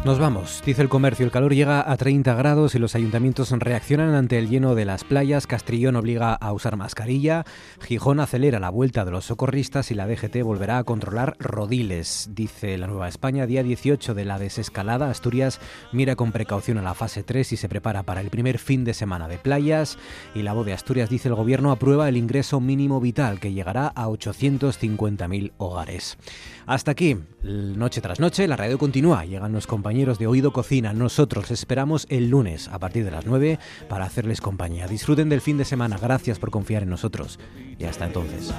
Nos vamos. Dice el comercio, el calor llega a 30 grados y los ayuntamientos reaccionan ante el lleno de las playas. Castrillón obliga a usar mascarilla. Gijón acelera la vuelta de los socorristas y la DGT volverá a controlar rodiles. Dice la Nueva España, día 18 de la desescalada. Asturias mira con precaución a la fase 3 y se prepara para el primer fin de semana de playas. Y la voz de Asturias dice el gobierno aprueba el ingreso mínimo vital que llegará a 850.000 hogares. Hasta aquí, noche tras noche, la radio continúa. Llegan los compañeros de Oído Cocina. Nosotros esperamos el lunes a partir de las 9 para hacerles compañía. Disfruten del fin de semana. Gracias por confiar en nosotros. Y hasta entonces.